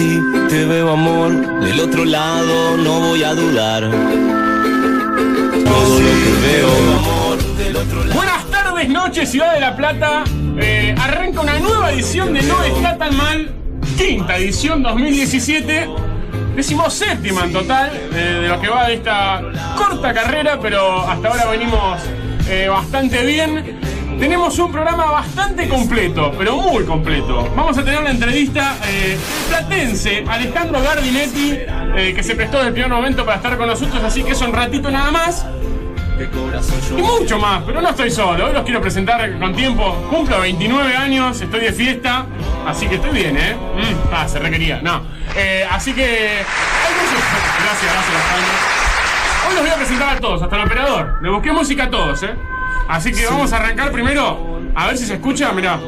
si te veo amor del otro lado, no voy a dudar. Todo lo que veo amor del otro lado. Buenas tardes, noches, Ciudad de la Plata. Eh, arranca una nueva edición de No está tan mal. Quinta edición 2017. Decimos séptima en total de lo que va de esta corta carrera, pero hasta ahora venimos eh, bastante bien. Tenemos un programa bastante completo, pero muy completo. Vamos a tener una entrevista eh, platense, Alejandro Gardinetti, eh, que se prestó desde el primer momento para estar con nosotros, así que es un ratito nada más. Y mucho más, pero no estoy solo. Hoy los quiero presentar con tiempo. Cumplo 29 años, estoy de fiesta, así que estoy bien, ¿eh? Mm, ah, se requería. No. Eh, así que. Gracias, gracias, Alejandro. Hoy los voy a presentar a todos, hasta el operador. Le busqué música a todos, ¿eh? Así que vamos a arrancar primero. A ver si se escucha, mirá.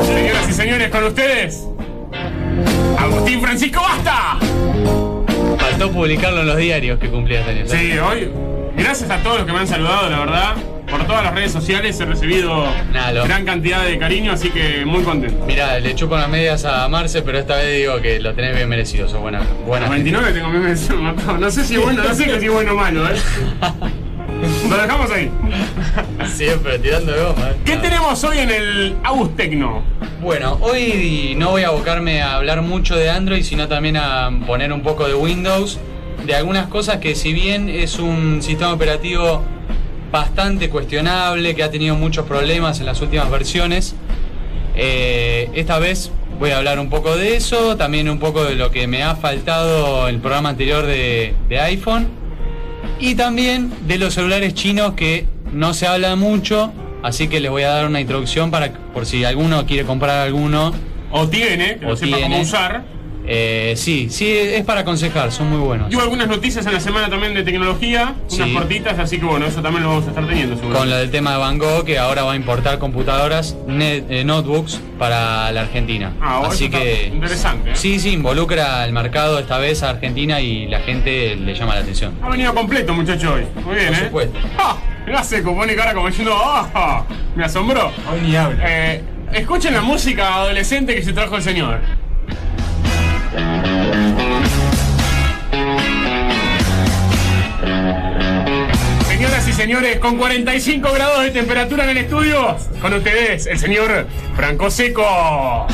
Señoras y señores, con ustedes. Agustín Francisco Basta. Faltó publicarlo en los diarios que cumplía este año. Sí, hoy, gracias a todos los que me han saludado, la verdad. Por todas las redes sociales he recibido Nah, lo- gran cantidad de cariño, así que muy contento. Mirá, le chupo las medias a Marce, pero esta vez digo que lo tenés bien merecido. Sos buena. buena A 29 tengo Mateo. No sé si bueno, no sé si es bueno o malo, ¿eh? Lo dejamos ahí. Siempre tirando de goma. ¿eh? ¿Qué tenemos hoy en el Agus Tecno? Bueno, hoy no voy a abocarme a hablar mucho de Android, sino también a poner un poco de Windows, de algunas cosas que si bien es un sistema operativo bastante cuestionable, que ha tenido muchos problemas en las últimas versiones, eh, esta vez voy a hablar un poco de eso, también un poco de lo que me ha faltado el programa anterior de, de iPhone, y también de los celulares chinos que no se habla mucho, así que les voy a dar una introducción para por si alguno quiere comprar alguno. O tiene, que O lo sepa cómo tiene. usar. Eh, sí, sí, es para aconsejar, son muy buenos. Hubo algunas noticias en la semana también de tecnología, unas Sí. cortitas, así que bueno, eso también lo vamos a estar teniendo seguro. Con lo del tema de Van Gogh, que ahora va a importar computadoras, net- eh, notebooks para la Argentina. Ah, bueno, Así eso está que. interesante, ¿eh? Sí, sí, involucra al mercado esta vez a Argentina y la gente le llama la atención. Ha venido completo, muchacho, hoy. Muy bien, Por ¿eh? supuesto. ¡Ah! Mirá, se pone cara como diciendo, ¡ah! Me asombró. Hoy ni habla. Eh, escuchen la música adolescente que se trajo el señor. Señoras y señores, con 45 grados de temperatura en el estudio, con ustedes el señor Franco Seco.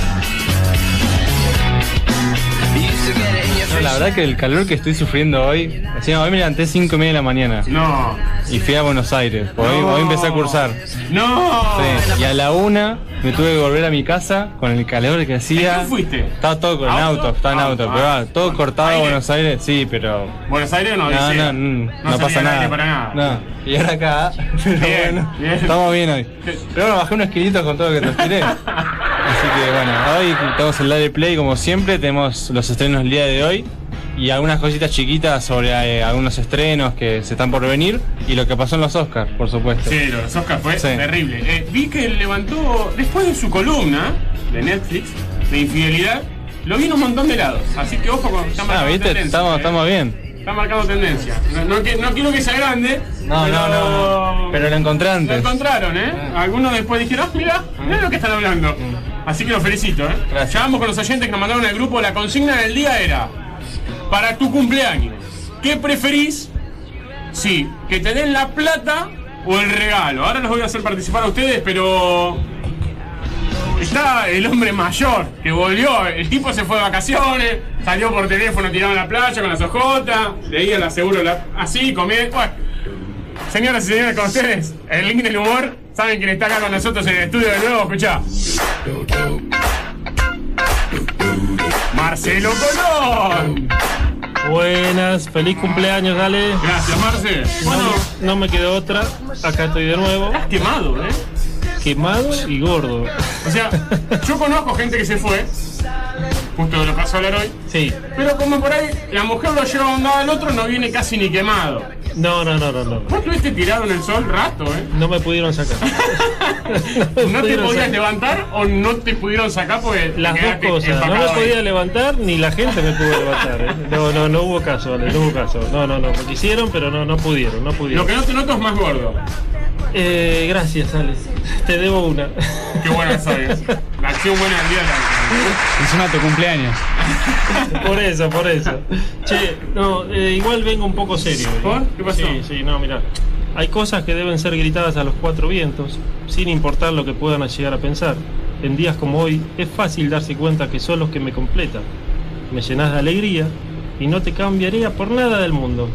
La verdad que el calor que estoy sufriendo hoy. Encima, hoy me levanté 5 y media de la mañana No, y fui a Buenos Aires. Hoy, No. hoy empecé a cursar. no. Sí, Y a la una me tuve que volver a mi casa con el calor que hacía. ¿En qué fuiste? Estaba todo con ¿Auto? auto, estaba en Auto, auto, pero ah. ah, todo Bueno, cortado a aire. Buenos Aires, sí, pero. Buenos Aires no, No, Odisea. no, mm, no, salía pasa nada. para nada. No. Y ahora acá, pero Bien, bueno, bien. estamos bien hoy. Pero bueno, bajé unos kilitos con todo lo que transpiré. Así que bueno, hoy tenemos el Live Play como siempre, tenemos los estrenos el día de hoy y algunas cositas chiquitas sobre eh, algunos estrenos que se están por venir y lo que pasó en los Oscars, por supuesto. Sí, lo de Oscar fue Sí. terrible. Eh, vi que levantó, después de su columna de Netflix, de infidelidad, lo vi en un montón de lados. Así que ojo, con, está Ah, marcando viste, tendencia. estamos, eh. estamos bien. Está marcando tendencia. No, no que- no quiero que sea grande. No, pero... no, no, no. Pero lo encontré Lo encontraron, ¿eh? Algunos después dijeron, ah, mira, mira lo que están hablando. Así que los felicito, ¿eh? Gracias. Ya vamos con los oyentes que nos mandaron al grupo. La consigna del día era, para tu cumpleaños, ¿qué preferís? Sí, que te den la plata o el regalo. Ahora los voy a hacer participar a ustedes, pero... Está el hombre mayor que volvió, el tipo se fue de vacaciones, salió por teléfono tirado en la playa con las ojotas, leía la seguro la, así, comía. Bueno, Señoras y señores, con ustedes, el link del humor. ¿Saben quién está acá con nosotros en el estudio de nuevo? Escucha. Marcelo Colón. Buenas, feliz cumpleaños, dale. Gracias, Marce. Bueno, No, no me quedó otra. Acá estoy de nuevo. estás quemado, ¿eh? Quemado y gordo. O sea, yo conozco gente que se fue, justo de lo que pasó a hablar hoy, Sí. pero como por ahí la mujer lo lleva a un lado al otro, no viene casi ni quemado. No, no, no, no, no. Vos estuviste tirado en el sol rato, ¿eh? No me pudieron sacar. me ¿No te podías sacar. levantar o no te pudieron sacar porque Las dos cosas. No me ahí? podía levantar ni la gente me pudo levantar. ¿eh? No, no, no hubo caso, no hubo caso. No, no, no. Lo quisieron, pero no, no pudieron, no Lo pudieron. que no te noto es más gordo. Eh, gracias, Alex. Te debo una. Qué buena sabes. La acción buena del día también. Encima tu cumpleaños. por eso, por eso. Che, no, eh, igual vengo un poco serio. ¿eh? ¿Por? ¿Qué pasó? Sí, sí, no, mira. Hay cosas que deben ser gritadas a los cuatro vientos, sin importar lo que puedan llegar a pensar. En días como hoy, es fácil darse cuenta que son los que me completan. Me llenas de alegría y no te cambiaría por nada del mundo.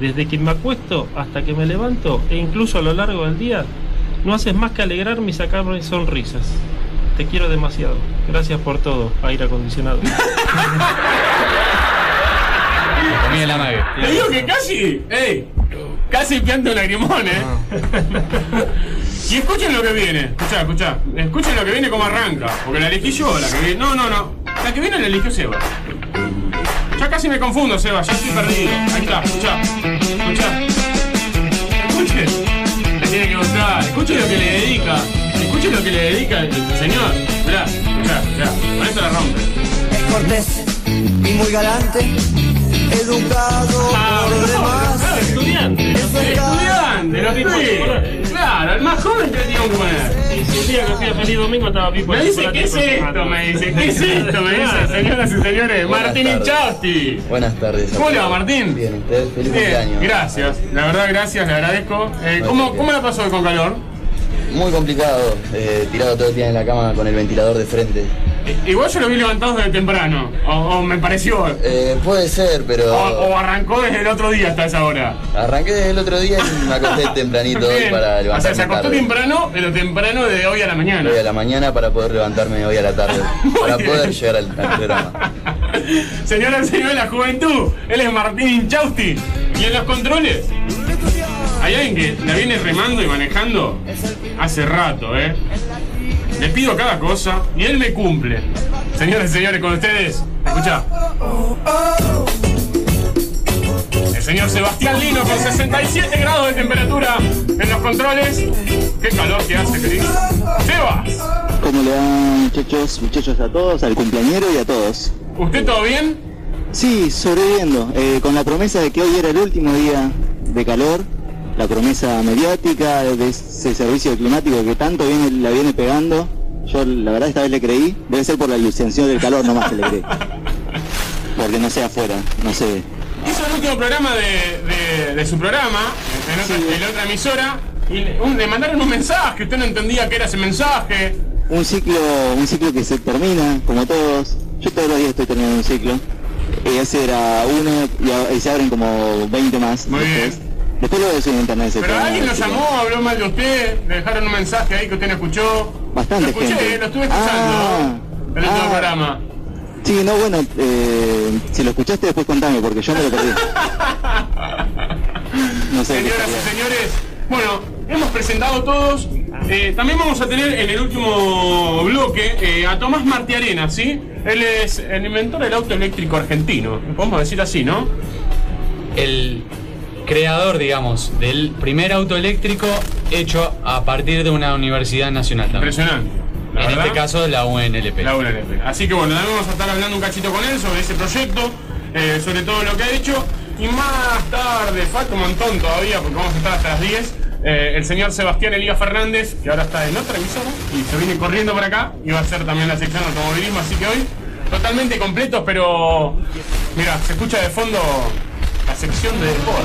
Desde que me acuesto hasta que me levanto e incluso a lo largo del día, no haces más que alegrarme y sacarme sonrisas. Te quiero demasiado. Gracias por todo, aire acondicionado. Comí el amague. Te digo que casi, ey, casi pianto un lagrimón, eh. y escuchen lo que viene, escuchá, escuchá. Escuchen lo que viene como arranca, porque la elegí yo, la que viene. No, no, no. La que viene la eligió Seba. Ya casi me confundo, Seba, ya estoy perdido. Ahí está, escuchá. Escuchá. Escuchen. Le tiene que gustar. Escuchen lo que le dedica. Escuchen lo que le dedica el señor. Mirá, escuchá, mirá. Con esto la rompe. Es cortés y muy galante, educado Ah, por no, demás. claro, Estudiante. Estudiante, lo que tiene. Claro, el más joven tiene que poner. Y si el día que fui a Feliz Domingo estaba Pipo Me el dice, ¿qué es esto? Me dice, ¿qué es esto? Me dice, señoras y señores, Buenas Martín. Inchausti. Buenas tardes. ¿Cómo le va. Martín? Bien, usted, feliz Bien, cumpleaños. gracias. La verdad, gracias, le agradezco. Eh, No, ¿cómo. ¿Cómo la pasó con calor? Muy complicado, eh, tirado todo el día en la cama con el ventilador de frente. Eh, Igual yo lo vi levantados desde temprano. O, o me pareció. Eh, puede ser, pero O, o arrancó desde el otro día hasta esa hora. arranqué desde el otro día y me acosté tempranito hoy para o sea, levantarme se acostó tarde. temprano, pero temprano de hoy a la mañana. Hoy a la mañana para poder levantarme hoy a la tarde. Para bien. poder llegar al, al programa. Señoras y señores, la juventud. Él es Martín Inchausti. Y en los controles, hay alguien que la viene remando y manejando hace rato, ¿eh? Le pido cada cosa y él me cumple. Señoras y señores, con ustedes, escucha. El señor Sebastián Lino con 67 grados de temperatura en los controles. Qué calor que hace, querido. Sebas, ¿Cómo le van muchachos, muchachos a todos, al cumpleañero y a todos? ¿usted todo bien? Sí, sobreviviendo, eh, con la promesa de que hoy era el último día de calor, la promesa mediática de ese servicio climático que tanto viene, la viene pegando. Yo la verdad esta vez le creí, debe ser por la ilusión del calor nomás que le creí. Porque no sé afuera, no sé. Hizo el último programa de, de- de su programa, en otra, en otra emisora, y le, un- le mandaron un mensaje, usted no entendía qué era ese mensaje. Un ciclo, un ciclo que se termina, como todos. Yo todos los días estoy terminando un ciclo. Eh, ese era uno y, a- y se abren como 20 más. Muy bien. Después lo de en internet. ese Pero alguien lo llamó, habló mal de usted, le dejaron un mensaje ahí que usted no escuchó. Bastante Lo escuché, gente. lo estuve escuchando, Ah, el último ah. programa. Sí, no, bueno, eh, si lo escuchaste después contame, porque yo me lo perdí. No sé. Señoras y señores, bueno, hemos presentado todos. Eh, también vamos a tener en el último bloque eh, a Tomás Martiarena, ¿sí? Él es el inventor del auto eléctrico argentino, podemos decir así, ¿no? El creador, digamos, del primer auto eléctrico hecho a partir de una universidad nacional también. Impresionante. la En verdad. este caso, la UNLP. La UNLP. Así que bueno, también vamos a estar hablando un cachito con él sobre ese proyecto, eh, sobre todo lo que ha hecho. Y más tarde, falta un montón todavía porque vamos a estar hasta las 10. eh, el señor Sebastián Elías Fernández, que ahora está en otra emisora y se viene corriendo por acá y va a hacer también la sección de automovilismo. Así que hoy totalmente completos, pero mira, se escucha de fondo la sección de deporte.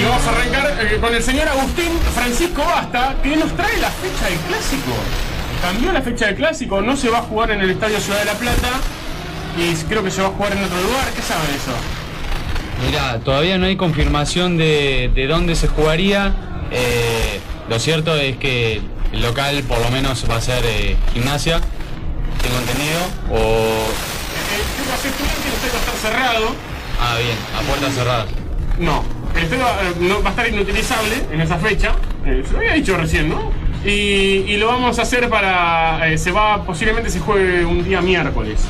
Y vamos a arrancar eh, con el señor Agustín Francisco Basta, que nos trae la fecha del clásico. Cambió la fecha del clásico, no se va a jugar en el Estadio Ciudad de la Plata y creo que se va a jugar en otro lugar. ¿Qué sabe de eso? Mira, todavía no hay confirmación de, de dónde se jugaría. Eh, lo cierto es que el local por lo menos va a ser eh, gimnasia, tengo entendido. O. Estudiante el estadio va a estar cerrado. Ah, bien, a puertas cerradas. No, el va, a estar inutilizable en esa fecha. Eh, se lo había dicho recién, ¿no? Y, y lo vamos a hacer para. eh, se va, posiblemente se juegue un día miércoles.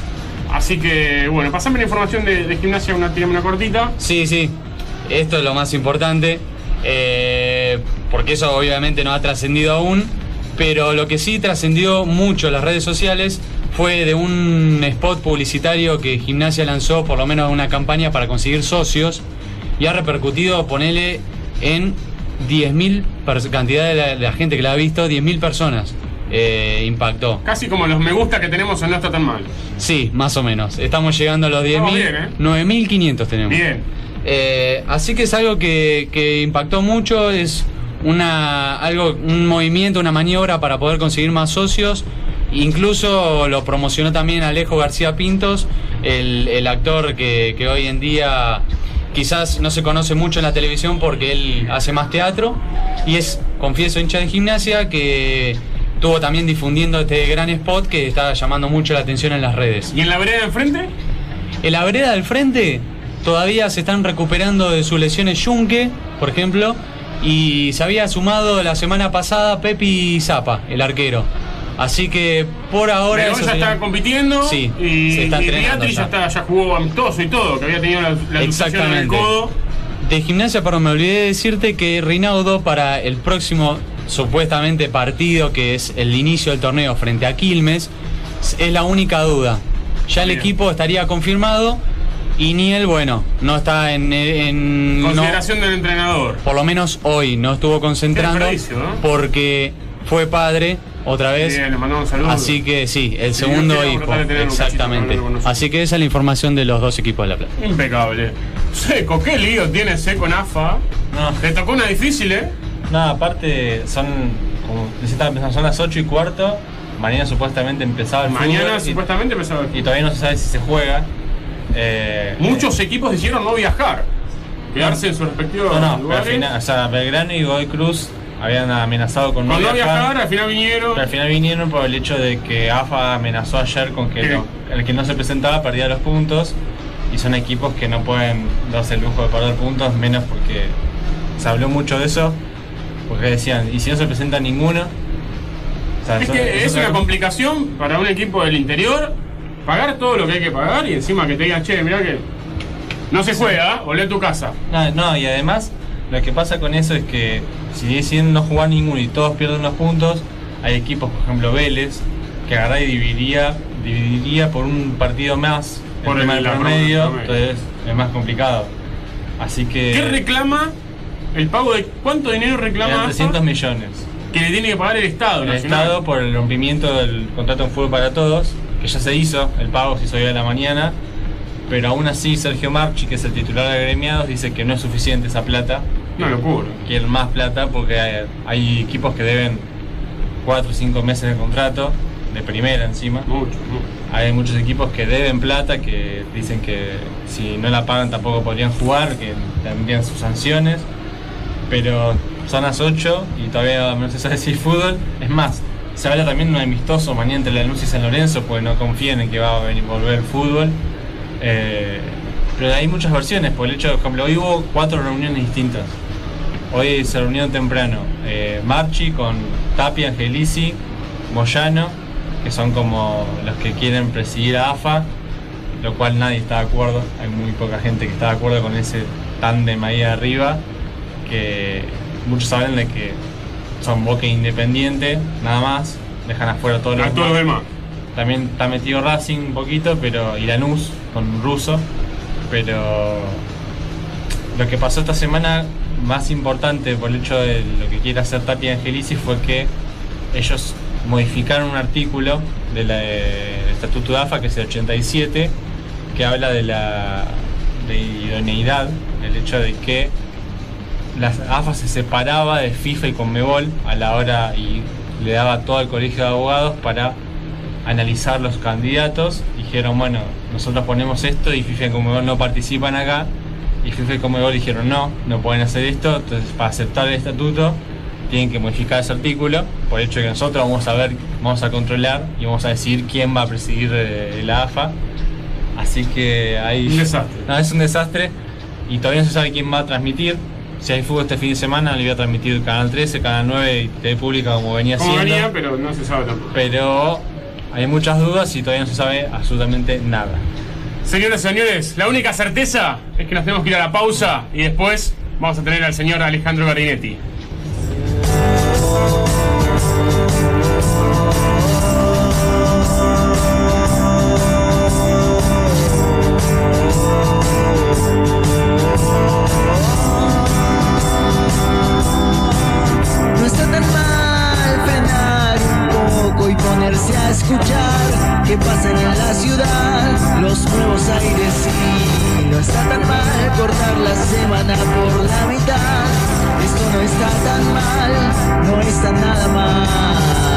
Así que, bueno, pasame la información de, de gimnasia, una, tirame una cortita. Sí, sí, esto es lo más importante, eh, porque eso obviamente no ha trascendido aún, pero lo que sí trascendió mucho las redes sociales fue de un spot publicitario que Gimnasia lanzó, por lo menos una campaña para conseguir socios, y ha repercutido, ponele, en 10.000, pers- cantidad de la, de la gente que la ha visto, 10.000 personas eh, impactó. Casi como los me gusta que tenemos en No Está Tan Mal. Sí, más o menos. Estamos llegando a los Estamos 10.000. bien, ¿eh? 9.500 tenemos. Bien. Eh, así que es algo que, que impactó mucho, es una algo un movimiento, una maniobra para poder conseguir más socios. Incluso lo promocionó también Alejo García Pintos, el, el actor que, que hoy en día quizás no se conoce mucho en la televisión porque él hace más teatro y es, confieso, hincha de gimnasia que estuvo también difundiendo este gran spot que está llamando mucho la atención en las redes. ¿Y en la vereda de enfrente? En la vereda del frente todavía se están recuperando de sus lesiones Yunque, por ejemplo, y se había sumado la semana pasada Pepi Zapa, el arquero. Así que por ahora León eso ya sería- está compitiendo. Sí, y, se está y entrenando ya, está, ya jugó amistoso y todo, que había tenido la, la luxación en el Exactamente. codo. De gimnasia, perdón, me olvidé de decirte que Rinaudo para el próximo supuestamente partido, que es el inicio del torneo frente a Quilmes, es la única duda. Ya el Bien. equipo estaría confirmado y Niel, bueno, no está en... en no- Consideración del entrenador. por lo menos hoy no estuvo concentrando porque fue padre otra vez. Bien, le mandamos saludos. Así que sí, el Si segundo un cachito Exactamente. Así que esa es la información de los dos equipos de la Plata. Impecable. Seco, qué lío tiene Seco en AFA. No. Le tocó una difícil, ¿eh? No, aparte son, como recién estaba pensando, son las 8 y cuarto. Mañana supuestamente empezaba el Mañana fútbol y- supuestamente empezaba el y, todavía no se sabe si se juega. Eh, Muchos equipos decidieron no viajar. Quedarse en sus respectivos No, no, pero al lugares. final, o sea, Belgrano y Godoy Cruz habían amenazado con no viajar, viajar, al final vinieron. Pero al final vinieron por el hecho de que AFA amenazó ayer con que el que no se presentaba perdía los puntos. Y son equipos que no pueden darse el lujo de perder puntos, menos porque se habló mucho de eso. Porque decían, y si no se presenta ninguno. o sea, Es eso- que eso es una complicación para un equipo del interior pagar todo lo que hay que pagar y encima que te digan, che, mirá que no se juega, volvé a tu casa. No, no, y además lo que pasa con eso es que si deciden no jugar ninguno y todos pierden los puntos, hay equipos, por ejemplo Vélez, que agarra y dividiría, dividiría por un partido más Por el el- promedio, promedio. entonces es más complicado. Así que ¿Qué reclama el pago de cuánto dinero reclama eran AFA 300 millones. que le tiene que pagar el Estado El Nacional? Estado por el rompimiento del contrato en fútbol para todos, que ya se hizo, el pago se hizo hoy a la mañana, pero aún así Sergio Marchi, que es el titular de gremiados, dice que no es suficiente esa plata. Una locura. quieren más plata porque hay, hay equipos que deben 4 o 5 meses de contrato, de primera encima. Mucho, mucho. Hay muchos equipos que deben plata, que dicen que si no la pagan tampoco podrían jugar, que tendrían sus sanciones. Pero son las 8 y todavía no se sabe si hay fútbol. Es más, se habla también de un amistoso mañana entre la Luz y San Lorenzo, porque no confían en que va a venir volver el fútbol. Eh, pero hay muchas versiones, por el hecho, por ejemplo, hoy hubo cuatro reuniones distintas. Hoy se reunió temprano eh, Marchi con Tapia, Angelici, Moyano, que son como los que quieren presidir a AFA, lo cual nadie está de acuerdo. Hay muy poca gente que está de acuerdo con ese tándem ahí arriba, que muchos hablan de que son Boca Independiente, nada más, dejan afuera todos los todos los demás. también está metido Racing un poquito, pero y Lanús con Russo. Pero lo que pasó esta semana más importante por el hecho de lo que quiere hacer Tapia Angelici fue que ellos modificaron un artículo de del Estatuto de AFA, que es el 87, que habla de la de idoneidad, el hecho de que la AFA se separaba de FIFA y Conmebol a la hora y le daba todo al colegio de abogados para analizar los candidatos. Dijeron, bueno, nosotros ponemos esto y FIFA y Conmebol no participan acá. Y FIFA y Conmebol dijeron, no, no pueden hacer esto. Entonces, para aceptar el estatuto, tienen que modificar ese artículo. Por el hecho de que nosotros vamos a ver, vamos a controlar y vamos a decidir quién va a presidir eh, la AFA. Así que hay. Un desastre. No, es un desastre. Y todavía no se sabe quién va a transmitir. Si hay fútbol este fin de semana, le voy a transmitir Canal 13, Canal 9 y TV Pública como venía Como siendo. venía, pero no se sabe tampoco. Pero hay muchas dudas y todavía no se sabe absolutamente nada. Señoras y señores, la única certeza es que nos tenemos que ir a la pausa y después vamos a tener al señor Alejandro Garinetti. No está tan mal frenar un poco y ponerse a escuchar que pasan en la ciudad, los nuevos aires y no está tan mal cortar la semana por la mitad. Esto no está tan mal, no está nada mal.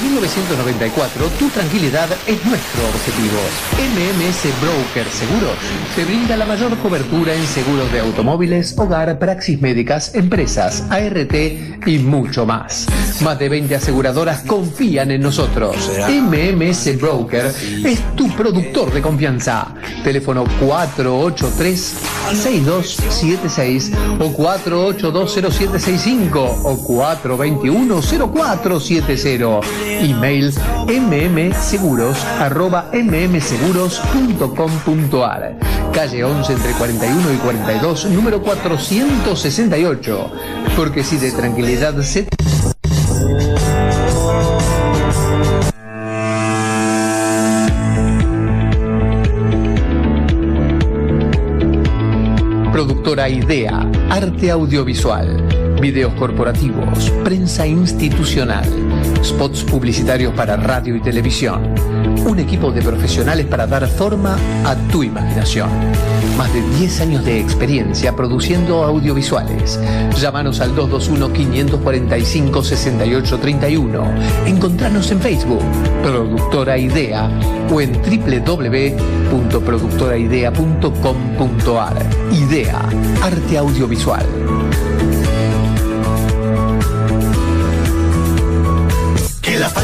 Desde 1994, tu tranquilidad es nuestro objetivo. MMS Broker Seguros te brinda la mayor cobertura en seguros de automóviles, hogar, praxis médicas, empresas, ART y mucho más. Más de 20 aseguradoras confían en nosotros. MMS Broker es tu productor de confianza. Teléfono 483-6276 o 4820765 o 421-0470. Email mmseguros arroba mmseguros.com.ar Calle 11 entre 41 y 42, número 468. Porque si de tranquilidad se... Productora Idea, arte audiovisual, videos corporativos, prensa institucional, spots publicitarios para radio y televisión. Un equipo de profesionales para dar forma a tu imaginación. Más de 10 años de experiencia produciendo audiovisuales. Llámanos al 221-545-6831. Encontranos en Facebook, Productora Idea, o en www.productoraidea.com.ar. Idea, arte audiovisual.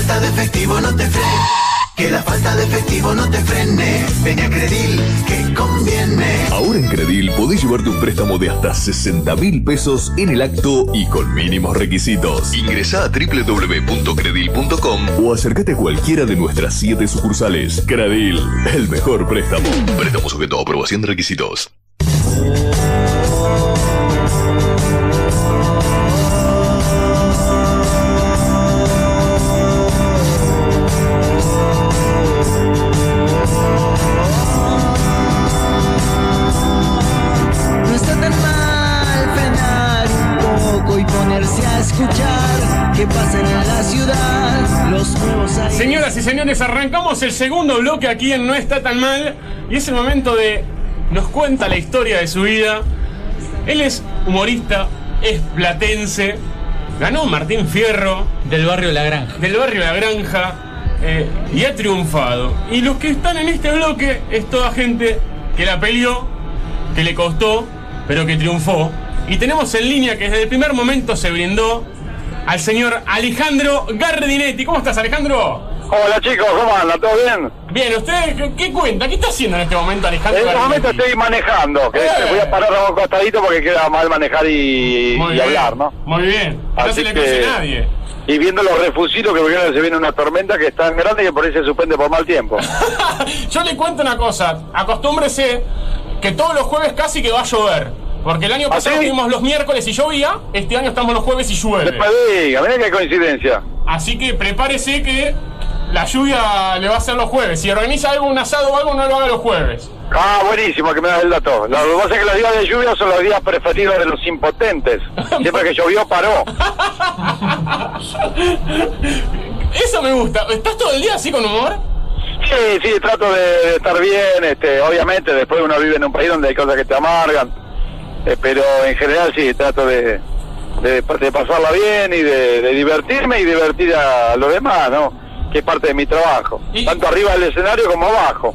Falta de efectivo no te frene. Que la falta de efectivo no te frene. Ven a Credil, que conviene. Ahora en Credil podés llevarte un préstamo de hasta 60 mil pesos en el acto y con mínimos requisitos. Ingresá a www.credil.com o acércate a cualquiera de nuestras 7 sucursales. Credil, el mejor préstamo. Préstamo sujeto a aprobación de requisitos. Señoras y señores, arrancamos el segundo bloque aquí en No está tan mal y es el momento de nos cuenta la historia de su vida. Él es humorista, es platense, ganó Martín Fierro Del barrio La Granja. del barrio La Granja eh, y ha triunfado. Y los que están en este bloque es toda gente que la peleó, que le costó, pero que triunfó. Y tenemos en línea que desde el primer momento se brindó al señor Alejandro Gardinetti. ¿Cómo estás, Alejandro? Hola chicos, ¿cómo andan? ¿Todo bien? Bien, ¿usted qué, qué cuenta? ¿Qué está haciendo en este momento, Alejandro? En este momento estoy manejando, que Eh. voy a parar a un costadito porque queda mal manejar y, y hablar, ¿no? Muy bien. No se le que- nadie. Y viendo los refusitos que porque se viene una tormenta que es tan grande que por ahí se suspende por mal tiempo. Yo le cuento una cosa. Acostúmbrese que todos los jueves casi que va a llover. Porque el año ¿Ah, pasado sí? tuvimos los miércoles y llovía. Este año estamos los jueves y llueve. Después diga, mirá qué coincidencia. Así que prepárese que la lluvia le va a hacer los jueves. Si organiza algo, un asado o algo, no lo haga los jueves. Ah, buenísimo que me das el dato. Lo que pasa es que los días de lluvia son los días preferidos de los impotentes. Siempre que llovió, paró. Eso me gusta. ¿Estás todo el día así con humor? Sí, sí, trato de, de estar bien, este, obviamente después uno vive en un país donde hay cosas que te amargan, eh, pero en general sí, trato de, de, de pasarla bien y de, de divertirme y divertir a los demás, ¿no? Que es parte de mi trabajo, tanto arriba del escenario como abajo.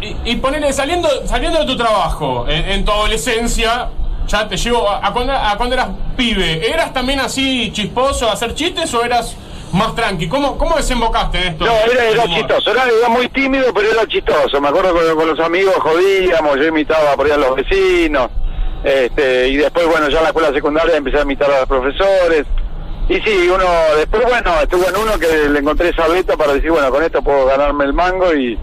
Y, y ponele, saliendo, saliendo de tu trabajo, en, en tu adolescencia, ya te llevo a, a cuando, a cuando eras pibe. ¿Eras también así chisposo a hacer chistes o eras más tranqui? ¿Cómo, cómo desembocaste en esto? No, era, chistoso, era, era muy tímido, pero era chistoso. Me acuerdo que con los amigos jodíamos, yo imitaba por ahí a los vecinos, este, y después, bueno, ya en la escuela secundaria empecé a imitar a los profesores. Y sí, uno, después, bueno, estuvo en uno que le encontré esa beta para decir, bueno, con esto puedo ganarme el mango y,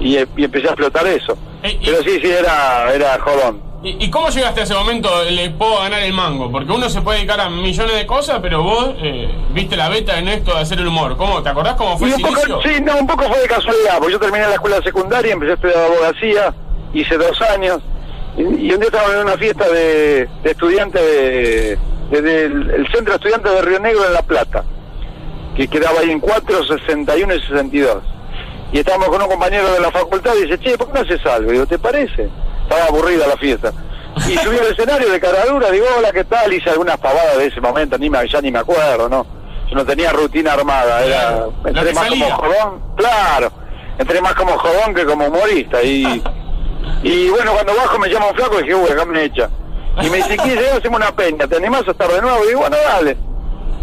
y, y empecé a explotar eso. Pero sí, sí, era, era jodón. ¿Y, cómo llegaste a ese momento? Le puedo ganar el mango. Porque uno se puede dedicar a millones de cosas, pero vos eh, viste la beta en esto de hacer el humor. ¿Cómo? ¿Te acordás cómo fue Y ese un poco, inicio? sí, no, un poco fue de casualidad, porque yo terminé la escuela secundaria, empecé a estudiar abogacía, hice dos años, Y, y un día estábamos en una fiesta de, de estudiantes de, desde el, el centro de estudiantes de Río Negro en La Plata, que quedaba ahí en 4, 61 y 62. Y estábamos con un compañero de la facultad y dice, che, ¿por qué no haces algo? Digo, ¿te parece? Estaba aburrida la fiesta. Y subí al escenario de cara dura, digo, hola, ¿qué tal? Hice algunas pavadas de ese momento, ni me, ya ni me acuerdo, ¿no? Yo no tenía rutina armada, era, entré más salía. como jodón, claro, entré más como jodón que como humorista. Y, y bueno, cuando bajo me llama un flaco y dije, uy, acá me echa. Y me dice, ¿quién llega? Hacemos una peña, ¿te animás a estar de nuevo? Y digo, bueno, dale.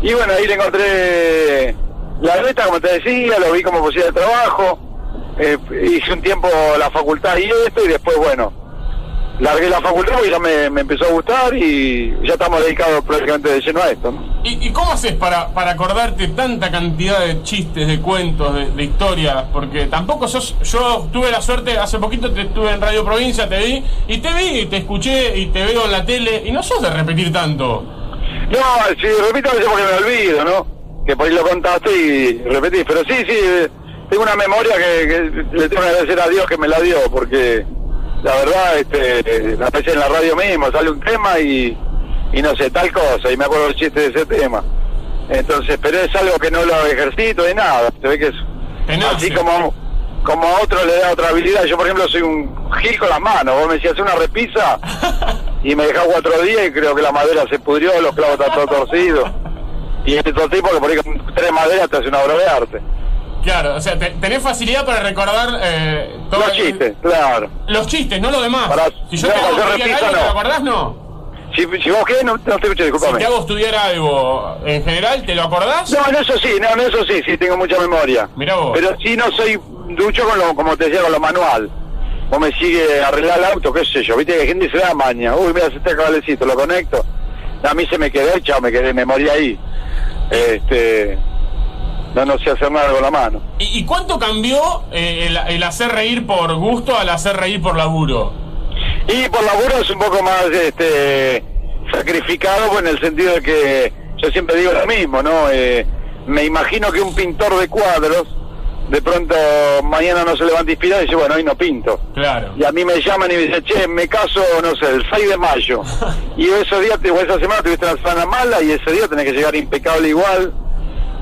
Y bueno, ahí le encontré la neta, como te decía, lo vi como posibilidad de trabajo. Eh, hice un tiempo la facultad y esto, y después, bueno, largué la facultad y ya me, me empezó a gustar y ya estamos dedicados prácticamente de lleno a esto. ¿no? ¿Y, y cómo haces para, para acordarte tanta cantidad de chistes, de cuentos, de, de historias? Porque tampoco sos. Yo tuve la suerte, hace poquito te estuve en Radio Provincia, te vi, y te vi, y te escuché, y te veo en la tele, y no sos de repetir tanto. No, si repito a veces porque me olvido, ¿no? Que por ahí lo contaste y repetís, pero sí, sí, eh, tengo una memoria que, que le tengo que agradecer a Dios que me la dio, porque la verdad, este, a veces en la radio mismo sale un tema y, y no sé, tal cosa, y me acuerdo el chiste de ese tema. Entonces, pero es algo que no lo ejercito de nada, se ve que es así como, como a otro le da otra habilidad. Yo, por ejemplo, soy un gil con las manos, vos me decías una repisa y me dejás cuatro días y creo que la madera se pudrió, los clavos están todos torcidos. Y este otro tipo que por ahí con tres maderas te hace una obra de arte. Claro, o sea, te- tenés facilidad para recordar eh, todo Los chistes, claro. Los chistes, no lo demás. Para- si yo no, te hago yo repito, algo, ¿te no. lo acordás? No. Si, si vos qué, no, no te escuché, Si disculpame. te hago estudiar algo en general, ¿te lo acordás? No, en eso sí, no, en eso sí, sí tengo mucha memoria. Mirá vos. Pero sí no soy ducho con lo, como te decía, con lo manual. Vos me sigue arreglar el auto, qué sé yo, viste que gente se da maña. Uy, mira, este cablecito, lo conecto. A mí se me quedó, chao, me quedé, me morí ahí. Este, no, no sé hacer nada con la mano. ¿Y, y cuánto cambió eh, el, el hacer reír por gusto al hacer reír por laburo? Y por laburo es un poco más este sacrificado pues, en el sentido de que yo siempre digo lo mismo, ¿no? Eh, me imagino que un pintor de cuadros de pronto mañana no se levanta inspirado y dice, bueno, hoy no pinto. Claro. Y a mí me llaman y me dicen, che, me caso, no sé, el 6 de mayo. y esos días, o esa semana tuviste una semana mala y ese día tenés que llegar impecable igual,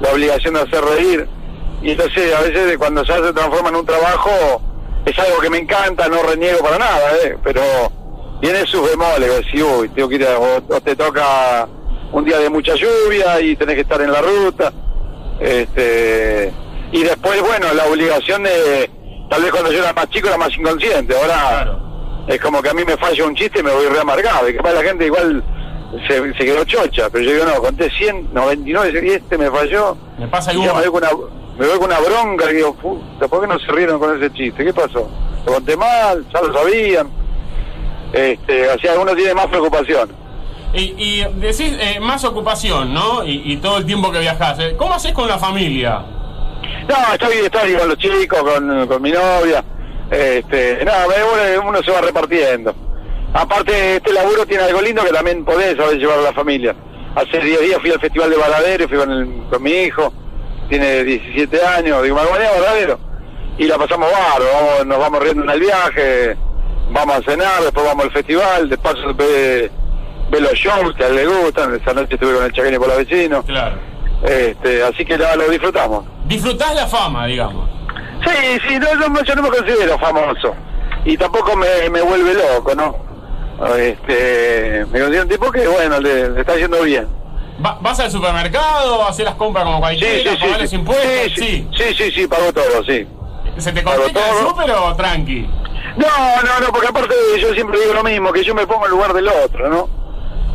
la obligación de hacer reír. Y entonces a veces cuando ya se transforma en un trabajo, es algo que me encanta, no reniego para nada, ¿eh? pero tiene sus bemoles, decís, uy, tengo que ir a- o, o te toca un día de mucha lluvia y tenés que estar en la ruta. Este, y después, bueno, la obligación de, tal vez cuando yo era más chico era más inconsciente, ahora es como que a mí me falla un chiste y me voy re amargado, y capaz la gente igual se, se quedó chocha, pero yo digo, no, conté 100, 99, y este me falló. Me pasa igual. me voy con una, me voy con una bronca y digo, puta, ¿por qué no se rieron con ese chiste? ¿Qué pasó? Lo conté mal, ya lo sabían. Este, o sea, uno tiene más preocupación. Y, y decís eh, más ocupación, ¿no? Y, y todo el tiempo que viajás. eh. ¿Cómo haces con la familia? No, estoy, estoy con los chicos, con, con mi novia. Este, nada, uno se va repartiendo. Aparte, este laburo tiene algo lindo que también podés veces llevar a la familia. Hace 10 días fui al Festival de Baladero, fui con, el- con mi hijo, tiene 17 años, digo, me acompañé a Baladero. Y la pasamos vamos- nos vamos riendo en el viaje, vamos a cenar, después vamos al festival, de paso ve, ve los shows que a él le gustan, esa noche estuve con el chaqueño por la vecino. Claro. Este, así que lo disfrutamos. Disfrutás la fama, digamos. Sí, sí, no, no, yo no me considero famoso. Y tampoco me, me vuelve loco, ¿no? Este, me considero un tipo que, bueno, le, le está yendo bien. Va- ¿Vas al supermercado, haces las compras como Sí, cualquiera, sí, sí. pagás los sí, impuestos? sí, sí, sí, sí, pago todo, sí. ¿Se te complica el súper o tranqui? No, no, no, porque aparte yo siempre digo lo mismo, que yo me pongo en lugar del otro, ¿no?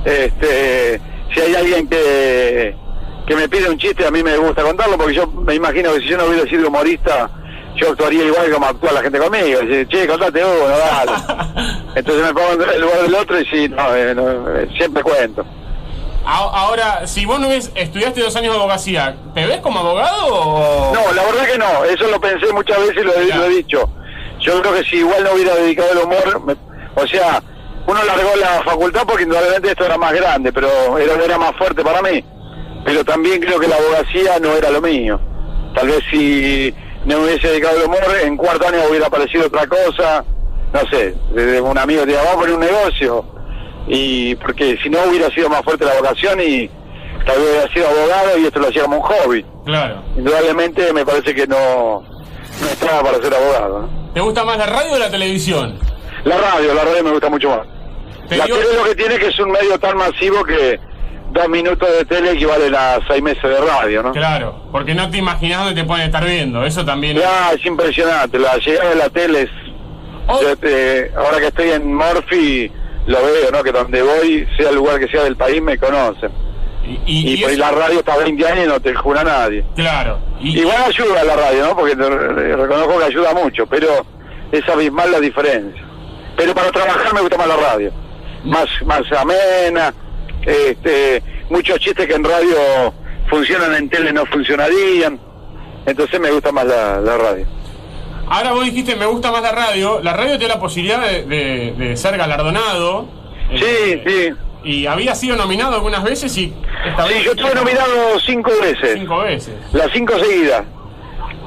Este, si hay alguien que, que me pide un chiste, a mí me gusta contarlo, porque yo me imagino que si yo no hubiera sido humorista, yo actuaría igual como actúa la gente conmigo. Dice, che, contate uno, dale. Entonces me pongo en el lugar del otro y sí, no, eh, no, eh, siempre cuento. Ahora, si vos no ves, estudiaste dos años de abogacía, ¿te ves como abogado o...? No, la verdad que no, eso lo pensé muchas veces y lo, he- lo he dicho. Yo creo que si igual no hubiera dedicado el humor, me- o sea, uno largó la facultad porque indudablemente esto era más grande, pero era, era más fuerte para mí. Pero también creo que la abogacía no era lo mío. Tal vez si no me hubiese dedicado al humor, en cuarto año hubiera aparecido otra cosa, no sé, de un amigo te vamos a poner un negocio, y porque si no hubiera sido más fuerte la vocación y tal vez hubiera sido abogado y esto lo hacía como un hobby. Claro. Indudablemente me parece que no, no estaba para ser abogado. ¿no? ¿Te gusta más la radio o la televisión? La radio, la radio me gusta mucho más. La tele lo que tiene es que es un medio tan masivo que dos minutos de tele equivalen a seis meses de radio, ¿no? Claro, porque no te imaginas dónde te pueden estar viendo, eso también. Ya, es impresionante, la llegada de la tele es... yo, eh, ahora que estoy en Morphy, lo veo, ¿no? Que donde voy, sea el lugar que sea del país, me conocen. Y, y por ahí la radio está 20 años y no te jura nadie. Claro. Igual ayuda la radio, ¿no? Porque te- eh, reconozco que ayuda mucho, pero es abismal la diferencia. Pero para trabajar me gusta más la radio. Más, más amena, este, muchos chistes que en radio funcionan, en tele no funcionarían. Entonces me gusta más la, la radio. Ahora vos dijiste, me gusta más la radio. La radio da la posibilidad de, de- de ser galardonado. Sí, sí. Y había sido nominado algunas veces y esta Sí, vez- yo estuve nominado cinco veces. Cinco veces. Las cinco seguidas.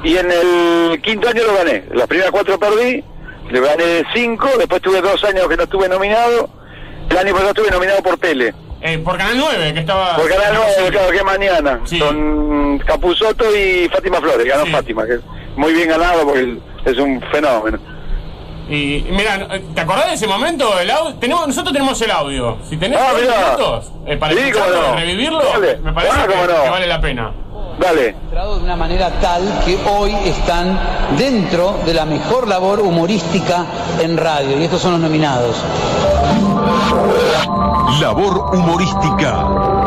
Y en el quinto año lo gané. Las primeras cuatro perdí, le gané cinco, después tuve dos años que no estuve nominado. El año pasado estuve nominado por tele. Eh, por Canal 9, que estaba... Por Canal 9, claro, que mañana. Con Capuzoto y Fátima Flores. Ganó Fátima, que es muy bien ganado porque es un fenómeno. Y y mira, ¿te acordás de ese momento? El audio? Tenemos, nosotros tenemos el audio. Si tenés Ah, minutos eh, para Sí, no. revivirlo, Dale. me parece Ah, que, cómo no. que vale la pena. Dale. de una manera tal que hoy están dentro de la mejor labor humorística en radio. Y estos son los nominados. Labor humorística.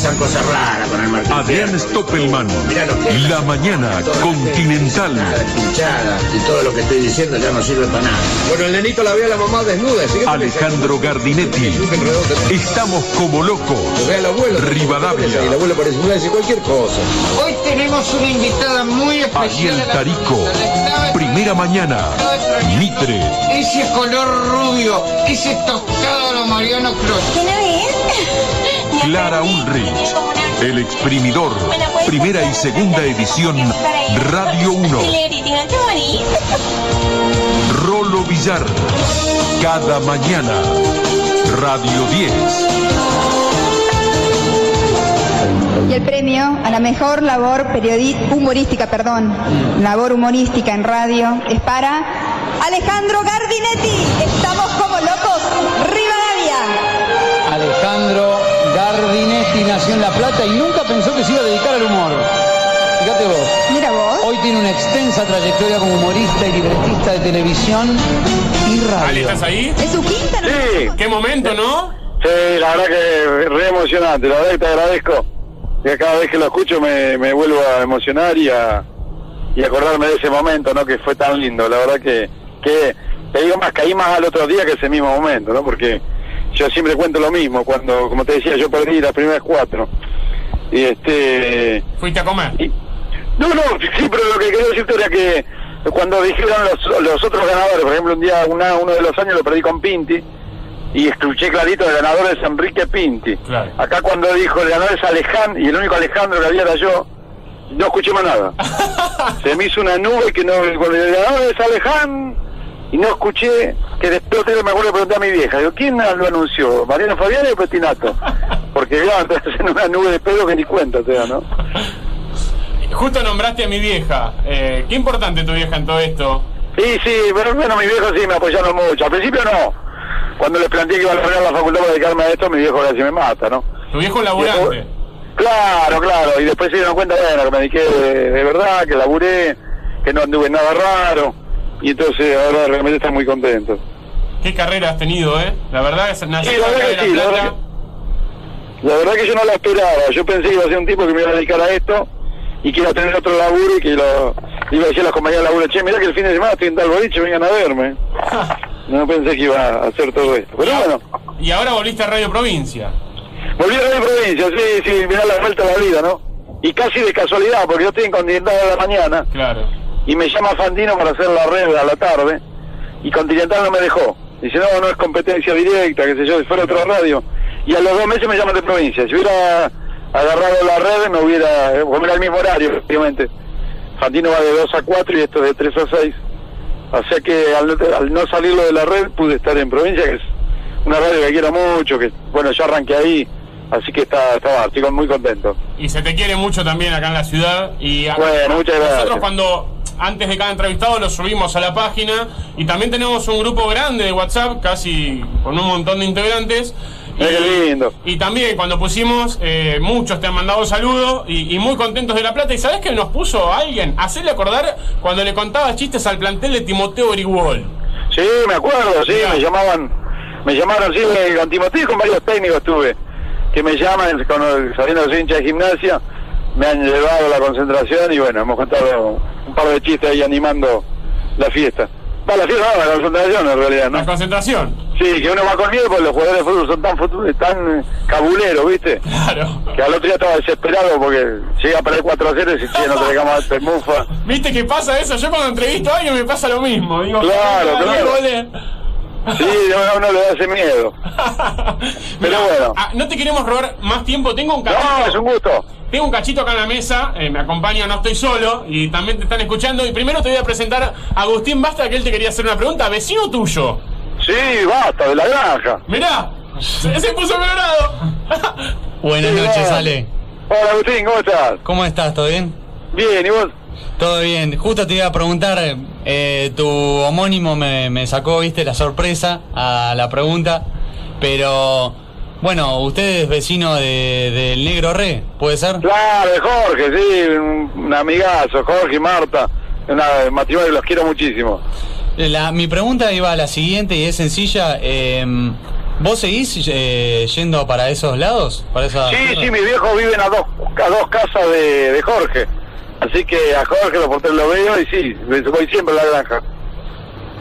Pasan cosas raras con el Martín Adrián Stoppelman. Es. La mañana continental. Pinchada y todo lo que estoy diciendo ya no sirve para nada. Bueno, el nenito la ve a la mamá desnuda. ¿sí? Alejandro Gardinetti. Estamos como locos. Ve al abuelo. Y el Rivadavia. abuelo encima dice cualquier cosa. Hoy tenemos una invitada muy especial. Ariel Tarico. Primera mañana. Mitre. Ese color rubio, ese tostado a lo Mariano Cruz. Clara Ulrich. El exprimidor. Primera y segunda edición. Radio 1. Rolo Villar. Cada mañana. Radio 10. Y el premio a la mejor labor humorística, perdón, labor humorística en radio es para Alejandro Gardinetti. Estamos como locos, Rivadavia. Alejandro Gardinetti nació en La Plata y nunca pensó que se iba a dedicar al humor. Fíjate vos. Mira vos. Hoy tiene una extensa trayectoria como humorista y libretista de televisión y radio. ¿estás ahí? Es su quinta, Sí. Qué momento, ¿no? Sí, la verdad que es re emocionante, la verdad que te agradezco. Que cada vez que lo escucho me, me vuelvo a emocionar y a, y acordarme de ese momento, ¿no? Que fue tan lindo. La verdad que, que te digo más, caí más al otro día que ese mismo momento, ¿no? Porque yo siempre cuento lo mismo. Cuando, como te decía, yo perdí las primeras cuatro. Y este... Fuiste a comer. No, no, sí, pero lo que quería decirte era que cuando dijeron los, los otros ganadores, por ejemplo, un día, una- uno de los años lo perdí con Pinti, y escuché clarito el ganador es Enrique Pinti. Acá cuando dijo el ganador es Alejandro, y el único Alejandro que había era yo, no escuché más nada. Se me hizo una nube que no, el ganador es Alejandro, y no escuché, que después me acuerdo de preguntar a mi vieja, digo, ¿quién lo anunció? ¿Mariano Fabián o Petinato? Porque ya, entonces en una nube de pedo que ni cuenta, o sea, ¿no? Justo nombraste a mi vieja. Eh, qué importante tu vieja en todo esto. Sí, sí, pero bueno, mi viejo sí me apoyaron mucho. Al principio no. Cuando les planteé que iba a lograr la facultad para dedicarme a esto, mi viejo casi me mata, ¿no? Tu viejo laburante. Claro, claro. Y después se dieron cuenta, bueno, que me dediqué de, de verdad, que laburé, que no anduve en nada raro. Y entonces ahora realmente están muy contentos. Qué carrera has tenido, ¿eh? La verdad es nací Sí, la verdad que de sí, La verdad La verdad que yo no la esperaba. Yo pensé que iba a ser un tipo que me iba a dedicar a esto y que iba a tener otro laburo y que lo iba a decir a las compañías de laburo, che, mirá que el fin de semana estoy en tal boliche, vengan a verme. No pensé que iba a hacer todo esto. Pero bueno, Y ahora volviste a Radio Provincia. volví a la provincia, sí, sí, mirá la vuelta a la vida, ¿no? Y casi de casualidad, porque yo estoy en Continental a la mañana Claro. Y me llama Fantino para hacer la red a la tarde y Continental no me dejó. Dice, no, no es competencia directa, que sé yo, si fuera otra radio. Y a los dos meses me llaman de provincia. Si hubiera agarrado la red me hubiera, eh, era el mismo horario, efectivamente. Fantino va de 2 a 4 y esto de 3 a 6. O sea que al, al no salirlo de la red pude estar en provincia, que es una radio que quiero mucho, que bueno, yo arranqué ahí, así que está, estaba, estoy muy contento. Y se te quiere mucho también acá en la ciudad. Y a- Bueno, muchas gracias. Nosotros cuando antes de cada entrevistado lo subimos a la página y también tenemos un grupo grande de WhatsApp, casi con un montón de integrantes. Y, lindo. y también cuando pusimos, eh, muchos te han mandado saludos y, y muy contentos de La Plata. ¿Y sabes que nos puso alguien? Hacerle acordar cuando le contaba chistes al plantel de Timoteo Grigol. Sí, me acuerdo, sí, me llamaban, me llamaron, sí, me- con Timoteo y con varios técnicos estuve, que me llaman, con, sabiendo que soy hincha de gimnasia, me han llevado a la concentración y bueno, hemos contado un par de chistes ahí animando la fiesta. Va, la fiesta no, la concentración en realidad, ¿no? La concentración. Sí, que uno va con miedo porque los jugadores de fútbol son tan, futu- tan eh, cabuleros, ¿viste? Claro. Que al otro día estaba desesperado porque llega a perder 4 a 0 y che, no te dejamos te mufa. ¿Viste qué pasa eso? Yo cuando entrevisto a alguien me pasa lo mismo. Digo, Claro, "Ay, claro. Goles". Sí, a uno le da ese miedo. Pero bueno. Ah, no te queremos robar más tiempo. Tengo un cachito. No, es un gusto. Tengo un cachito acá en la mesa. eh, me acompaña, no estoy solo. Y también te están escuchando. Y primero te voy a presentar a Agustín Basta, que él te quería hacer una pregunta. Vecino tuyo. Sí, basta, de la granja. Mirá, se, se puso colorado. Buenas Sí, noches. Ale. Hola Agustín, ¿cómo estás? ¿Cómo estás? ¿Todo bien? Bien, ¿y vos? Todo bien. Justo te iba a preguntar, eh, tu homónimo me, me sacó, viste, la sorpresa a la pregunta, pero bueno, usted es vecino de- del Negro Re, ¿puede ser? Claro, de Jorge, sí, un, un amigazo, Jorge y Marta. Una matrimonio los quiero muchísimo. La- mi pregunta iba a la siguiente y es sencilla. eh, ¿Vos seguís eh, yendo para esos lados? Para esa Sí, sí, mis viejos viven a dos, a dos casas de, de Jorge. Así que a Jorge lo por lo veo y sí, voy siempre a la granja.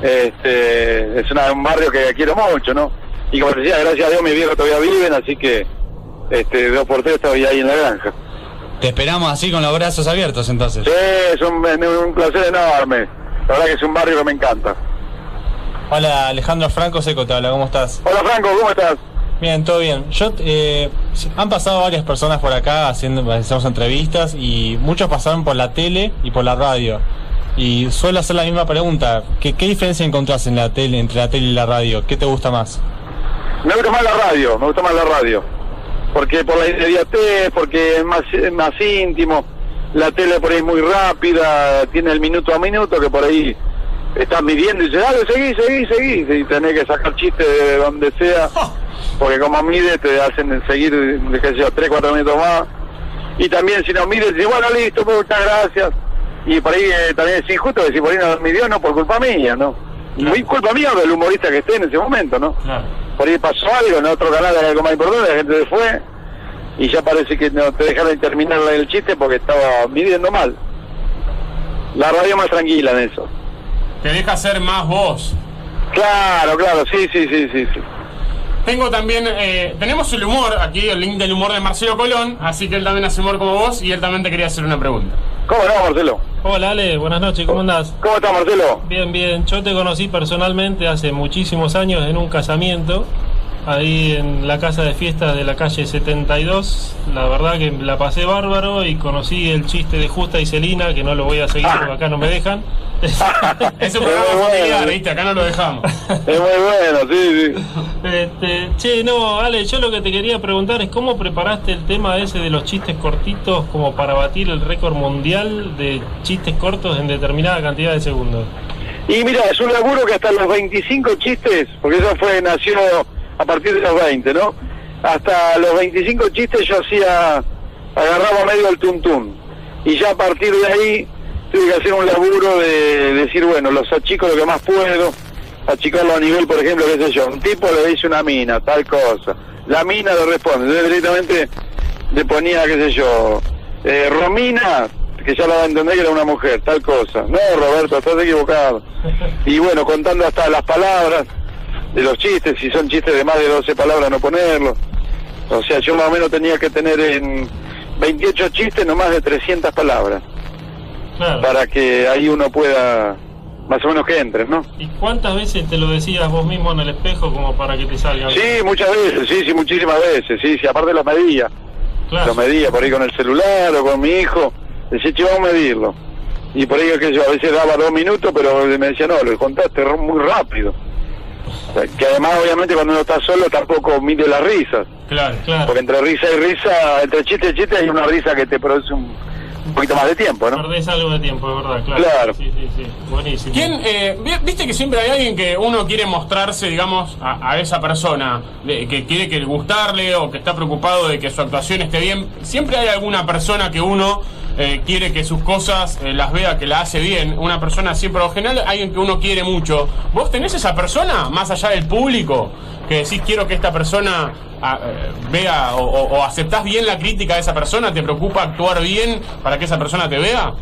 Este, es una- un barrio que quiero mucho, ¿no? Y como te decía, gracias a Dios mis viejos todavía viven, así que este, dos por tres estoy ahí en la granja. Te esperamos así con los brazos abiertos entonces. Sí, es un, un placer enorme. La verdad que es un barrio que me encanta. Hola, Alejandro Franco Seco te habla, ¿cómo estás? Hola Franco, ¿cómo estás? Bien, todo bien. Yo, eh, han pasado varias personas por acá haciendo entrevistas y muchos pasaron por la tele y por la radio. Y suelo hacer la misma pregunta. ¿Qué, qué diferencia encontrás en la tele, entre la tele y la radio? ¿Qué te gusta más? Me gusta más la radio, me gusta más la radio. Porque por la inmediatez, porque es más, es más íntimo. La tele por ahí es muy rápida, tiene el minuto a minuto que por ahí estás midiendo y dices, dale, seguí, seguí, seguí. Y tenés que sacar chistes de donde sea, porque como mide te hacen seguir, qué sé yo, 3, 4 minutos más. Y también si no mides, dices, bueno, listo, muchas gracias. Y por ahí eh, también es injusto decir, por ahí no midió, no por culpa mía, ¿no? Muy culpa mía del humorista que esté en ese momento, ¿no? por ahí pasó algo en otro canal era algo más importante, la gente se fue y ya parece que no te dejaron terminar el chiste porque estaba midiendo mal. La radio más tranquila en eso. Te deja ser más vos. Claro, claro, sí, sí, sí, sí. sí. Tengo también, eh, tenemos el humor, aquí el link del humor de Marcelo Colón, así que él también hace humor como vos y él también te quería hacer una pregunta. ¿Cómo no, Marcelo? Hola Ale, buenas noches, ¿cómo andás? ¿Cómo estás, Marcelo? Bien, bien. Yo te conocí personalmente hace muchísimos años en un casamiento, ahí en la casa de fiestas de la calle 72. La verdad que la pasé bárbaro y conocí el chiste de Justa y Celina, que no lo voy a seguir porque acá no me dejan. Es un programa familiar, ¿viste? Acá no lo dejamos. Es muy bueno, sí, sí. Este, che, no, Ale, yo lo que te quería preguntar es cómo preparaste el tema ese de los chistes cortitos como para batir el récord mundial de chistes cortos en determinada cantidad de segundos. Y mira, es un laburo que hasta los 25 chistes, porque eso fue, nació a partir de los 20, ¿no? Hasta los 25 chistes yo hacía, agarraba medio el tuntún. Y ya a partir de ahí tuve que hacer un laburo de decir, bueno, los achico lo que más puedo, achicarlo a nivel, por ejemplo, qué sé yo, un tipo le dice una mina, tal cosa. La mina le responde, entonces directamente le ponía, qué sé yo, eh, Romina, que ya la va a entender que era una mujer, tal cosa. No, Roberto, estás equivocado. Y bueno, contando hasta las palabras de los chistes, si son chistes de más de 12 palabras, no ponerlos. O sea, yo más o menos tenía que tener en 28 chistes no más de 300 palabras. Para que ahí uno pueda, más o menos que entre, ¿no? ¿Y cuántas veces te lo decías vos mismo en el espejo como para que te salgan? Sí, muchas veces, sí, sí, muchísimas veces, sí, sí, aparte la medía. Lo medía por ahí con el celular o con mi hijo. Decía, che, vamos a medirlo. Y por ahí, que yo, a veces daba dos minutos, pero me decía, no, lo contaste muy rápido. Que además, obviamente, cuando uno está solo tampoco mide las risas. Claro, claro. Porque entre risa y risa, entre chiste y chiste, hay una risa que te produce un, un poquito más de tiempo, ¿no? Perdés algo de tiempo, es verdad, claro. Claro. Sí, sí, sí. Buenísimo. ¿Quién, eh, vi- viste que siempre hay alguien que uno quiere mostrarse, digamos, a, a esa persona, de- que quiere que gustarle o que está preocupado de que su actuación esté bien? Siempre hay alguna persona que uno eh, quiere que sus cosas eh, las vea, que la hace bien. Una persona siempre, por general, alguien que uno quiere mucho. ¿Vos tenés esa persona, más allá del público, que decís quiero que esta persona eh, vea o, o- aceptás bien la crítica de esa persona? ¿Te preocupa actuar bien para que esa persona te vea?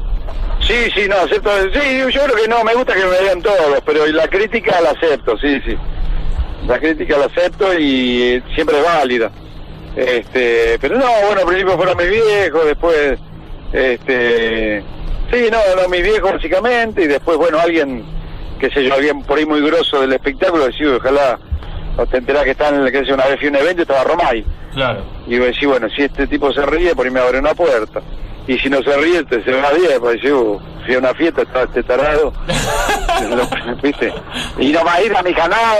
Sí, sí, no, acepto. Sí, yo creo que no, me gusta que me vean todos, pero la crítica la acepto, sí, sí. La crítica la acepto y siempre es válida. Este, pero no, bueno, al principio fueron mis viejos, después, este, sí, no, no, mis viejos básicamente, y después, bueno, alguien, qué sé yo, alguien por ahí muy grosso del espectáculo, decía, ojalá, o te enterás que está en el, que sé, una vez fui a un evento estaba Romay. Claro. Y digo, sí, bueno, si este tipo se ríe, por ahí me abre una puerta. Y si no se ríe, te se va a 10, pues dice, uh, fui a una fiesta, estaba este tarado. ¿Viste? Y no más ir a mi canal.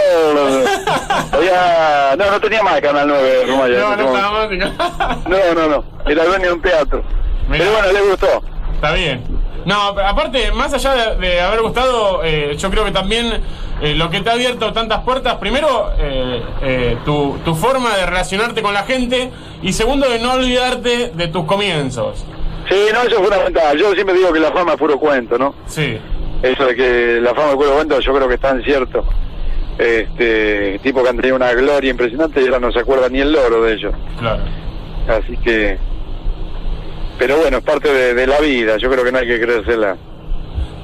Voy a- No, no tenía más canal 9, Romay. No, no más. no, no, no. Era dueño de un teatro. Pero bueno, le gustó. Está bien. No, aparte, más allá de, de haber gustado, eh, yo creo que también eh, lo que te ha abierto tantas puertas, primero, eh, eh, tu, tu forma de relacionarte con la gente y segundo, de no olvidarte de tus comienzos. Sí, no, eso es fundamental. Yo siempre digo que la fama es puro cuento, ¿no? Sí. Eso de que la fama es puro cuento, yo creo que es tan cierto. Este, tipo que han tenido una gloria impresionante y ahora no se acuerda ni el loro de ellos. Claro. Así que. Pero bueno, es parte de, de la vida, yo creo que no hay que creérsela.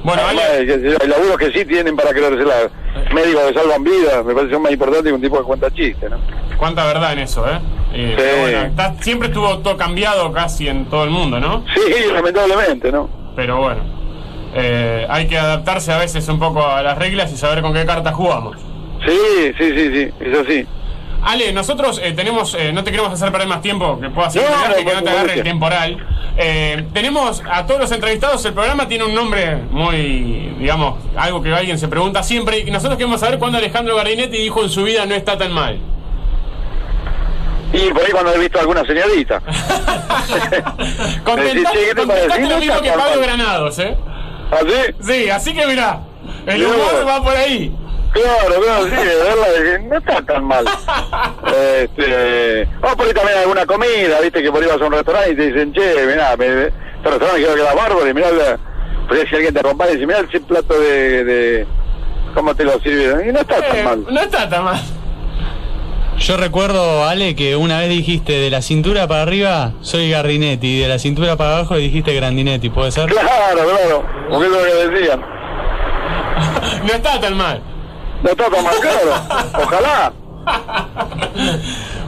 Bueno, Además, yo, hay laburos que sí tienen para creérsela. Médicos que salvan vidas, me parece son más importante que un tipo que cuenta chistes, ¿no? Cuánta verdad en eso, ¿eh? Eh, Sí. pero bueno, está- siempre estuvo todo cambiado casi en todo el mundo, ¿no? Sí, lamentablemente, ¿no? Pero bueno, eh, hay que adaptarse a veces un poco a las reglas y saber con qué cartas jugamos. Sí, sí, sí, sí, eso sí. Ale, nosotros eh, tenemos, eh, no te queremos hacer perder más tiempo, que puedas No, explicarte, no, que no te agarre el temporal. Eh, tenemos a todos los entrevistados, el programa tiene un nombre muy, digamos, algo que alguien se pregunta siempre, y nosotros queremos saber cuándo Alejandro Gardinetti dijo en su vida no está tan mal. Y por ahí cuando he visto alguna señorita. Contestá- Decís, che, ¿qué te contestaste parece? lo No mismo que Pablo. Granados, ¿eh? ¿Así? Sí, así que mirá, el humor va por ahí. Claro, claro, sí, de verdad, que no está tan mal. Este, o por ahí también alguna comida, viste, que por ahí vas a un restaurante y te dicen, che, mirá, me, este restaurante quiero que la bárbaro y mirá, la, por ahí si alguien te acompaña y dice, mirá ese plato de, de, cómo te lo sirvieron, y no está tan Eh, mal. no está tan mal. Yo recuerdo, Ale, que una vez dijiste de la cintura para arriba soy Gardinetti y de la cintura para abajo dijiste Grandinetti, ¿puede ser? Claro, claro, porque es lo que decían. No está tan mal. Está tan mal, claro. Ojalá.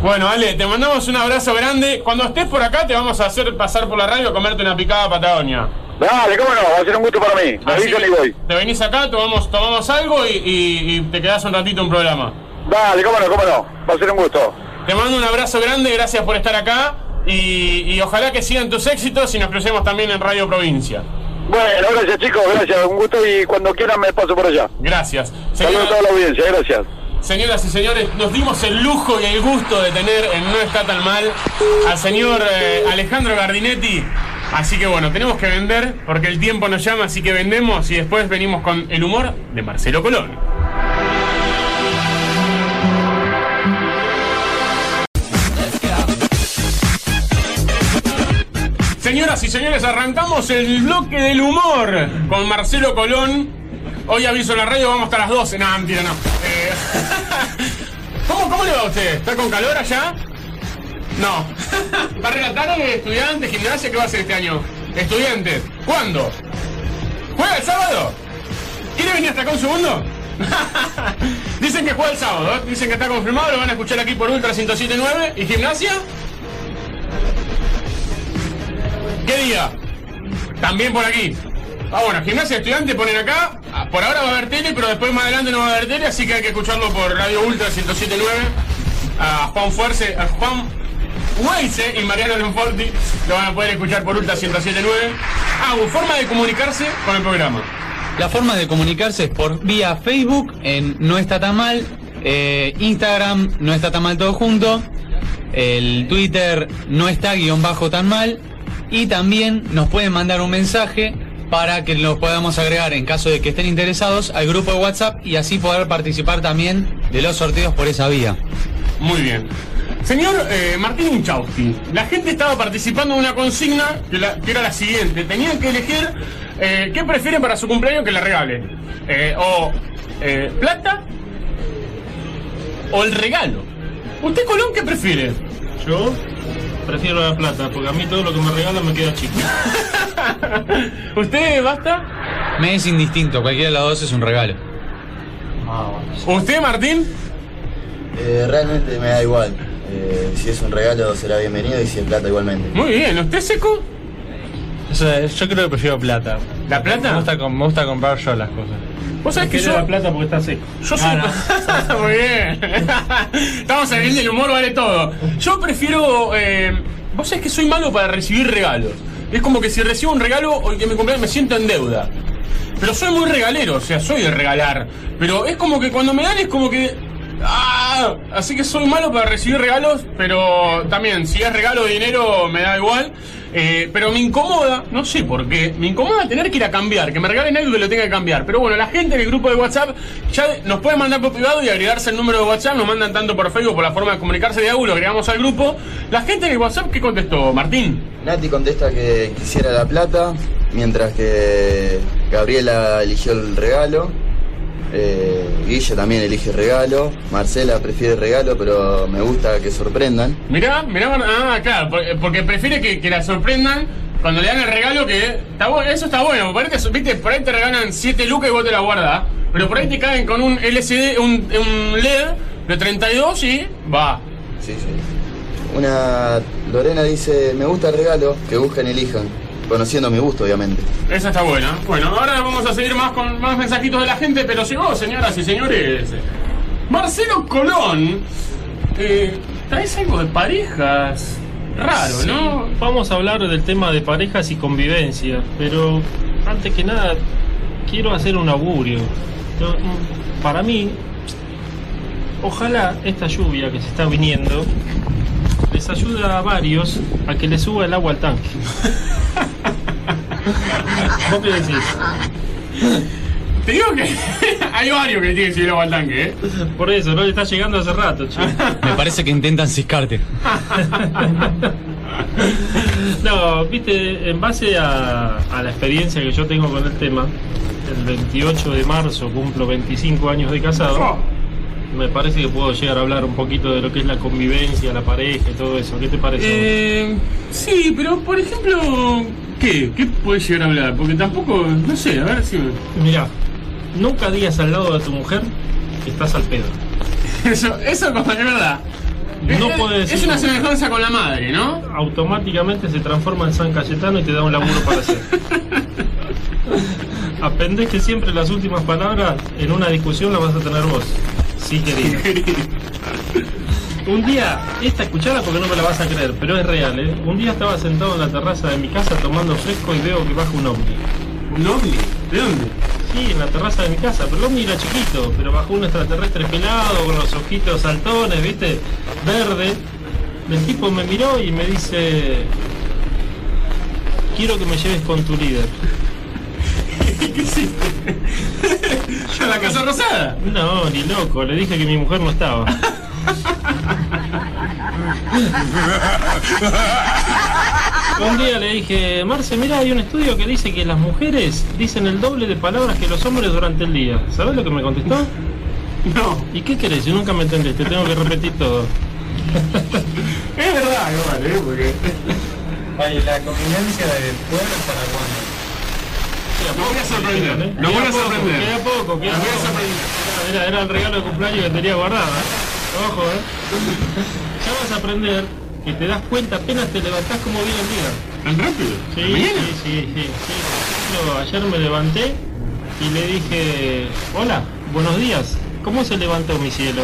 Bueno, Ale, te mandamos un abrazo grande. Cuando estés por acá te vamos a hacer pasar por la radio a comerte una picada Patagonia. Dale, cómo no, va a ser un gusto para mí. Me Así avisan que y voy. Te venís acá, tomamos, tomamos algo y, y- y te quedás un ratito en programa. Dale, cómo no, cómo no, va a ser un gusto. Te mando un abrazo grande, gracias por estar acá y, y ojalá que sigan tus éxitos y nos crucemos también en Radio Provincia. Bueno, gracias chicos, gracias, un gusto y cuando quieran me paso por allá. Gracias. Saludos a toda la audiencia, gracias. Señoras y señores, nos dimos el lujo y el gusto de tener en No Está Tan Mal al señor eh, Alejandro Gardinetti. Así que bueno, tenemos que vender porque el tiempo nos llama, así que vendemos y después venimos con el humor de Marcelo Colón. Señoras y señores, arrancamos el bloque del humor con Marcelo Colón. Hoy aviso la radio, vamos hasta las 12. No, mentira, no. Eh, ¿Cómo, ¿Cómo le va a usted? ¿Está con calor allá? No. ¿Va a relatar estudiante, gimnasia? ¿Qué va a hacer este año? Estudiantes. ¿Cuándo? ¿Juega el sábado? ¿Quiere venir hasta acá un segundo? Dicen que juega el sábado, ¿eh? dicen que está confirmado, lo van a escuchar aquí por Ultra 107.9. ¿Y gimnasia? ¿Qué día? También por aquí. Ah, bueno, gimnasia estudiante ponen acá. Ah, Por ahora va a haber tele, pero después más adelante no va a haber tele, así que hay que escucharlo por Radio Ultra 107.9. A Juan Fuerce, a Juan Weise y Mariano Lenforti lo van a poder escuchar por Ultra 1079. Ah, forma de comunicarse con el programa. La forma de comunicarse es por vía Facebook en No está tan mal, eh, Instagram No está tan mal todo junto, el Twitter No está guion bajo tan mal y también nos pueden mandar un mensaje para que los podamos agregar en caso de que estén interesados al grupo de WhatsApp y así poder participar también de los sorteos por esa vía. Muy bien. Señor eh, Martín Inchausti, la gente estaba participando en una consigna que, la- que era la siguiente. Tenían que elegir eh, qué prefieren para su cumpleaños que le regalen. Eh, o eh, plata o el regalo. ¿Usted, Colón, qué prefiere? Yo prefiero la plata, porque a mí todo lo que me regalan me queda chico. ¿Usted basta? Me es indistinto, cualquiera de las dos es un regalo. ¿Usted, Martín? Eh, realmente me da igual. Eh, si es un regalo será bienvenido y si es plata igualmente. Muy bien, ¿usted seco? O sea, yo creo que prefiero plata. ¿La plata? Me gusta, com- me gusta comprar yo las cosas. Vos sabés que yo... la plata porque está seco. Yo soy... Muy bien. Estamos en el del humor, vale todo. Yo prefiero... eh, Vos sabés que soy malo para recibir regalos. Es como que si recibo un regalo o que me cumpleaños me siento en deuda. Pero soy muy regalero, o sea, soy de regalar. Pero es como que cuando me dan es como que... ¡Ah! Así que soy malo para recibir regalos, pero también, si es regalo de dinero, me da igual. Eh, pero me incomoda, no sé por qué, me incomoda tener que ir a cambiar, que me regalen algo que lo tenga que cambiar. Pero bueno, la gente en el grupo de WhatsApp ya nos puede mandar por privado y agregarse el número de WhatsApp, nos mandan tanto por Facebook, por la forma de comunicarse de Aulo, agregamos al grupo. La gente en el WhatsApp, ¿qué contestó? Martín. Nati contesta que quisiera la plata, mientras que Gabriela eligió el regalo. Eh, Guille también elige regalo. Marcela prefiere regalo, pero me gusta que sorprendan. Mirá, mirá, ah, claro, por- porque prefiere que, que la sorprendan cuando le dan el regalo que está bueno, eso está bueno, por ahí te, viste, por ahí te regalan 7 lucas y vos te la guardás, pero por ahí te caen con un LCD, un, un LED de 32 y va. Sí, sí. Una Lorena dice, me gusta el regalo, que busquen y elijan. Conociendo mi gusto, obviamente. Esa está buena. Bueno, ahora vamos a seguir más con más mensajitos de la gente, pero llegó, señoras y señores. Marcelo Colón. Eh, ¿Traes algo de parejas? Raro, Sí, ¿no? Vamos a hablar del tema de parejas y convivencia, pero antes que nada quiero hacer un augurio. Mm, Para mí, ojalá esta lluvia que se está viniendo les ayude a varios a que le suba el agua al tanque. ¿Vos qué decís? Te digo que hay varios que tienen cielo al tanque, ¿eh? Por eso, no le está llegando hace rato, che. Me parece que intentan ciscarte. No, viste, en base a, a la experiencia que yo tengo con el tema, el 28 de marzo cumplo 25 años de casado. Me parece que puedo llegar a hablar un poquito de lo que es la convivencia, la pareja y todo eso. ¿Qué te parece? Eh, sí, pero por ejemplo, ¿qué? ¿Qué puedes llegar a hablar? Porque tampoco, no sé, a ver si me... Mira, nunca digas al lado de tu mujer que estás al pedo. Eso, eso es verdad. No es, puede es una semejanza con la madre, ¿no? Automáticamente se transforma en San Cayetano y te da un laburo para hacer. Aprendés que siempre las últimas palabras en una discusión las vas a tener vos. Sí, querido. Un día, esta escuchada porque no me la vas a creer, pero es real, ¿eh? Un día estaba sentado en la terraza de mi casa tomando fresco y veo que baja un ovni. ¿Un ovni? ¿De dónde? Sí, en la terraza de mi casa, pero el ovni era chiquito, pero bajó un extraterrestre pelado, con los ojitos saltones, ¿viste? Verde. El tipo me miró y me dice, quiero que me lleves con tu líder. ¿Qué hiciste? ¿A la Casa Rosada? No, ni loco, le dije que mi mujer no estaba. Un día le dije, Marce, mira, hay un estudio que dice que las mujeres dicen el doble de palabras que los hombres durante el día. ¿Sabes lo que me contestó? No. ¿Y qué querés? Yo nunca me entendiste, tengo que repetir todo. Es verdad, igual, ¿eh? Porque... Vale, la convivencia de pueblo para cuándo. Lo voy a sorprender. Lo voy a sorprender. Queda poco, queda voy a poco. sorprender. Era, era el regalo de cumpleaños que tenía guardado. ¿eh? Ojo, ¿eh? Ya vas a aprender que te das cuenta apenas te levantás como viene el día. ¿Tan rápido? Sí, sí, sí, sí, ayer me levanté y le dije, hola, buenos días. ¿Cómo se levantó mi cielo?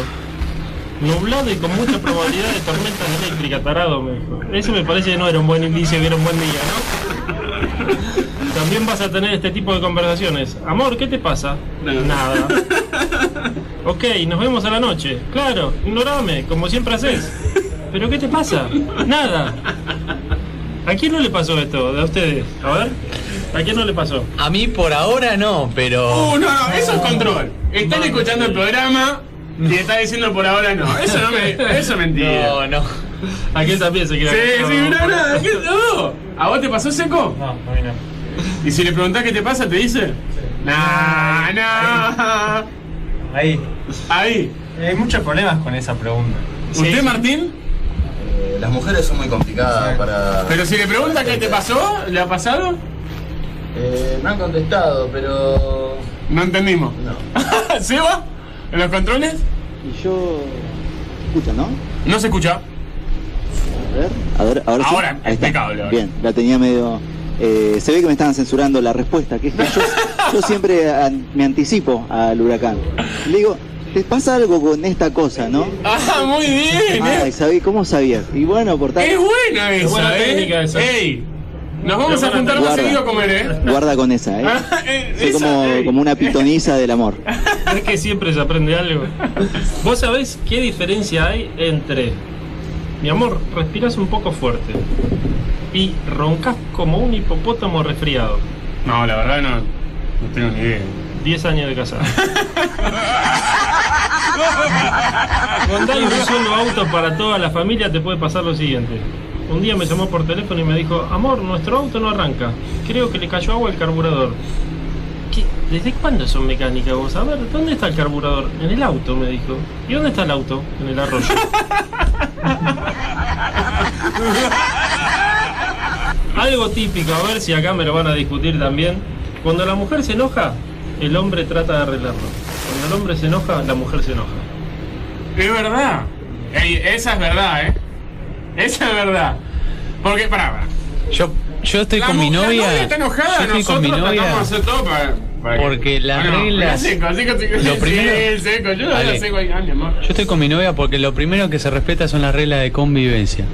Nublado y con mucha probabilidad de tormentas eléctricas, tarado, me dijo. Eso me parece que no era un buen indicio, que era un buen día, ¿no? También vas a tener este tipo de conversaciones. Amor, ¿qué te pasa? Nada. Ok, nos vemos a la noche. Claro, ignorame, como siempre haces. ¿Pero qué te pasa? Nada. ¿A quién no le pasó esto? ¿A ustedes? A ver. ¿A quién no le pasó? A mí por ahora no, pero. Uh, no, no, eso es control. Están escuchando el programa y está diciendo por ahora no. Eso no me, eso es mentira. No, no. ¿A quién también se Sí, quiere sí, no, no, ¿qué- no. ¿A vos te pasó seco? No, a mí no. ¿Y si le preguntás qué te pasa, te dice? Nah, nah. Ahí. Ahí. Hay muchos problemas con esa pregunta. ¿Usted, Martín? Eh, las mujeres son muy complicadas para... Pero si le pregunta qué te pasó, ¿le ha pasado? Eh, me han contestado, pero... No entendimos. No. ¿Seba? ¿En los controles? Y yo. Escucha, ¿no? No se escucha. A ver, a ver, ahora sí. Ahora, Ahí impecable. Bien, la tenía medio. eh, se ve que me estaban censurando la respuesta, que es que yo, yo siempre an- me anticipo al huracán. Le digo, ¿te pasa algo con esta cosa, no? Ah, muy bien. Ay, eh. ¿sabí cómo sabías? Y bueno, por tal. Es buena esa, buena ¿eh? técnica esa. Ey, nos vamos a juntar más seguido a comer, ¿eh? Guarda con esa, ¿eh? Ah, eh, Soy esa, como, como una pitoniza del amor. Es que siempre se aprende algo. ¿Vos sabés qué diferencia hay entre, mi amor, respiras un poco fuerte y roncas como un hipopótamo resfriado? No, la verdad no, no tengo ni idea. 10 años de casado. Cuando hay un solo auto para toda la familia te puede pasar lo siguiente. Un día me llamó por teléfono y me dijo, amor, nuestro auto no arranca. Creo que le cayó agua al carburador. ¿Qué? ¿Desde cuándo son mecánicas vos? A ver, ¿dónde está el carburador? En el auto, me dijo. ¿Y dónde está el auto? En el arroyo. Algo típico, a ver si acá me lo van a discutir también. Cuando la mujer se enoja, el hombre trata de arreglarlo. Cuando el hombre se enoja, la mujer se enoja. Es verdad. Ey, esa es verdad, ¿eh? Esa es verdad. Porque, pará, pará. Yo, yo estoy La con mi la novia. está enojada, yo estoy nosotros con mi tratamos de novia. hacer todo para... para que- Porque las reglas- Seco, seco, seco. Lo primero- seco. Yo lo Vale. veo seco ahí, mi amor. Yo estoy con mi novia porque lo primero que se respeta son las reglas de convivencia.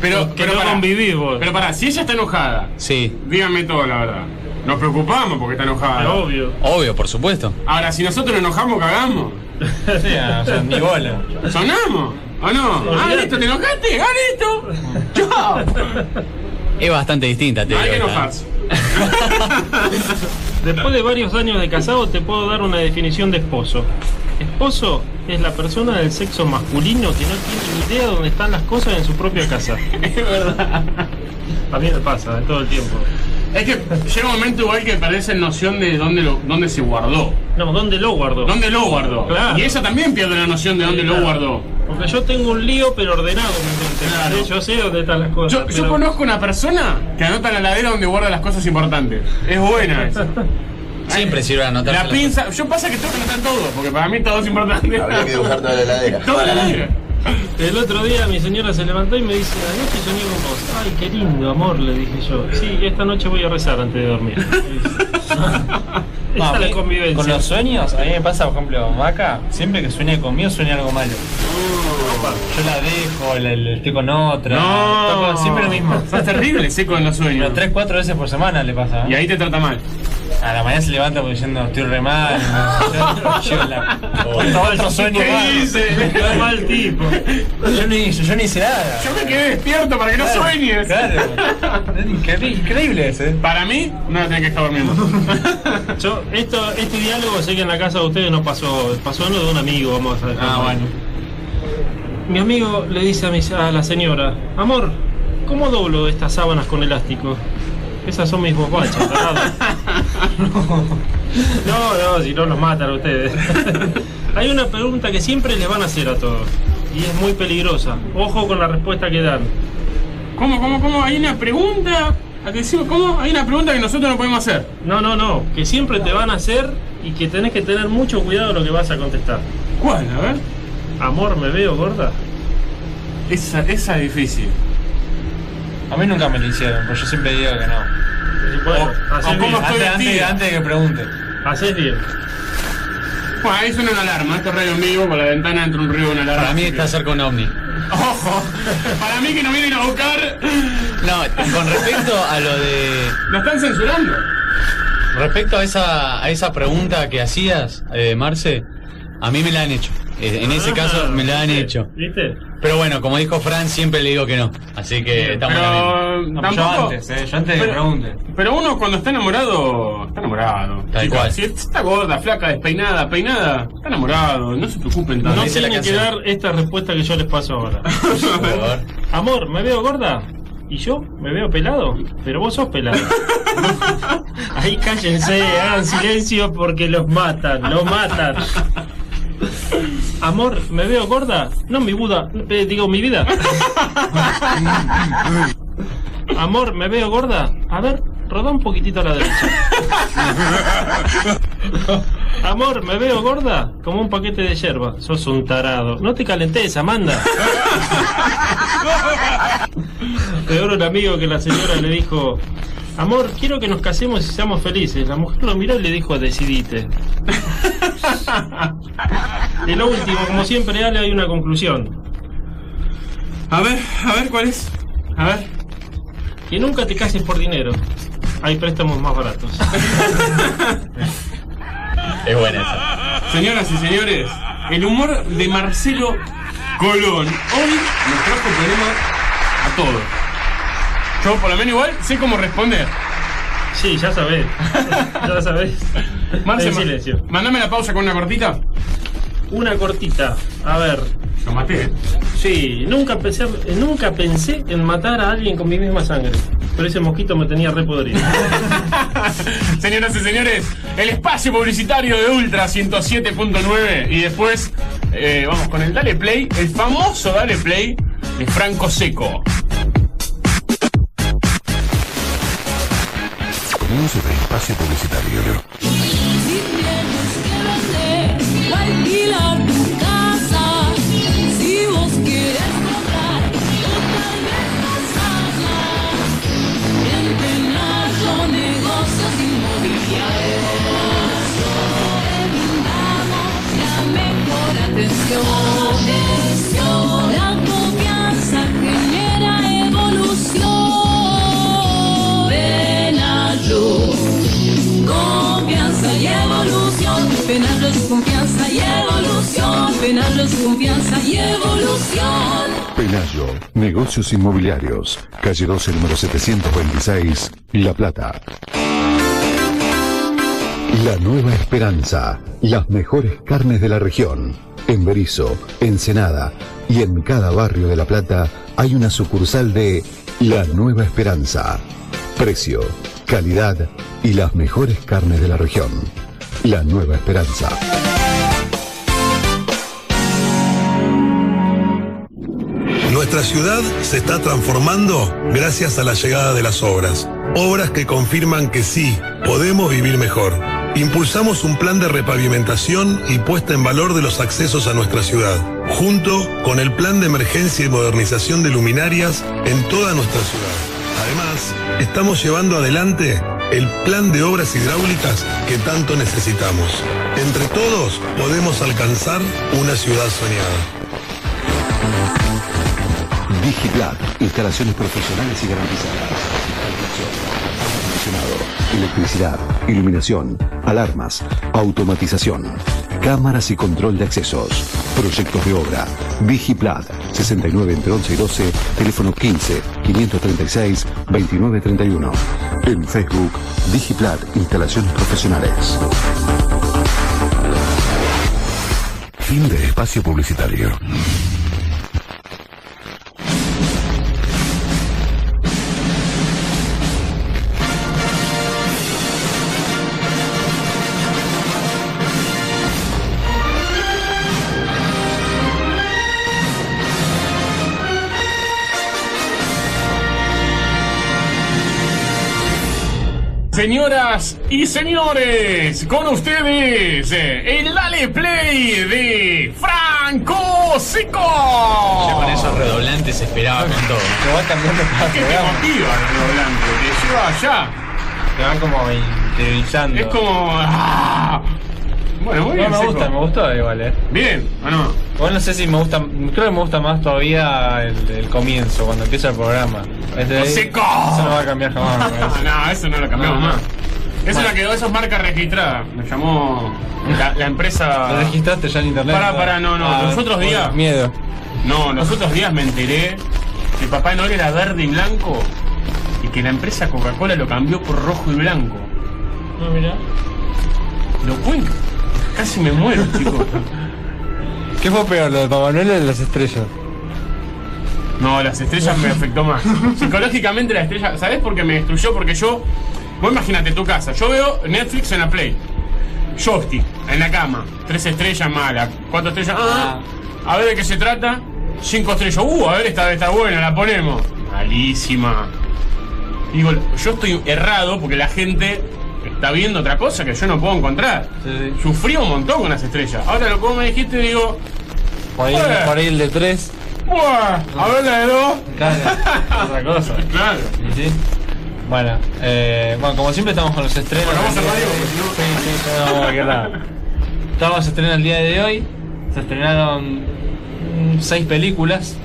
Pero, Que pero no pará. convivís vos. Pero pará, si ella está enojada, Sí, díganme todo la verdad. Nos preocupamos porque está enojada. Pero obvio. obvio, por supuesto. Ahora, si nosotros nos enojamos, cagamos. O sea, mi bola. ¿Sonamos? ¿O no? Ah, listo, ¿te enojaste? Ah, listo. Chao. Es bastante distinta, te No hay que digo, esta. enojarse. Después de varios años de casado te puedo dar una definición de esposo. Esposo es la persona del sexo masculino que no tiene ni idea dónde están las cosas en su propia casa. Es verdad. A mí me pasa eh, todo el tiempo. Es que llega un momento igual que parece noción de dónde, lo, dónde se guardó. No, ¿dónde lo guardo? ¿Dónde lo guardó? Claro. Y ella también pierde la noción de dónde Sí, lo claro. guardó. Porque yo tengo un lío pero ordenado. Yo sé dónde están las cosas. Yo, yo pero- conozco una persona que anota en la ladera donde guarda las cosas importantes. Es buena esa. Siempre sirve anotar. La pinza, yo pasa que tengo que anotar todo, porque para mí todo es importante. Habría que dibujar toda la heladera. Toda la ladera. El otro día mi señora se levantó y me dice, anoche soñé con vos. Ay, qué lindo, amor, le dije yo. Sí, esta noche voy a rezar antes de dormir. Esa No, a es la mí, convivencia. Con los sueños, a mí me pasa, por ejemplo, Maca, siempre que sueña conmigo, sueña algo malo. Yo la dejo, la, la- estoy con otra. No. Siempre lo mismo. Es terrible, seco en los sueños. Pero tres, cuatro veces por semana le pasa. ¿eh? Y ahí te trata mal. A la mañana se levanta diciendo estoy re mal. Yo, llevo la. Otro, otro sueño ¿Qué? Qué mal tipo. Yo no hice, yo no hice nada. Yo me quedé despierto para que no Claro, sueñes. Claro. Es increíble, increíble ese. Para mí, no tenés que estar durmiendo. Yo, esto, este diálogo sé que en la casa de ustedes no pasó, pasó en lo de un amigo, vamos a ver. Ah, bueno. Mi amigo le dice a, mi, a la señora, amor, ¿cómo doblo estas sábanas con elástico? Esas son mis bobachas, tarado". No, no, si no los matan a ustedes. Hay una pregunta que siempre les van a hacer a todos. Y es muy peligrosa. Ojo con la respuesta que dan. ¿Cómo, cómo, cómo? Hay una pregunta. ¿A que decimos cómo? Hay una pregunta que nosotros no podemos hacer. No, no, no. Que siempre te van a hacer y que tenés que tener mucho cuidado en lo que vas a contestar. ¿Cuál? A ver. Amor, ¿me veo gorda? Esa, esa es difícil. A mí nunca me lo hicieron, pero yo siempre digo que no. Bueno, O- cómo bien. estoy Antes, antes, vestida. antes de que pregunte. Haces bien. Bueno, ahí suena una alarma. Esto es radio en vivo, con la ventana entra un de una alarma. Para mí está cerca un ovni. Ojo, para mí que nos vienen a buscar. No, con respecto a lo de. Lo están censurando. Respecto a esa, a esa pregunta que hacías, eh, Marce, a mí me la han hecho. Eh, En ese Ah, caso me la han ¿viste? hecho. ¿Viste? Pero bueno, como dijo Fran, siempre le digo que no. Así que estamos en la Pero misma. tampoco. eh, yo antes de que pero, pregunte. pero uno cuando está enamorado, está enamorado. Tal Chicos, cual. Si está gorda, flaca, despeinada, peinada, está enamorado. No se preocupen tanto. No tienen que dar esta respuesta que yo les paso ahora. Amor, ¿me veo gorda? ¿Y yo? ¿Me veo pelado? Pero vos sos pelado. Ahí cállense, hagan silencio porque los matan, los matan. Amor, ¿me veo gorda? No, mi Buda, eh, digo mi vida. Amor, ¿me veo gorda? A ver, roda un poquitito a la derecha. Amor, ¿me veo gorda? Como un paquete de yerba. Sos un tarado. No te calentes, Amanda. Peor un amigo que la señora le dijo, amor, quiero que nos casemos y seamos felices. La mujer lo miró y le dijo, decidite. Y lo último, como siempre, Ale, hay una conclusión. A ver, a ver, ¿cuál es? A ver. Que nunca te cases por dinero. Hay préstamos más baratos. Es buena esa. Señoras y señores, el humor de Marcelo Colón hoy nos trajo problemas a todos. Yo por lo menos igual sé cómo responder. Sí, ya sabés. Ya sabés. Marce, En silencio. Mandame la pausa con una cortita. Una cortita. A ver. Lo maté. Sí, nunca pensé, nunca pensé en matar a alguien con mi misma sangre. Pero ese mosquito me tenía re podrido. Señoras y señores, el espacio publicitario de Ultra 107.9 y después eh, vamos con el Dale Play, el famoso Dale Play de Franco Seco. Comienzo de espacio publicitario. Es confianza y evolución. Penayo, negocios inmobiliarios. Calle 12, número 726, La Plata. La Nueva Esperanza. Las mejores carnes de la región. En Berizo, Ensenada y en cada barrio de La Plata hay una sucursal de La Nueva Esperanza. Precio, calidad y las mejores carnes de la región. La Nueva Esperanza. Nuestra ciudad se está transformando gracias a la llegada de las obras. Obras que confirman que sí, podemos vivir mejor. Impulsamos un plan de repavimentación y puesta en valor de los accesos a nuestra ciudad, junto con el plan de emergencia y modernización de luminarias en toda nuestra ciudad. Además, estamos llevando adelante el plan de obras hidráulicas que tanto necesitamos. Entre todos podemos alcanzar una ciudad soñada. Digiplat, instalaciones profesionales y garantizadas. Electricidad, iluminación, alarmas, automatización, cámaras y control de accesos, proyectos de obra. Digiplat, 69 entre 11 y 12, teléfono 15 536 2931. En Facebook, Digiplat, instalaciones profesionales. Fin de espacio publicitario. Señoras y señores, con ustedes eh, el Dale Play de Franco Seco. Ya con esos redoblantes se esperaba con todo. Te va cambiando cada ¿Qué te motiva el redoblante? Te lleva allá. Te van como interiorizando. Es como. ah. Bueno, muy No, bien. me Seco. gusta, me gustó igual, eh. Bien, ¿o no? Bueno, no sé si me gusta, creo que me gusta más todavía el, el comienzo, cuando empieza el programa. Este de ahí- ¡Seco! Eso no va a cambiar jamás. me no, eso no lo cambiamos No, no. más. Eso la quedó, eso es marca registrada. Me llamó la, la empresa. ¿Lo registraste ya en internet? Pará, pará, no, no. Ah, los otros bueno, días. Miedo. No, los otros días me enteré que Papá Noel era verde y blanco y que la empresa Coca-Cola lo cambió por rojo y blanco. No, mira. Lo cuento. Casi me muero, chicos. ¿Qué fue peor, lo de Papá Noel o de las estrellas? No, las estrellas me afectó más. Psicológicamente la estrella, ¿sabes por qué me destruyó? Porque yo, vos imagínate tu casa, yo veo Netflix en la Play, joystick, en la cama, tres estrellas malas, cuatro estrellas, ah, a ver de qué se trata, cinco estrellas, uh, a ver esta está buena, la ponemos. Malísima. Digo, yo estoy errado porque la gente está viendo otra cosa que yo no puedo encontrar. Sufrí un montón con las estrellas. Ahora lo que me dijiste, digo, Por ahí, por ahí el de tres. "Buah, a ver la de dos. Claro, otra cosa. Claro. ¿Y sí? Bueno, eh, bueno, como siempre estamos con los estrenos. Bueno, vamos a radio, Sí, sí, no. Estamos a estrenar el día de hoy. Se estrenaron mm, seis películas.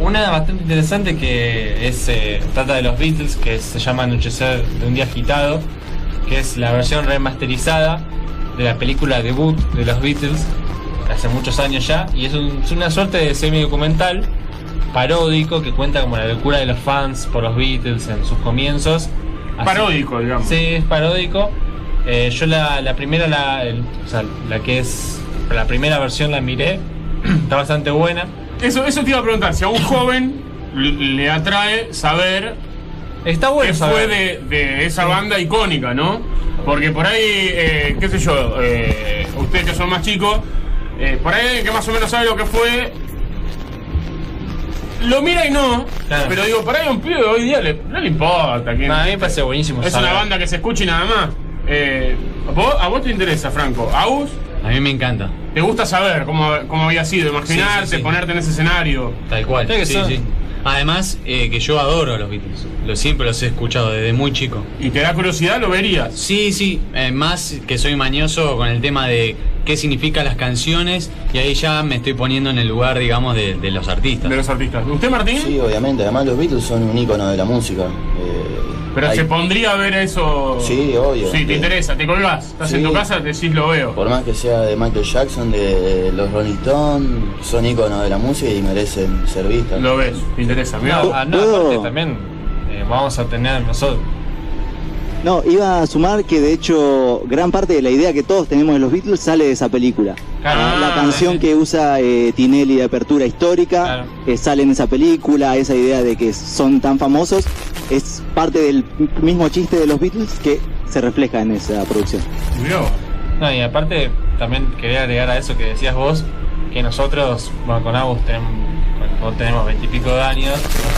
Una bastante interesante que es eh, trata de los Beatles, que se llama Anochecer de un día agitado, que es la versión remasterizada de la película debut de los Beatles hace muchos años ya, y es, un- es una suerte de semi-documental paródico que cuenta como la locura de los fans por los Beatles en sus comienzos. Así- Paródico, digamos. Sí, es paródico. Eh, yo la, la primera, la, el- o sea, la que es la primera versión la miré, está bastante buena. Eso, eso te iba a preguntar, si a un joven le le atrae saber Está bueno saber. fue de, de esa banda icónica, ¿no? Porque por ahí, eh, qué sé yo, eh, ustedes que son más chicos, eh, por ahí que más o menos sabe lo que fue, lo mira y no, Claro. pero digo, por ahí a un pibe de hoy día le, no le importa. quién- a mí me parece buenísimo. es saber. una banda que se escucha y nada más. Eh, ¿vos- ¿A vos te interesa, Franco? ¿A vos? A mí me encanta. ¿Te gusta saber cómo, cómo había sido? Imaginarte, Sí, sí, sí. ponerte en ese escenario. Tal cual. Que Sí, sí. Además, eh, que yo adoro a los Beatles. Lo, siempre los he escuchado desde muy chico. ¿Y te da curiosidad? ¿Lo verías? Sí, sí. Eh, más que soy mañoso con el tema de qué significan las canciones. Y ahí ya me estoy poniendo en el lugar, digamos, de, de los artistas. De los artistas. ¿Usted, Martín? Sí, obviamente. Además, los Beatles son un ícono de la música. Eh, Pero hay- se pondría a ver eso. Sí, obvio. Sí, te interesa, te colgás. Estás en tu casa, decís lo veo. Por más que sea de Michael Jackson, de los Rolling Stones, son íconos de la música y merecen ser vistas. Lo ves, te interesa. Mirá. No, ah, no, aparte también eh, vamos a tener nosotros. No, iba a sumar que de hecho gran parte de la idea que todos tenemos de los Beatles sale de esa película. Ah, la canción que usa eh, Tinelli de apertura histórica eh, sale en esa película, esa idea de que son tan famosos es parte del mismo chiste de los Beatles que se refleja en esa producción. No, y aparte también quería agregar a eso que decías vos, que nosotros, bueno, con Agus tenemos, vos tenemos veintipico de años,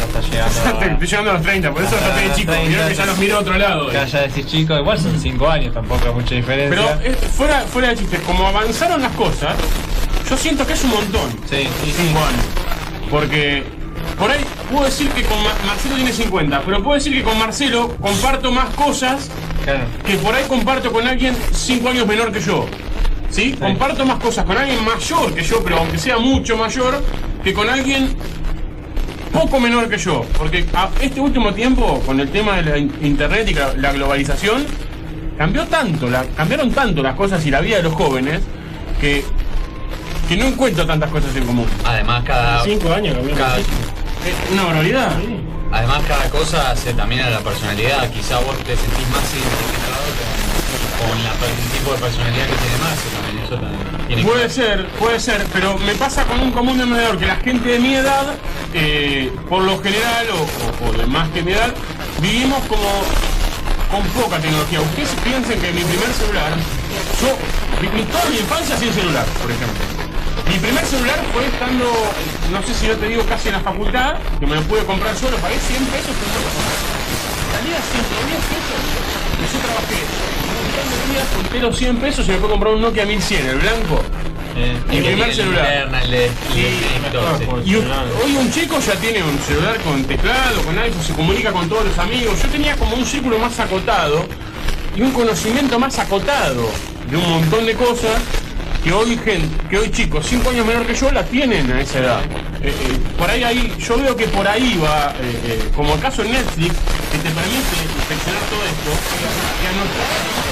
está llegando a- Estoy llegando a los 30, por eso traté de chico. 30, Mirá que ya nos miro a otro lado. Que ya decís chico, igual son 5 años, tampoco hay mucha diferencia. Pero eh, fuera, fuera de chiste, como avanzaron las cosas, yo siento que es un montón. Sí, sí, cinco años. Porque por ahí puedo decir que con Ma- Marcelo tiene 50, pero puedo decir que con Marcelo comparto más cosas que por ahí comparto con alguien 5 años menor que yo. ¿Sí? Comparto más cosas con alguien mayor que yo, pero aunque sea mucho mayor, que con alguien poco menor que yo. Porque a este último tiempo, con el tema de la in- internet y la, la globalización, cambió tanto, la, cambiaron tanto las cosas y la vida de los jóvenes que, que no encuentro tantas cosas en común. Además, cada. Cinco años cambió. cada- Es una barbaridad. Además, cada cosa hace también a la personalidad. Quizá vos te sentís más identificado con, el tipo de personalidad que tiene más. También eso también tiene que Puede ser, puede ser, pero me pasa con un común denominador que la gente de mi edad, eh, por lo general, o, o- o de más que mi edad, vivimos como con poca tecnología. Ustedes piensen que mi primer celular, yo viví toda mi infancia sin celular, por ejemplo. Mi primer celular fue estando, no sé si yo te digo, casi en la facultad, que me lo pude comprar solo, pagué 100 pesos. Salía 110 pesos. Y yo trabajé los 100 pesos y me pude comprar un Nokia 1100, el blanco. mi el- primer el celular. interna, el de- el de entonces. Y hoy un chico ya tiene un celular con teclado, con iPhone, se comunica con todos los amigos. Yo tenía como un círculo más acotado y un conocimiento más acotado de un montón de cosas que hoy gente, que hoy chicos 5 años menor que yo la tienen a esa edad. Eh, eh, por ahí, ahí, yo veo que por ahí va, eh, eh, como el caso de Netflix, que te permite inspeccionar todo esto, y anotar,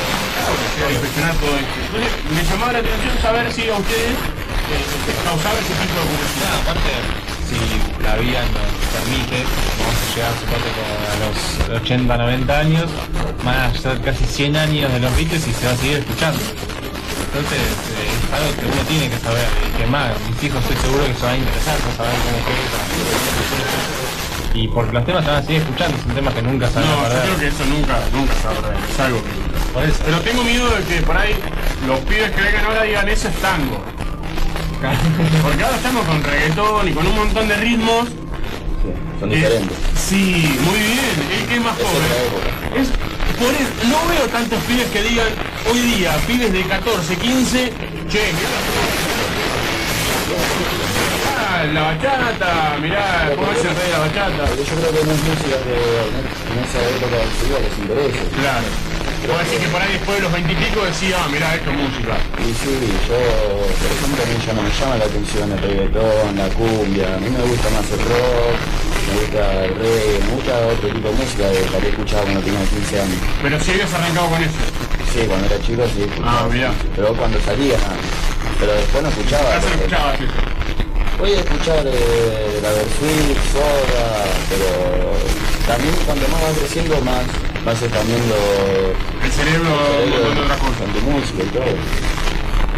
inspeccionar todo esto. Entonces, me llamaba la atención saber si a ustedes eh, causaba ese tipo de curiosidad. aparte, si la vida nos permite, vamos a llegar suponte a los 80, 90 años, van a ser casi 100 años de los Beatles y se va a seguir escuchando. Entonces, eh, es algo que uno tiene que saber, y que más, mis hijos estoy seguro que se van a interesar por saber cómo fue. Y porque los temas se van a seguir escuchando, son temas que nunca se van No, a yo perder. creo que eso nunca, nunca se va a perder, es algo que... Por eso. Pero tengo miedo de que por ahí los pibes que vengan ahora digan eso es tango. Porque ahora estamos con reggaetón y con un montón de ritmos. Son diferentes. Sí, muy bien. El que es más joven. Es, por eso, no veo tantos pibes que digan hoy día, pibes de 14, 15, che, mirá la, la bachata, mirá cómo es el rey de la bachata. Yo creo que no es música que en esa época del siglo les interese. Claro. Vos decís que por ahí después de los 20 y pico decía, ah, mirá, esto es música. Y sí, yo, por ejemplo, a mí ya no me llama la atención el reggaetón, la cumbia, a mí me gusta más el rock, me gusta el reggae, me gusta otro tipo de música de la que escuchaba cuando tenía 15 años. Pero si habías arrancado con eso. Sí, cuando era chico sí. Ah, mirá. Pero cuando salía, nada. Pero después no escuchaba. Escuchaba eso. Voy a escuchar eh, la Versuit, Soda, pero también cuando más vas creciendo más vas expandiendo el cerebro el con otra cosa. con tu música y todo.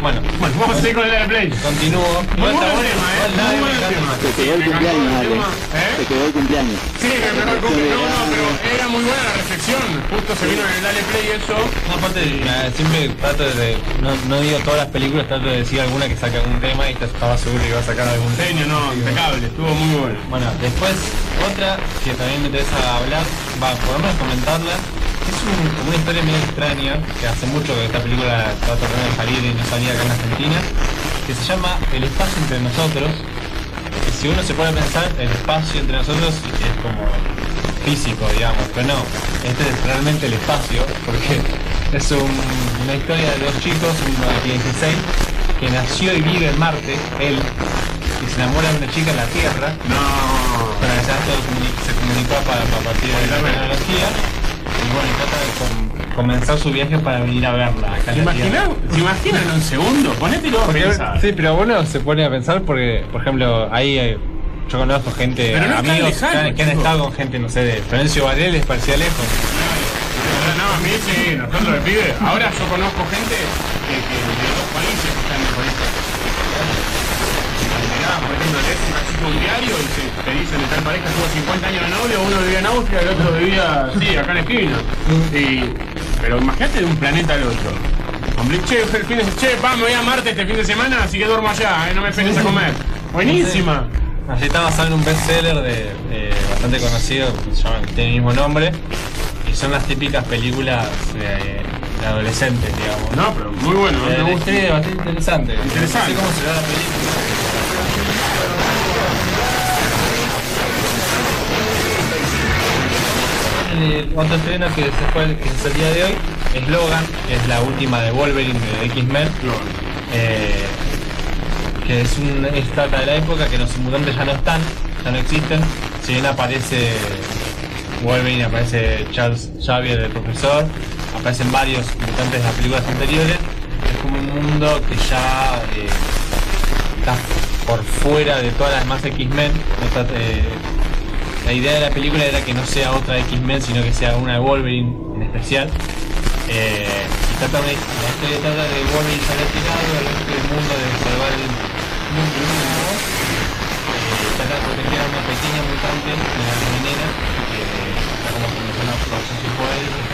Bueno, Bueno, vamos a seguir con el Airplay. Continúo. Muy buen tema, eh. Muy buen tema. Te quedó el cumpleaños, el Ale. ¿Eh? Te quedó el cumpleaños. Sí, me mejor cumple. No, no, pero era muy buena la reflexión. Justo se vino en el Dale Play eso. No, aparte, eh, siempre trato de, no, no digo todas las películas, trato de decir alguna que saque algún tema y te estaba seguro que iba a sacar algún tema. Genio, no, impecable, estuvo muy bueno. Bueno, después otra que también me interesa hablar, va, por lo comentarla, es una historia medio extraña, que hace mucho que esta película está tratando de salir y no salía acá en Argentina, que se llama El espacio entre nosotros. Si uno se pone a pensar, el espacio entre nosotros es como físico, digamos, pero no, este es realmente el espacio, porque es un- una historia de dos chicos, uno de 16, que nació y vive en Marte, él, y se enamora de una chica en la Tierra. No. Esto comuni- se comunicó para, a partir de la tecnología. Y bueno, y trata de com- comenzar su viaje para venir a verla acá ¿Se en la imaginan, Tierra. ¿Se imaginan en un segundo? Porque- pensar. sí, pero uno se pone a pensar porque, por ejemplo, ahí eh, yo conozco gente, no amigos lejano, que, han, que estado con gente, no sé, de Florencio Varela les parecía lejos. No, a mí sí, nosotros de pibe. Ahora yo conozco gente que, que que lees un diario y se, te dicen de tal pareja tuvo 50 años de novio, uno vivía en Austria, el otro vivía, sí, acá en la esquina. Y, pero imagínate de un planeta al otro. Hombre, che, el fin de, che, pa, me voy a Marte este fin de semana, así que duermo allá, eh, no me esperes a comer. Buenísima. Así está basado en un bestseller de, bastante conocido, se llama, tiene el mismo nombre, y son las típicas películas de, de adolescentes, digamos. No, pero muy bueno, Eh, me gusta. es bastante interesante. Interesante. No sé cómo será la película. El otro estreno que se fue que es el día de hoy es Logan, es la última de Wolverine de X-Men. Eh, que es un es trata de la época que los mutantes ya no están, ya no existen. Si bien aparece Wolverine, aparece Charles Xavier, el profesor, aparecen varios mutantes de las películas anteriores. Es como un mundo que ya eh, está por fuera de todas las más X-Men. eh, la idea de la película era que no sea otra X-Men, sino que sea una de Wolverine en especial. Eh, y trata de, la historia trata de Wolverine el resto del mundo de salvar el mundo de una voz. Eh, trata de proteger a una pequeña mutante, una nena, que está como comenzando a aprovechar sus poderes.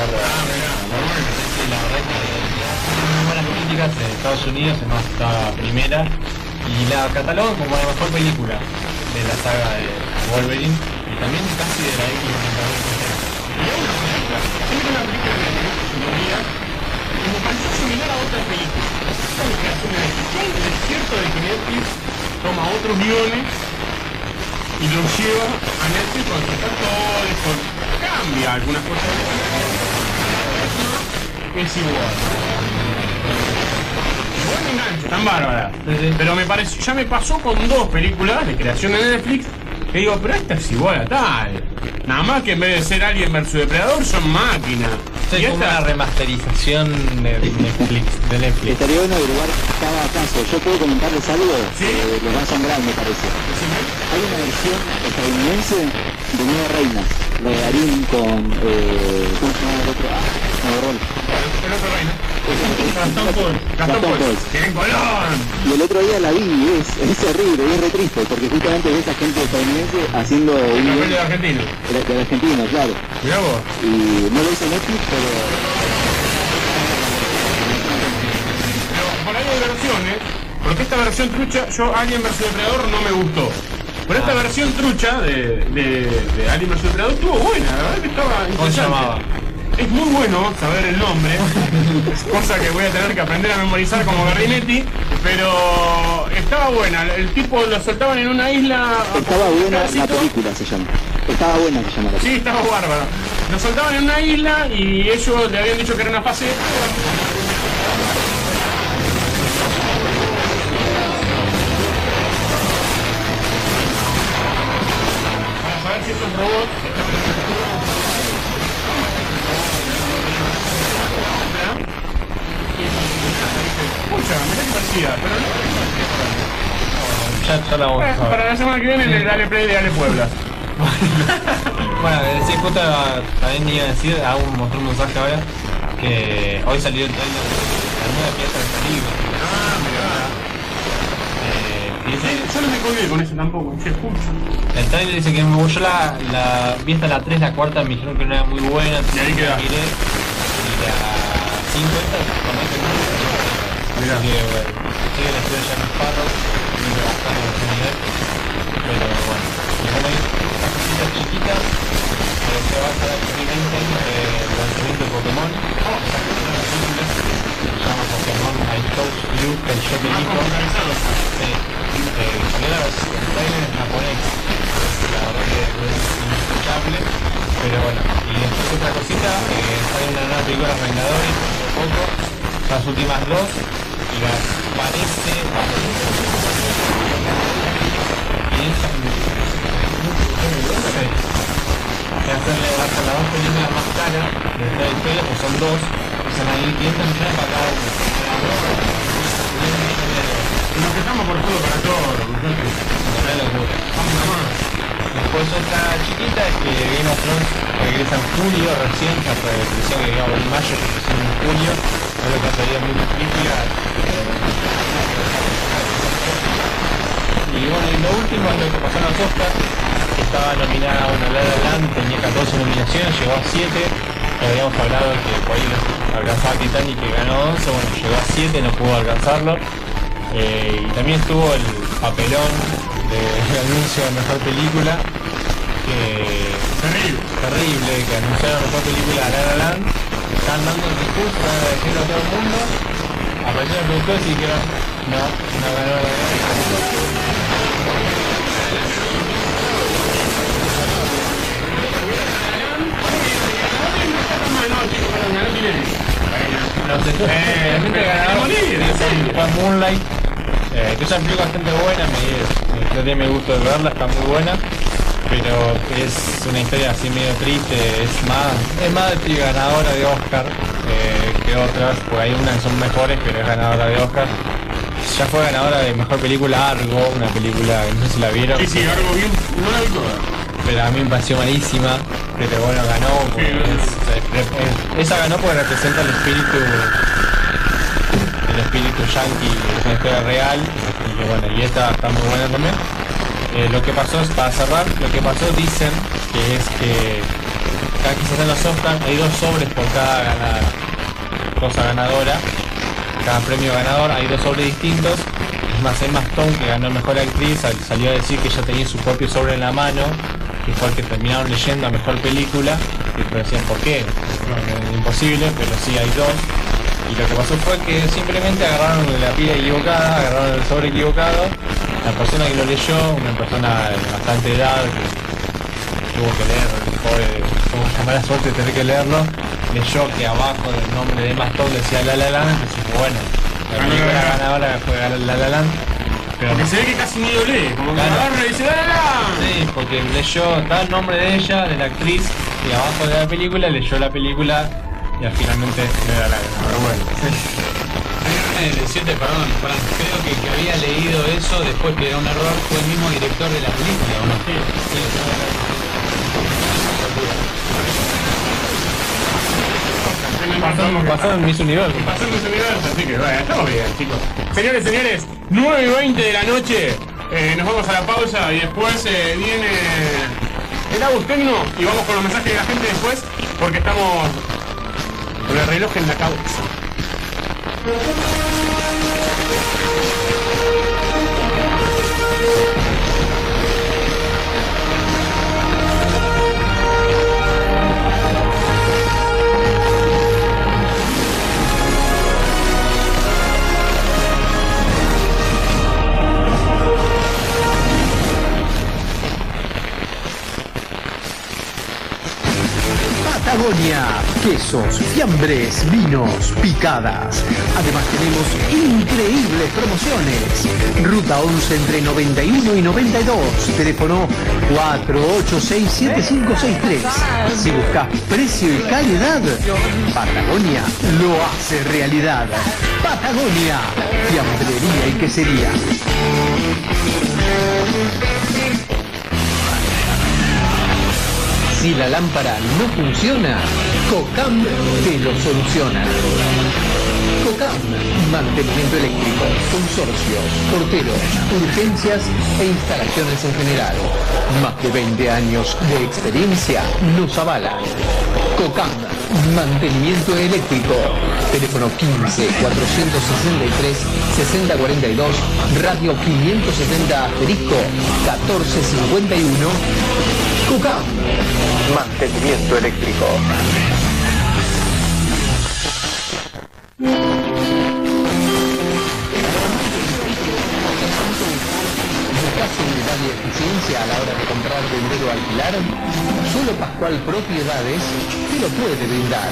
la verdad que buenas críticas en Estados Unidos, es más, está primera y la catalogan como la mejor película de la saga de Wolverine y también casi de la X-Men Siempre una película que tenés tecnología y me pareció similar a otra película. ¿Sabes qué hace una? El desierto de que Netflix toma otros guiones y los lleva a Netflix con sus actores, con... cambia algunas cosas. Es igual. Buen enganche, tan bárbara. Pero me pareció, ya me pasó con dos películas de creación de Netflix que digo, pero esta es igual a tal. Nada más que en vez de ser Alien vs Depredador son máquinas. Sí, y como una esta remasterización de Netflix. De Netflix. Estaría bueno averiguar cada caso. Yo puedo comentarles algo que los va a asombrar, me parece. Hay una versión estadounidense de Nueve Reinas, la de Darín con... Eh, ¿Cómo se llama el otro? Ah, el-. Y el otro día la vi y es, es horrible y es re triste, porque justamente ves a gente estadounidense haciendo un El papel de argentino. de, de argentino, claro. Mirá vos. Y no lo hizo Netflix, pero Pero por ahí hay versiones, porque esta versión trucha, yo Alien vs Depredador no me gustó. Pero esta versión trucha de, de, de Alien vs Depredador estuvo buena, la verdad que estaba ¿Cómo se interesante. llamaba? Es muy bueno saber el nombre, cosa que voy a tener que aprender a memorizar como Garrinetti, pero estaba buena. El tipo lo soltaban en una isla. estaba buena la película, se llama. Estaba buena, se llama la Sí, estaba bárbaro. Lo soltaban en una isla y ellos le habían dicho que era una fase. Para saber si estos robots. Mirá parecía, pero no. Ya, la Eh, ver. Para la semana que viene le dale play de Dale Puebla. Bueno, sí, justo también iba a decir, hago un, mostré un mensaje ahora, que hoy salió el trailer de la nueva Pirata del Caribe. Ah, Eh, y dice- Yo no me colgué con eso tampoco, che, escucha. el trailer dice que me- yo la, la vi hasta la 3, la cuarta me dijeron que no era muy buena, Y ahí queda. y la 5 esta con Mirá. Así que bueno, sé que la estuve ya en Sparrow, no me bastante en nivel, pero bueno, y bueno, hay una cosita chiquita que se va a hacer experimenten eh, el lanzamiento de Pokémon. Se llama Pokémon I Chose You, que yo te dijo. Sí, eh, la versión el trailer en japonés. La verdad que es inescuchable. Pero bueno, y después otra cosita, eh, sale una nueva película Vengadores, poco, las últimas dos, y las parece... Y. Que hacerle hasta las dos películas más caras de la historia, pues son dos, y son ahí 500 millones para cada una. Nos quejamos por todo para todo. Después otra chiquita es que Game of Thrones regresa en julio recién, ya fue que en mayo, que recién en julio, no lo que sería muy crítica. Y bueno, y lo último es lo que pasó en los Oscars, que estaba nominada a una La La Land, tenía 14 nominaciones, llegó a 7, ya habíamos hablado que por ahí alcanzaba Titanic que ganó 11, bueno, llegó a 7, no pudo alcanzarlo. Eh, y también estuvo el papelón del anuncio de mejor película, que Terrible. terrible, que anunciaron mejor película de La La Land, están dando el discurso, van a decirlo a todo el mundo, aparecieron los productores y dijeron, no, no ganó la No sé, eh, realmente ganador. Fue Moonlight, eh, que es una película bastante buena, me, me, gusto de verla, está muy buena, pero es una historia así medio triste, es más, es más de ganadora de Oscar eh, que otras, porque hay unas que son mejores, pero es ganadora de Oscar. Ya fue ganadora de mejor película Argo, una película que no sé si la vieron. Sí, sí, algo bien, no la vi toda. Pero a mí me pareció malísima, pero bueno, ganó. porque es- es- esa ganó porque representa el espíritu el espíritu yankee, es una historia real, y bueno, y esta está muy buena también. Eh, lo que pasó es, para cerrar, lo que pasó dicen que es que cada que se hacen los Oscars hay dos sobres por cada cosa ganadora, cada premio ganador, hay dos sobres distintos. Es más, Emma Stone, que ganó Mejor Actriz, sal- salió a decir que ella tenía su propio sobre en la mano, que fue el que terminaron leyendo a Mejor Película, y pero decían, ¿por qué? No, imposible, pero sí hay dos. Y lo que pasó fue que simplemente agarraron la pila equivocada, agarraron el sobre equivocado la persona que lo leyó, una persona de bastante edad, que tuvo que leer, pobre, tuvo la mala suerte de tener que leerlo, leyó que abajo del nombre de Emma Stone decía La La Land, entonces dijo, bueno, la película ganadora fue La La Land. Pero Porque se ve que casi ni lo lee, como que agarra y dice ¡La! Sí, porque leyó, está el nombre de ella, de la actriz, y abajo de la película leyó la película y al finalmente no era la ganadora. Bueno, Eh, decirte, perdón, Fran, creo que que había leído eso después que era un error fue el mismo director de la película, ¿o no? Pasamos, pasó en Miss Universo. Pasó en Miss Universo, así que bueno, estamos bien, chicos. Señores, señores, 9 y 20 de la noche. eh, nos vamos a la pausa y después eh, viene el Agus Tecno y vamos con los mensajes de la gente después porque estamos con el reloj en la cabeza. Thank you. Patagonia, quesos, fiambres, vinos, picadas. Además tenemos increíbles promociones. Ruta 11 entre 91 y 92. Teléfono 4866-7563. Si buscas precio y calidad, Patagonia lo hace realidad. Patagonia, fiambrería y quesería. Si la lámpara no funciona, COCAM te lo soluciona. COCAM, mantenimiento eléctrico, consorcios, porteros, urgencias e instalaciones en general. Más de 20 años de experiencia nos avalan. COCAM, mantenimiento eléctrico. Teléfono 15 463 6042, radio 570 asterisco 1451. COCAM, mantenimiento eléctrico. ¿Buscas seguridad y eficiencia a la hora de comprar, vender o alquilar? Solo Pascual Propiedades te lo puede brindar.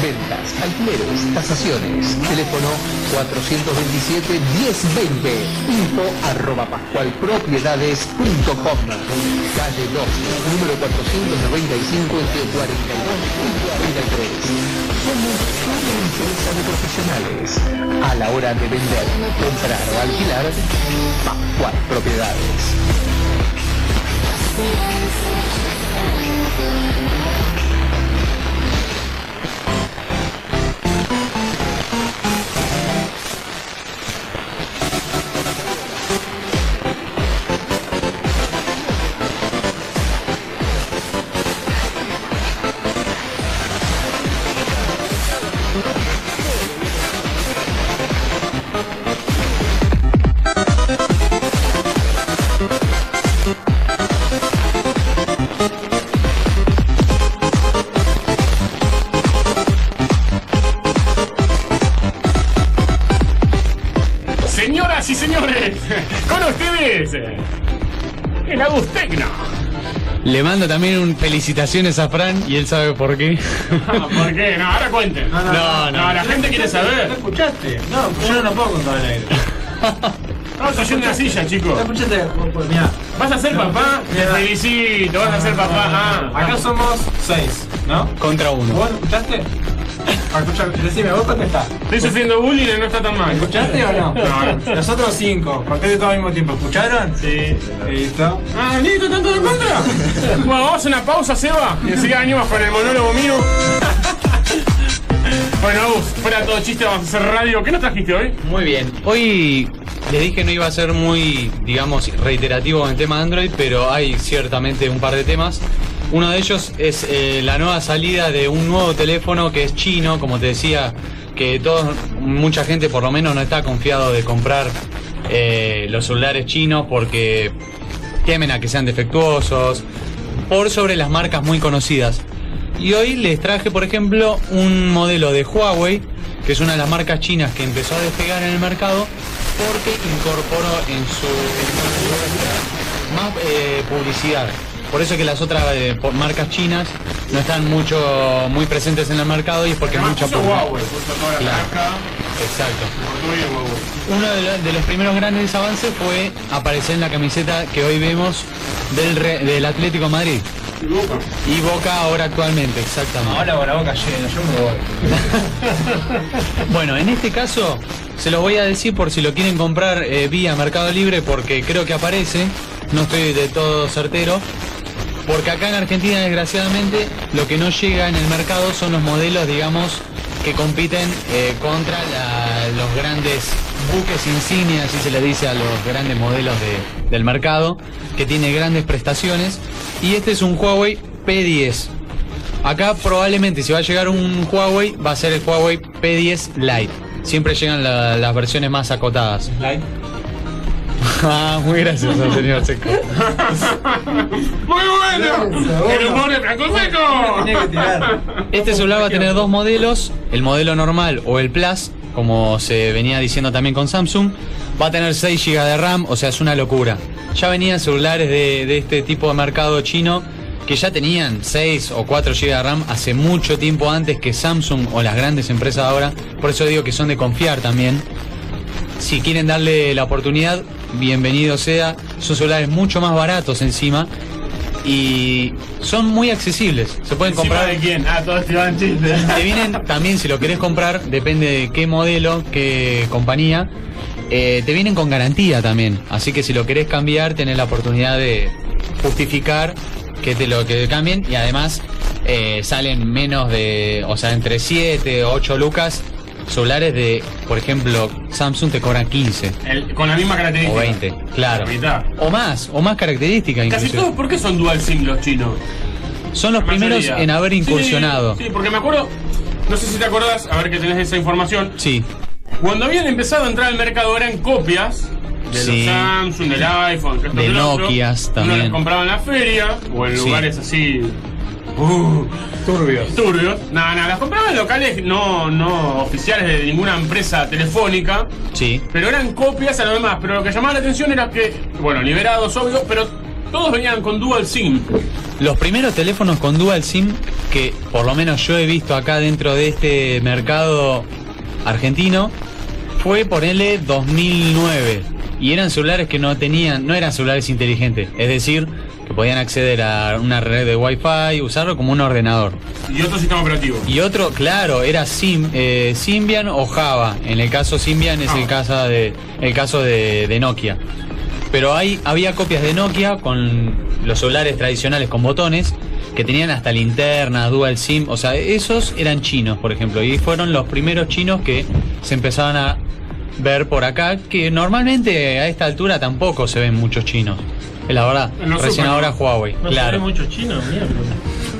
Ventas, alquileres, tasaciones. Teléfono 427-1020. Info arroba pascualpropiedades.com. Calle 2, número 495 entre 42 y 43. Somos una empresa de profesionales. A la hora de vender, comprar o alquilar, Pascual Propiedades. I'm gonna. Le mando también un felicitaciones a Fran y él sabe por qué. ¿Por qué? No, ahora cuenten. No, no, no. la gente quiere saber. escuchaste? No, pues yo no puedo contar el aire. Estamos oyendo una silla, chicos. Escuchaste, mirá. ¿Vas a ser papá? Te felicito, vas a ser papá. Ah, Acá somos seis, ¿no? Contra uno. ¿Vos escuchaste? Escucha, decime, vos contestás. Estoy sufriendo bullying y no está tan mal. ¿Escuchaste o no? No. Nosotros cinco, conté de todo al mismo tiempo. ¿Escucharon? Sí. Listo. Ah, listo, ¿están todos en contra? Bueno, vamos a hacer una pausa, Seba, y enseguida venimos con el monólogo mío. Bueno, Agus, fuera todo chiste, vamos a hacer radio. ¿Qué nos trajiste hoy? Muy bien. Hoy les dije que no iba a ser muy, digamos, reiterativo en el tema de Android, pero hay ciertamente un par de temas. Uno de ellos es eh, la nueva salida de un nuevo teléfono que es chino, como te decía, que todos, mucha gente por lo menos no está confiado de comprar eh, los celulares chinos porque temen a que sean defectuosos, por sobre las marcas muy conocidas. Y hoy les traje, por ejemplo, un modelo de Huawei, que es una de las marcas chinas que empezó a despegar en el mercado, porque incorporó en su más eh, publicidad. Por eso que las otras eh, por- marcas chinas no están mucho muy presentes en el mercado y es porque mucha puso publicidad. Huawei, puso toda la Claro. marca. Exacto. Uno de, lo- de los primeros grandes avances fue aparecer en la camiseta que hoy vemos del, Re- del Atlético Madrid. Y Boca ahora actualmente, exactamente. Ahora con la boca llena, yo me voy. Bueno, en este caso se los voy a decir por si lo quieren comprar eh, vía Mercado Libre porque creo que aparece, no estoy de todo certero, porque acá en Argentina desgraciadamente lo que no llega en el mercado son los modelos, digamos, que compiten eh, contra los grandes buques insignia, así se le dice a los grandes modelos de- del mercado, que tiene grandes prestaciones, y este es un Huawei P10. Acá probablemente si va a llegar un Huawei va a ser el Huawei P10 Lite. Siempre llegan la- las versiones más acotadas. Lite. Ah, muy gracioso, señor Seco. ¡Muy bueno! ¡El humor de Franco Seco! Este celular va a tener dos modelos, el modelo normal o el Plus, como se venía diciendo también con Samsung. Va a tener 6 GB de RAM, o sea, es una locura. Ya venían celulares de, de este tipo de mercado chino que ya tenían 6 o 4 GB de RAM hace mucho tiempo antes que Samsung o las grandes empresas ahora. Por eso digo que son de confiar también. Si quieren darle la oportunidad, bienvenido sea. Son celulares mucho más baratos encima y son muy accesibles. Se pueden ¿Encima comprar de quién? Ah, todos te van chistes. te vienen también, si lo querés comprar, depende de qué modelo, qué compañía, eh, te vienen con garantía también. Así que si lo querés cambiar, tenés la oportunidad de justificar que te lo que cambien y además eh, salen menos de, o sea, entre 7 o 8 lucas. Celulares de, por ejemplo, Samsung te cobran 15 El- con la misma característica. o 20, claro. La mitad. O más, o más características Casi inclusive. todos, ¿por qué son dual SIM los chinos? Son los primeros en haber incursionado. Sí, sí, porque me acuerdo, no sé si te acordás, a ver que tenés esa información. Sí. Cuando habían empezado a entrar al mercado eran copias de Sí. los Samsung, del iPhone, De otro. Nokias Uno también. las compraba en la feria o en lugares así. Uh, Turbios. turbios. No, no, las compraba en locales no, no oficiales de ninguna empresa telefónica. Sí. Pero eran copias a lo demás. Pero lo que llamaba la atención era que, bueno, liberados, obvio, pero todos venían con dual SIM. Los primeros teléfonos con dual SIM que por lo menos yo he visto acá dentro de este mercado argentino fue ponerle 2009 y eran celulares que no tenían, no eran celulares inteligentes, es decir, que podían acceder a una red de Wi-Fi, usarlo como un ordenador. Y otro sistema operativo. Y otro, claro, era Sim, eh, Symbian o Java. En el caso Symbian es el caso de, el caso de, de Nokia. Pero hay, había copias de Nokia con los celulares tradicionales con botones que tenían hasta linterna, dual SIM, o sea, esos eran chinos, por ejemplo, y fueron los primeros chinos que se empezaban a ver por acá, que normalmente a esta altura tampoco se ven muchos chinos. Es la verdad, En los recién ahora ¿no? Huawei, No se claro. ve muchos chinos, mierda.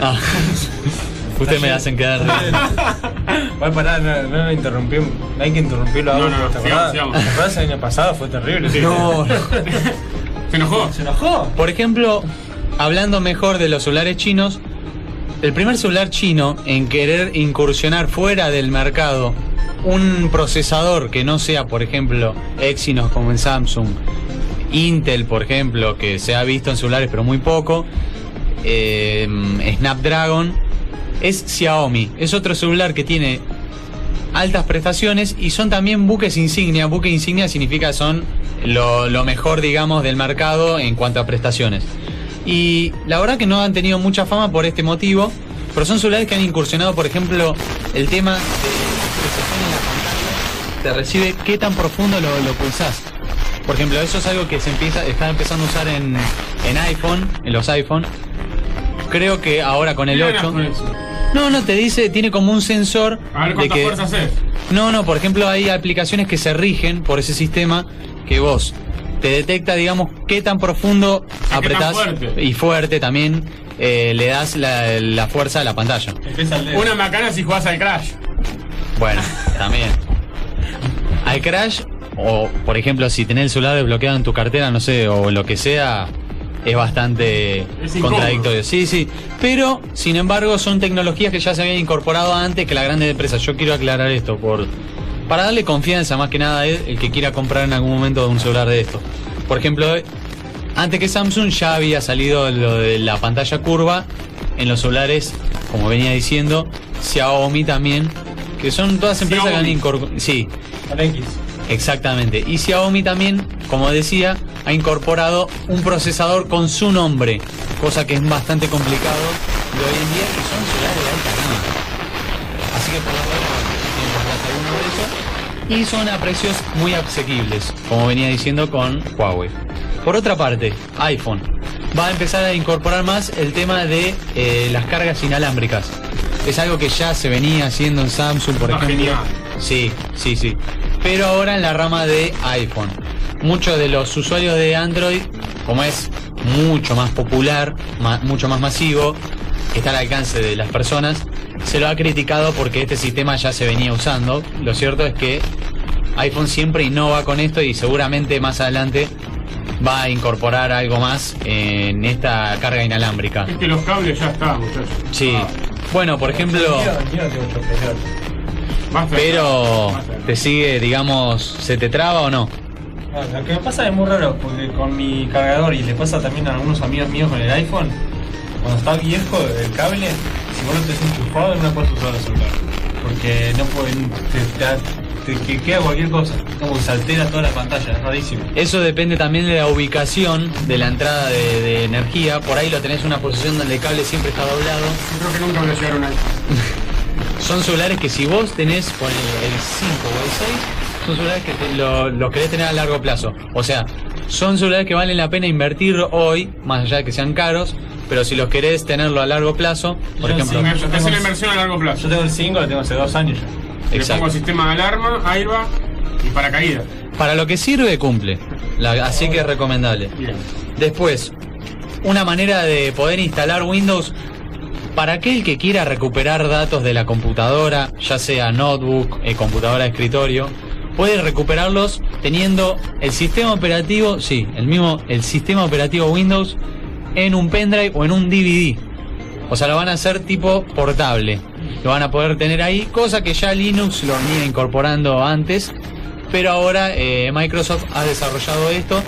Ah. Ustedes me hacen quedar. Voy a parar, no, no lo interrumpí. No hay que interrumpirlo No, ahora. no, ¿Te sigamos, acordás? ¿Te acordás el año pasado? Fue terrible. sí. No. ¿Se enojó? ¿Se enojó? Por ejemplo, hablando mejor de los celulares chinos, el primer celular chino en querer incursionar fuera del mercado un procesador que no sea, por ejemplo, Exynos como en Samsung, Intel, por ejemplo, que se ha visto en celulares pero muy poco, eh, Snapdragon, es Xiaomi. Es otro celular que tiene altas prestaciones y son también buques insignia. Buque insignia significa son lo, mejor, digamos, del mercado en cuanto a prestaciones. Y la verdad que no han tenido mucha fama por este motivo, pero son celulares que han incursionado, por ejemplo, el tema de la pantalla, te recibe qué tan profundo lo, lo pulsás. Por ejemplo, eso es algo que se empieza, está empezando a usar en, en iPhone, en los iPhone. Creo que ahora con el ¿Qué ganas 8. con eso? No, no, te dice, tiene como un sensor A ver de que... No, no, por ejemplo, hay aplicaciones que se rigen por ese sistema que vos te detecta, digamos, qué tan profundo tan apretás fuerte. y fuerte también eh, le das la, la fuerza a la pantalla. Una macana si jugás al Crash. Bueno, también. Al crash, o por ejemplo, si tenés el celular desbloqueado en tu cartera, no sé, o lo que sea, es bastante Es contradictorio. Sí, sí. Pero, sin embargo, son tecnologías que ya se habían incorporado antes que las grandes empresas. Yo quiero aclarar esto por para darle confianza más que nada a él, el que quiera comprar en algún momento un celular de esto. Por ejemplo, antes que Samsung ya había salido lo de la pantalla curva en los celulares, como venía diciendo, Xiaomi también, que son todas empresas que han incorporado... Sí, exactamente. Y Xiaomi también, como decía, ha incorporado un procesador con su nombre, cosa que es bastante complicado de hoy en día, que son celulares de alta gama. Así que por lo menos de esos. Y son a precios muy asequibles, como venía diciendo con Huawei. Por otra parte, iPhone va a empezar a incorporar más el tema de eh, las cargas inalámbricas. Es algo que ya se venía haciendo en Samsung, por Ah, ejemplo. genial. Sí, sí, sí. Pero ahora en la rama de iPhone. Muchos de los usuarios de Android, como es mucho más popular, ma- mucho más masivo, que está al alcance de las personas, se lo ha criticado porque este sistema ya se venía usando. Lo cierto es que iPhone siempre innova con esto y seguramente más adelante va a incorporar algo más en esta carga inalámbrica. Es que los cables ya están, muchachos. Sí. Bueno, por ejemplo, pero te sigue, digamos, se te traba o no? Lo que me pasa es muy raro, porque con mi cargador y le pasa también a algunos amigos míos con el iPhone, cuando está viejo el cable, si vos lo tenés enchufado no puedes usar el celular. Porque no pueden, te, te- te- que queda cualquier cosa, como que se altera toda la pantalla, es rarísimo. Eso depende también de la ubicación de la entrada de, de energía. Por ahí lo tenés en una posición donde el cable siempre está doblado. Creo que nunca voy a llegar a un iPhone. Son celulares que si vos tenés con el, el 5 o el 6, son celulares que te- lo, los querés tener a largo plazo. O sea, son celulares que valen la pena invertir hoy, más allá de que sean caros, pero si los querés tenerlo a largo plazo, por Yo ejemplo... sí, yo Es tengo- una inversión a largo plazo. Yo tengo el 5, lo tengo hace dos años ya. Le Exacto. pongo sistema de alarma, airbag y paracaídas. Para lo que sirve, cumple. La- así que es recomendable. Bien. Después, una manera de poder instalar Windows para aquel que quiera recuperar datos de la computadora, ya sea notebook, eh, computadora de escritorio, puede recuperarlos teniendo el sistema operativo, sí, el mismo, el sistema operativo Windows en un pendrive o en un DVD. O sea, lo van a hacer tipo portable. Lo van a poder tener ahí, cosa que ya Linux lo venía incorporando antes, pero ahora eh, Microsoft ha desarrollado esto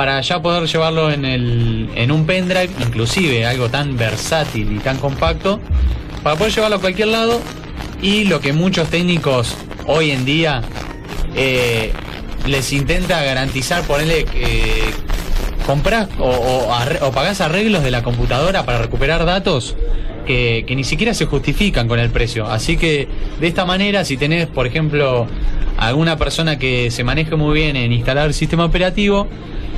para ya poder llevarlo en, el, en un pendrive, inclusive algo tan versátil y tan compacto, para poder llevarlo a cualquier lado y lo que muchos técnicos hoy en día eh, les intenta garantizar, ponerle que compras o, o, arreglos de la computadora para recuperar datos que, que ni siquiera se justifican con el precio. Así que de esta manera, si tenés, por ejemplo, alguna persona que se maneje muy bien en instalar el sistema operativo,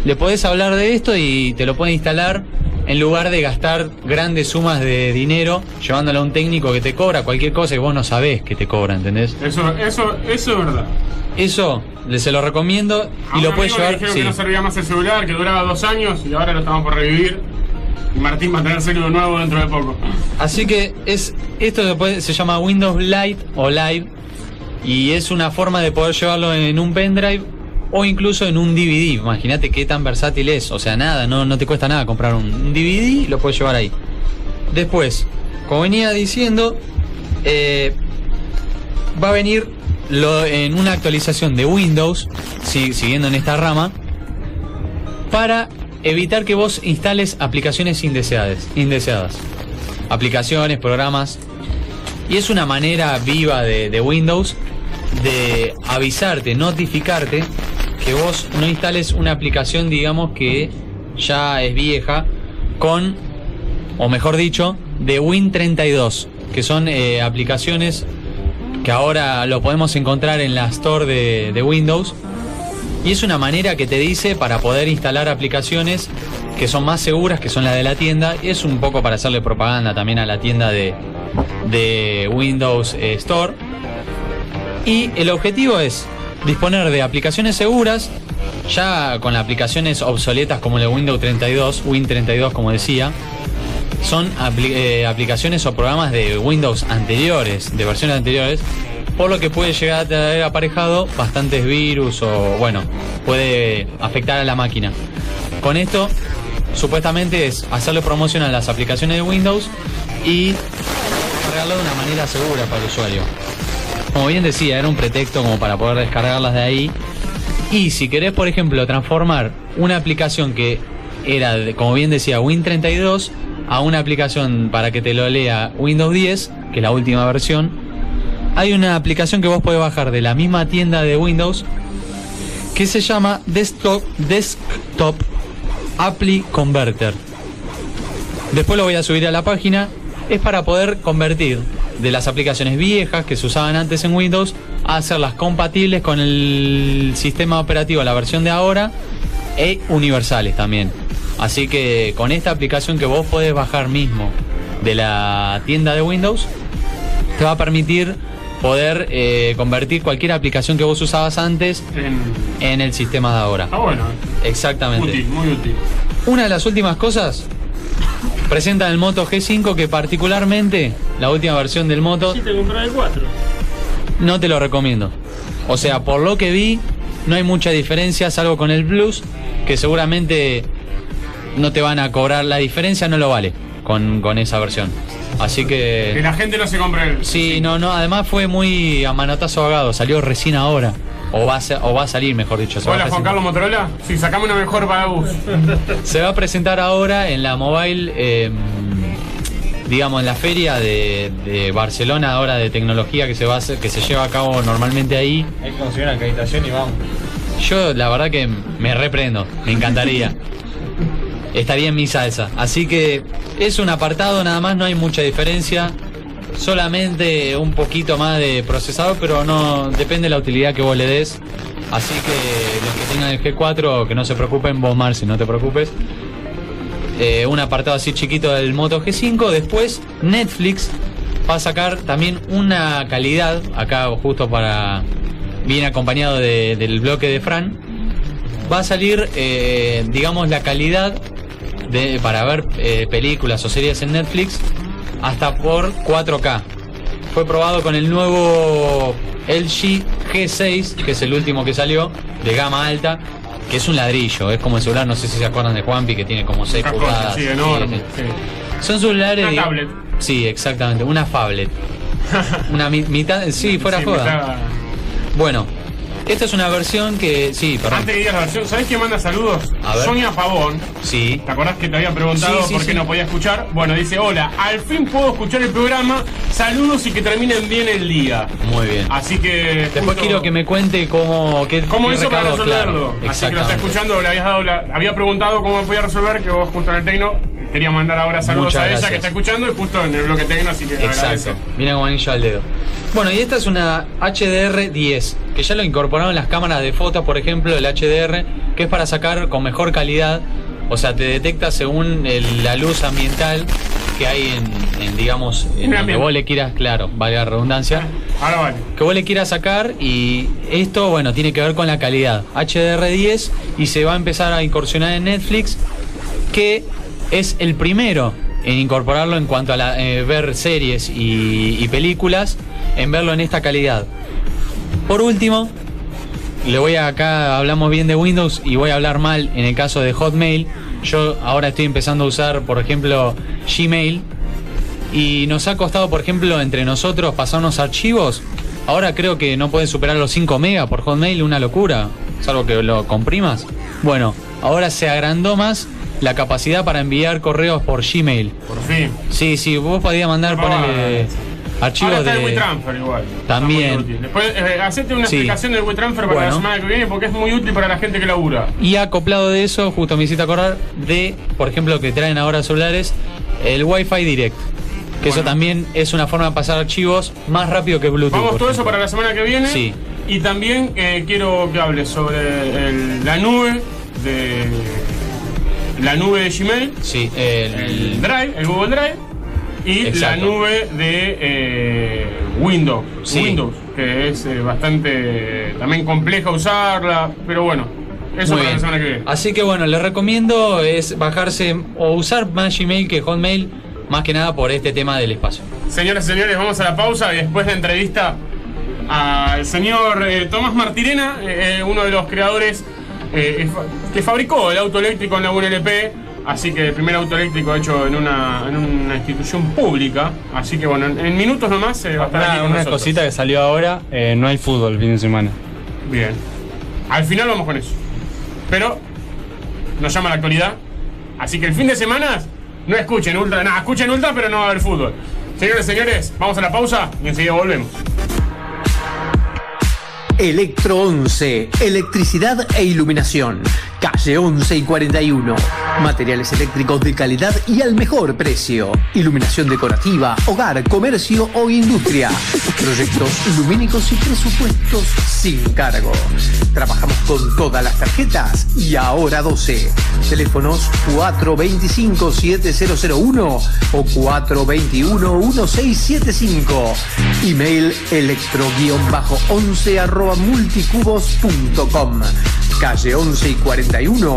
le podés hablar de esto y te lo puede instalar en lugar de gastar grandes sumas de dinero llevándolo a un técnico que te cobra cualquier cosa que vos no sabés que te cobra, ¿entendés? Eso, eso, eso es verdad. Eso le- se lo recomiendo y lo puedes le llevar. sí. que no servía más el celular, que duraba dos años y ahora lo estamos por revivir. Y Martín va a tener celu de nuevo dentro de poco. Así que es esto se, puede- se llama Windows Lite o Live y es una forma de poder llevarlo en un pendrive o incluso en un DVD. Imagínate qué tan versátil es. O sea, nada, no, no te cuesta nada comprar un, DVD y lo puedes llevar ahí. Después, como venía diciendo, eh, va a venir lo- en una actualización de Windows, si- siguiendo en esta rama, para evitar que vos instales aplicaciones indeseadas, indeseadas. Aplicaciones, programas. Y es una manera viva de, de Windows de avisarte, notificarte que vos no instales una aplicación, digamos, que ya es vieja, con, o mejor dicho, de Win32, que son eh, aplicaciones que ahora lo podemos encontrar en la Store de, Windows. Y es una manera que te dice para poder instalar aplicaciones que son más seguras, que son las de la tienda. Y es un poco para hacerle propaganda también a la tienda de, de Windows eh, Store. Y el objetivo es disponer de aplicaciones seguras, ya con aplicaciones obsoletas como de Windows 32, Win32 como decía, son eh, aplicaciones o programas de Windows anteriores, de versiones anteriores, por lo que puede llegar a traer aparejado bastantes virus o, bueno, puede afectar a la máquina. Con esto, supuestamente es hacerle promoción a las aplicaciones de Windows y cargarlo de una manera segura para el usuario. Como bien decía, era un pretexto como para poder descargarlas de ahí. Y si querés, por ejemplo, transformar una aplicación que era, como bien decía, Win32 a una aplicación para que te lo lea Windows 10, que es la última versión, hay una aplicación que vos podés bajar de la misma tienda de Windows que se llama Desktop, Desktop Apply Converter. Después lo voy a subir a la página. Es para poder convertir de las aplicaciones viejas que se usaban antes en Windows a hacerlas compatibles con el sistema operativo, la versión de ahora, e universales también. Así que con esta aplicación que vos podés bajar mismo de la tienda de Windows, te va a permitir poder eh, convertir cualquier aplicación que vos usabas antes en el sistema de ahora. Ah, bueno. Exactamente. Útil, muy útil. Una de las últimas cosas presentan el Moto G5 que particularmente la última versión del Moto Si te compras el 4. no te lo recomiendo. O sea, por lo que vi, no hay mucha diferencia, salvo con el Plus, que seguramente no te van a cobrar la diferencia, no lo vale con, con esa versión. Así Que que... la gente no se compre el. Sí, no, no, además fue muy a manotazo ahogado, salió recién ahora. O va a, ser- o va a salir, mejor dicho. se va a Hola Juan. Carlos Motorola. Sí, sacame una mejor para bus. Se va a presentar ahora en la mobile, eh, digamos, en la feria de, de Barcelona ahora de tecnología que se va a hacer- que se lleva a cabo normalmente ahí. Que conseguir una acreditación y vamos. Yo la verdad que me reprendo, me encantaría. Estaría en mi salsa. Así que es un apartado nada más, no hay mucha diferencia. Solamente un poquito más de procesador, pero no depende de la utilidad que vos le des. Así que los que tengan el G4, que no se preocupen, vos Marci, no te preocupes. Eh, un apartado así chiquito del Moto G5. Después Netflix va a sacar también una calidad, acá justo para... Viene acompañado de- del bloque de Fran. Va a salir, eh, digamos, la calidad de, para ver eh, películas o series en Netflix hasta por 4K. Fue probado con el nuevo LG G6, que es el último que salió, de gama alta, que es un ladrillo, es como el celular, no sé si se acuerdan de Juanpi, que tiene como 6 Una cosa, pulgadas. sí, enorme. Sí, sí. Son celulares. Una tablet. Sí, exactamente, una phablet. una mi- mitad, sí, fuera Sí, joda. mitad- Bueno, esta es una versión que, sí, perdón. Antes que digas la versión, ¿sabés quién manda saludos? A ver. Sonia Pavón. Sí. ¿Te acordás que te había preguntado Sí, sí, por qué sí. no podía escuchar? Bueno, dice, hola, al fin puedo escuchar el programa. Saludos y que terminen bien el día. Muy bien. Así que... Después justo- quiero que me cuente cómo, qué, ¿Cómo hizo para resolverlo? claro. Así que lo está escuchando, le habías dado la- había preguntado cómo podía resolver, que vos justo en el tecno quería mandar ahora saludos Muchas a ella gracias. que está escuchando y justo en el bloque tecno, así que Exacto. agradece. Mira como anillo al dedo. Bueno, y esta es una HDR10, que ya lo incorporaron en las cámaras de fotos, por ejemplo, el HDR, que es para sacar con mejor calidad, o sea, te detecta según el- la luz ambiental que hay en, en, digamos, en donde vos le quieras, claro, valga la redundancia, Ahora vale. que vos le quieras sacar y esto, bueno, tiene que ver con la calidad. HDR10 y se va a empezar a incursionar en Netflix, que es el primero en incorporarlo en cuanto a la- eh, ver series y, y películas, en verlo en esta calidad. Por último, le voy a acá, hablamos bien de Windows y voy a hablar mal en el caso de Hotmail. Yo ahora estoy empezando a usar, por ejemplo, Gmail y nos ha costado, por ejemplo, entre nosotros pasarnos archivos. Ahora creo que no pueden superar los 5 megas por Hotmail, una locura, salvo que lo comprimas. Bueno, ahora se agrandó más la capacidad para enviar correos por Gmail. Por fin. Sí, sí, vos podías mandar, Ah, ponerle archivos Ahora está el de... WeTransfer igual. También. Después, eh, hacete una Sí. explicación del WeTransfer para la semana que viene porque es muy útil para la gente que labura. Y acoplado de eso, justo me hiciste acordar de, por ejemplo, que traen ahora celulares, el Wi-Fi Direct. Que eso también es una forma de pasar archivos más rápido que Bluetooth. Vamos todo eso para la semana que viene. Sí. Y también eh, quiero que hables sobre el- la nube de la nube de Gmail, Sí, el, el Drive, el Google Drive y Exacto. la nube de eh, Windows, Sí. Windows, que es eh, bastante también compleja usarla, pero bueno, eso para la semana que viene. Así que bueno, les recomiendo es bajarse o usar más Gmail que Hotmail, más que nada por este tema del espacio. Señoras y señores, vamos a la pausa y después de entrevista al señor eh, Tomás Martirena, eh, uno de los creadores que fabricó el auto eléctrico en la UNLP, Así que el primer auto eléctrico hecho en una, en una institución pública. Así que bueno, en, en minutos nomás eh, va a estar aquí Una, con una nosotros. cosita que salió ahora, eh, no hay fútbol el fin de semana. Bien. Al final vamos con eso. Pero nos llama la actualidad. Así que el fin de semana no escuchen Ultra. Nada, escuchen Ultra, pero no va a haber fútbol. Señores, señores, vamos a la pausa y enseguida volvemos. Electro 11, electricidad e iluminación. Calle 11 y 41. Materiales eléctricos de calidad y al mejor precio. Iluminación decorativa, hogar, comercio o industria. Proyectos lumínicos y presupuestos sin cargo. Trabajamos con todas las tarjetas y ahora 12. Teléfonos 425-7001 o 421-1675. Email electro-11 arroba multicubos.com. Calle 11 y 41,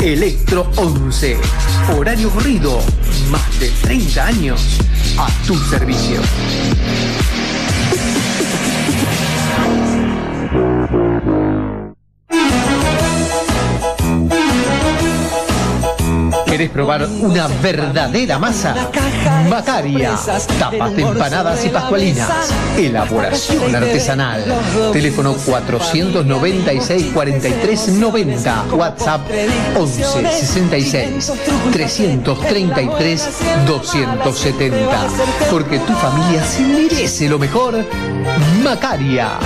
Electro 11. Horario corrido, más de 30 años a tu servicio. ¿Querés probar una verdadera masa? Macaria. Tapas de empanadas y pascualinas. Elaboración artesanal. Teléfono 496 43 90. WhatsApp 11 66 333 270. Porque tu familia se merece lo mejor. Macaria.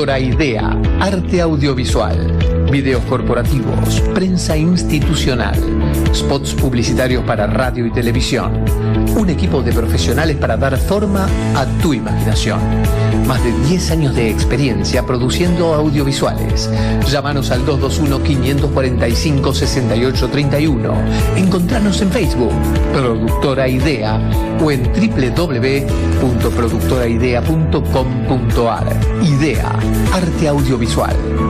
Productora Idea, arte audiovisual, videos corporativos, prensa institucional, spots publicitarios para radio y televisión. Un equipo de profesionales para dar forma a tu imaginación. Más de 10 años de experiencia produciendo audiovisuales. Llámanos al 221-545-6831. Encontranos en Facebook, Productora Idea, o en www.productoraidea.com.ar. Idea, arte audiovisual.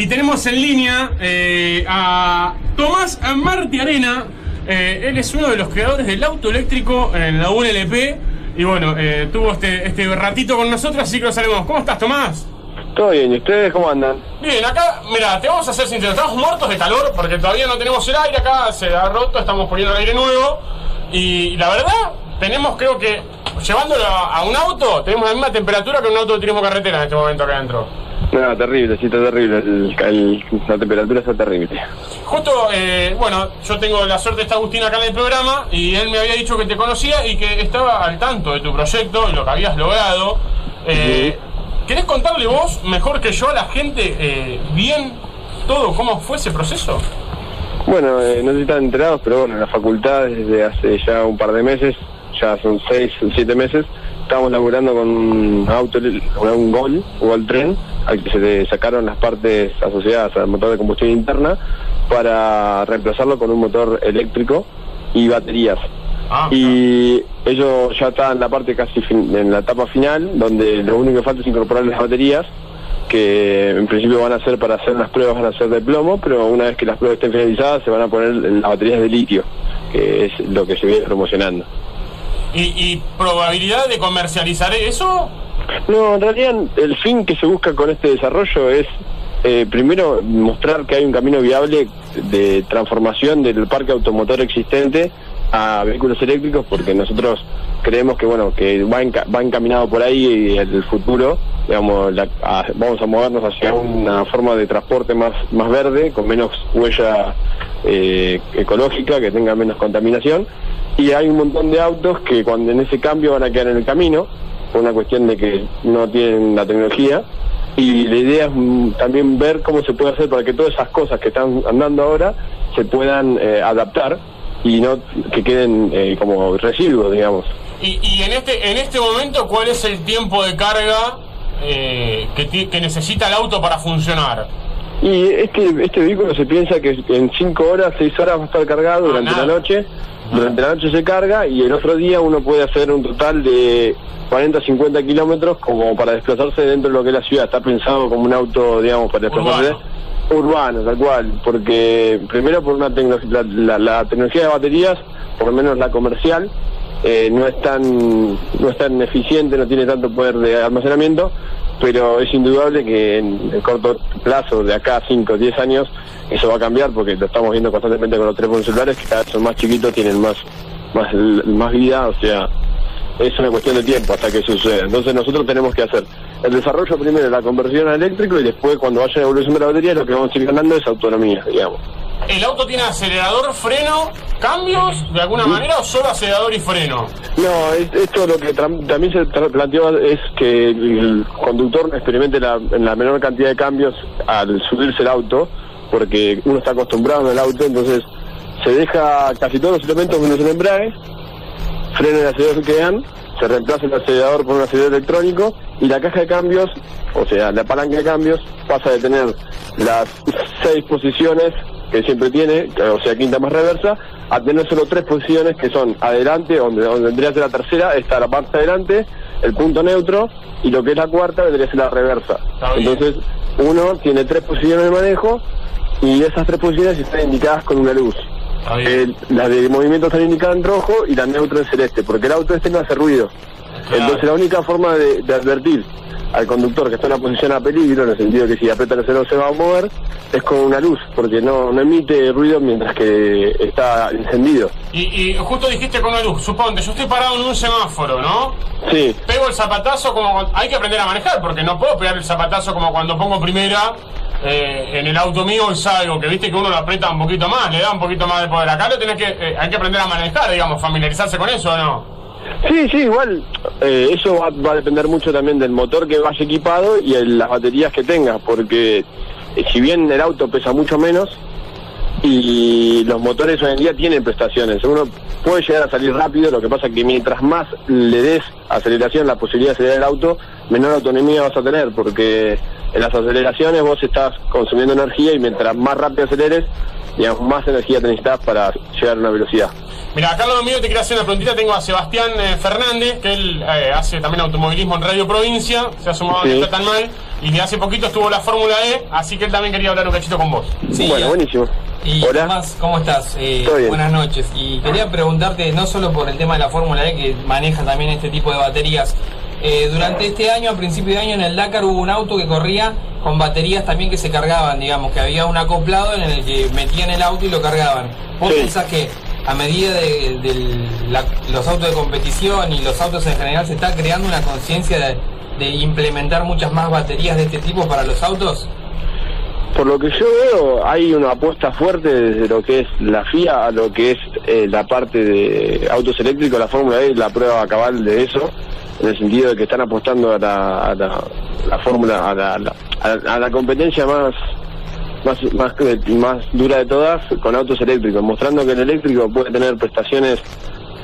Y tenemos en línea eh, a Tomás Marti Arena. Eh, él es uno de los creadores del auto eléctrico en la UNLP y bueno, eh, tuvo este, este ratito con nosotros, así que lo saludamos. ¿Cómo estás, Tomás? Todo bien, ¿y ustedes cómo andan? Bien, acá, mira, te vamos a hacer sinceros, estamos muertos de calor porque todavía no tenemos el aire acá, se ha roto, estamos poniendo el aire nuevo y la verdad, tenemos creo que, llevándolo a, a un auto, tenemos la misma temperatura que un auto de turismo carretera en este momento acá adentro. No, terrible, sí, está terrible. El- el- la temperatura está terrible. Justo, eh, bueno, yo tengo la suerte de estar Agustín acá en el programa y él me había dicho que te conocía y que estaba al tanto de tu proyecto y lo que habías logrado. Eh, ¿Querés contarle vos, mejor que yo, a la gente eh, bien todo cómo fue ese proceso? Bueno, eh, no sé si están enterados, pero bueno, en la facultad desde hace ya un par de meses, ya son seis o siete meses, estamos laburando con un auto, un Gol, un Gol Tren, al que se le sacaron las partes asociadas al motor de combustión interna para reemplazarlo con un motor eléctrico y baterías. y ellos ya están en la parte casi fin- en la etapa final, donde lo único que falta es incorporar las baterías, que en principio van a ser para hacer las pruebas, van a ser de plomo, pero una vez que las pruebas estén finalizadas se van a poner las baterías de litio, que es lo que se viene promocionando. ¿Y, y probabilidad de comercializar eso? No, en realidad el fin que se busca con este desarrollo es eh, primero mostrar que hay un camino viable de transformación del parque automotor existente a vehículos eléctricos porque nosotros creemos que bueno que va, enca- va encaminado por ahí el, futuro digamos la- vamos a movernos hacia una forma de transporte más más verde con menos huella eh, ecológica que tenga menos contaminación. Y hay un montón de autos que cuando en ese cambio van a quedar en el camino por una cuestión de que no tienen la tecnología. Y la idea es mm, también ver cómo se puede hacer para que todas esas cosas que están andando ahora se puedan eh, adaptar y no que queden eh, como residuos, digamos. Y, y en este en este momento, ¿cuál es el tiempo de carga eh, que, ti- que necesita el auto para funcionar? Y este, este vehículo se piensa que en 5 horas, 6 horas va a estar cargado durante la noche. Durante la noche se carga y el otro día uno puede hacer un total de 40 50 kilómetros como para desplazarse dentro de lo que es la ciudad. Está pensado como un auto, digamos, para desplazarse urbano, tal cual. Porque primero por una la- la tecnología de baterías, por lo menos la comercial, eh, no es tan no es tan eficiente, no tiene tanto poder de almacenamiento, pero es indudable que en el corto plazo, de acá a 5 o 10 años, eso va a cambiar porque lo estamos viendo constantemente con los teléfonos celulares que cada vez son más chiquitos, tienen más más más vida, o sea, es una cuestión de tiempo hasta que suceda. Entonces nosotros tenemos que hacer el desarrollo primero de la conversión a eléctrico y después cuando vaya evolución de la batería lo que vamos a ir ganando es autonomía, digamos. ¿El auto tiene acelerador, freno, cambios de alguna manera o solo acelerador y freno? No, es- esto lo que también se planteó es que el conductor experimente la, en la menor cantidad de cambios al subirse el auto, porque uno está acostumbrado el auto, entonces se deja casi todos los elementos menos el embrague, freno y acelerador que quedan, se reemplaza el acelerador por un acelerador electrónico y la caja de cambios, o sea, la palanca de cambios, pasa de tener las seis posiciones que siempre tiene, o sea, quinta más reversa, a tener solo tres posiciones que son adelante, donde, donde vendría a ser la tercera, está la parte adelante, el punto neutro, y lo que es la cuarta vendría a ser la reversa. Entonces, uno tiene tres posiciones de manejo y esas tres posiciones están indicadas con una luz. El- las de movimiento están indicadas en rojo y la neutra en celeste, porque el auto este no hace ruido. Entonces la única forma de, de advertir al conductor que está en una posición a peligro, en el sentido que si aprieta el acelerador se va a mover, es con una luz, porque no, no emite ruido mientras que está encendido. Y, y justo dijiste con una luz, suponte, yo estoy parado en un semáforo, ¿no? Sí. Pego el zapatazo como... cuando- Hay que aprender a manejar, porque no puedo pegar el zapatazo como cuando pongo primera eh, en el auto mío y salgo, que viste que uno lo aprieta un poquito más, le da un poquito más de poder. Acá lo tenés que... eh, hay que aprender a manejar, digamos, familiarizarse con eso, ¿o no? Sí, sí, igual eh, eso va, va a depender mucho también del motor que vaya equipado y las baterías que tenga, porque eh, si bien el auto pesa mucho menos y los motores hoy en día tienen prestaciones, uno puede llegar a salir rápido, lo que pasa que mientras más le des aceleración, la posibilidad de acelerar el auto, menor autonomía vas a tener, porque en las aceleraciones vos estás consumiendo energía y mientras más rápido aceleres, digamos, más energía te necesitas para llegar a una velocidad. Mira, acá lado mío te quiero hacer una preguntita. Tengo a Sebastián eh, Fernández, que él eh, hace también automovilismo en Radio Provincia. Se ha sumado a Sí. está tan mal. Y de hace poquito estuvo la Fórmula E, así que él también quería hablar un cachito con vos. bueno, buenísimo. Y Tomás, ¿cómo estás? Eh, buenas noches. Y quería preguntarte, no solo por el tema de la Fórmula E, que maneja también este tipo de baterías, eh, durante este año, a principio de año, en el Dakar hubo un auto que corría con baterías también que se cargaban, digamos, que había un acoplado en el que metían el auto y lo cargaban. ¿Vos pensás que a medida de, de la- los autos de competición y los autos en general se está creando una conciencia de, de implementar muchas más baterías de este tipo para los autos? Por lo que yo veo, hay una apuesta fuerte desde lo que es la FIA a lo que es eh, la parte de autos eléctricos, la Fórmula E la prueba cabal de eso, en el sentido de que están apostando a la, a la, la Fórmula, a la, a a la competencia más, más, más, más dura de todas con autos eléctricos, mostrando que el eléctrico puede tener prestaciones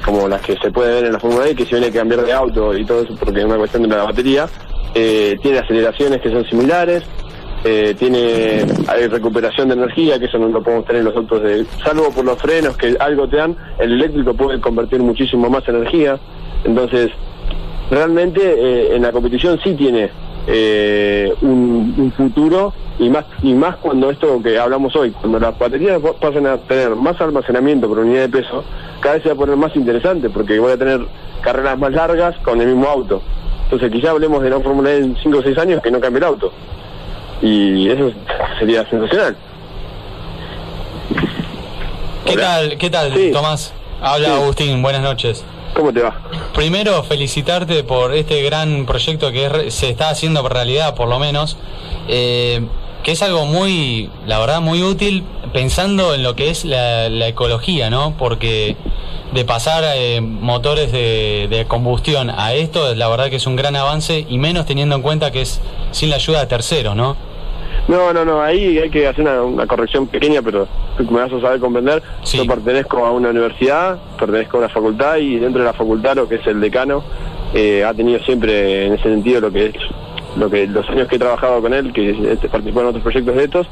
como las que se puede ver en la Fórmula E, que si viene a cambiar de auto y todo eso porque es una cuestión de la batería, eh, tiene aceleraciones que son similares, eh, tiene hay recuperación de energía, que eso no lo podemos tener en los autos de... Salvo por los frenos que algo te dan, el eléctrico puede convertir muchísimo más energía. Entonces, realmente eh, en la competición sí tiene eh, un, un futuro y más y más cuando esto que hablamos hoy, cuando las baterías pa- pasan a tener más almacenamiento por unidad de peso, cada vez se va a poner más interesante porque voy a tener carreras más largas con el mismo auto. Entonces quizá hablemos de la Fórmula E en 5 o 6 años que no cambie el auto. Y eso sería sensacional. ¿Qué tal, qué tal, Tomás? Habla Agustín, buenas noches. ¿Cómo te va? Primero, felicitarte por este gran proyecto que se está haciendo realidad, por lo menos, eh, que es algo muy, la verdad, muy útil pensando en lo que es la, la ecología, ¿no? Porque de pasar eh, motores de, de combustión a esto, la verdad que es un gran avance y menos teniendo en cuenta que es sin la ayuda de terceros, ¿no? No, no, no, ahí hay que hacer una, una corrección pequeña, pero me vas a saber comprender. Yo pertenezco a una universidad, pertenezco a una facultad y dentro de la facultad lo que es el decano eh, ha tenido siempre en ese sentido lo que es lo que los años que he trabajado con él, que este, participó en otros proyectos de estos,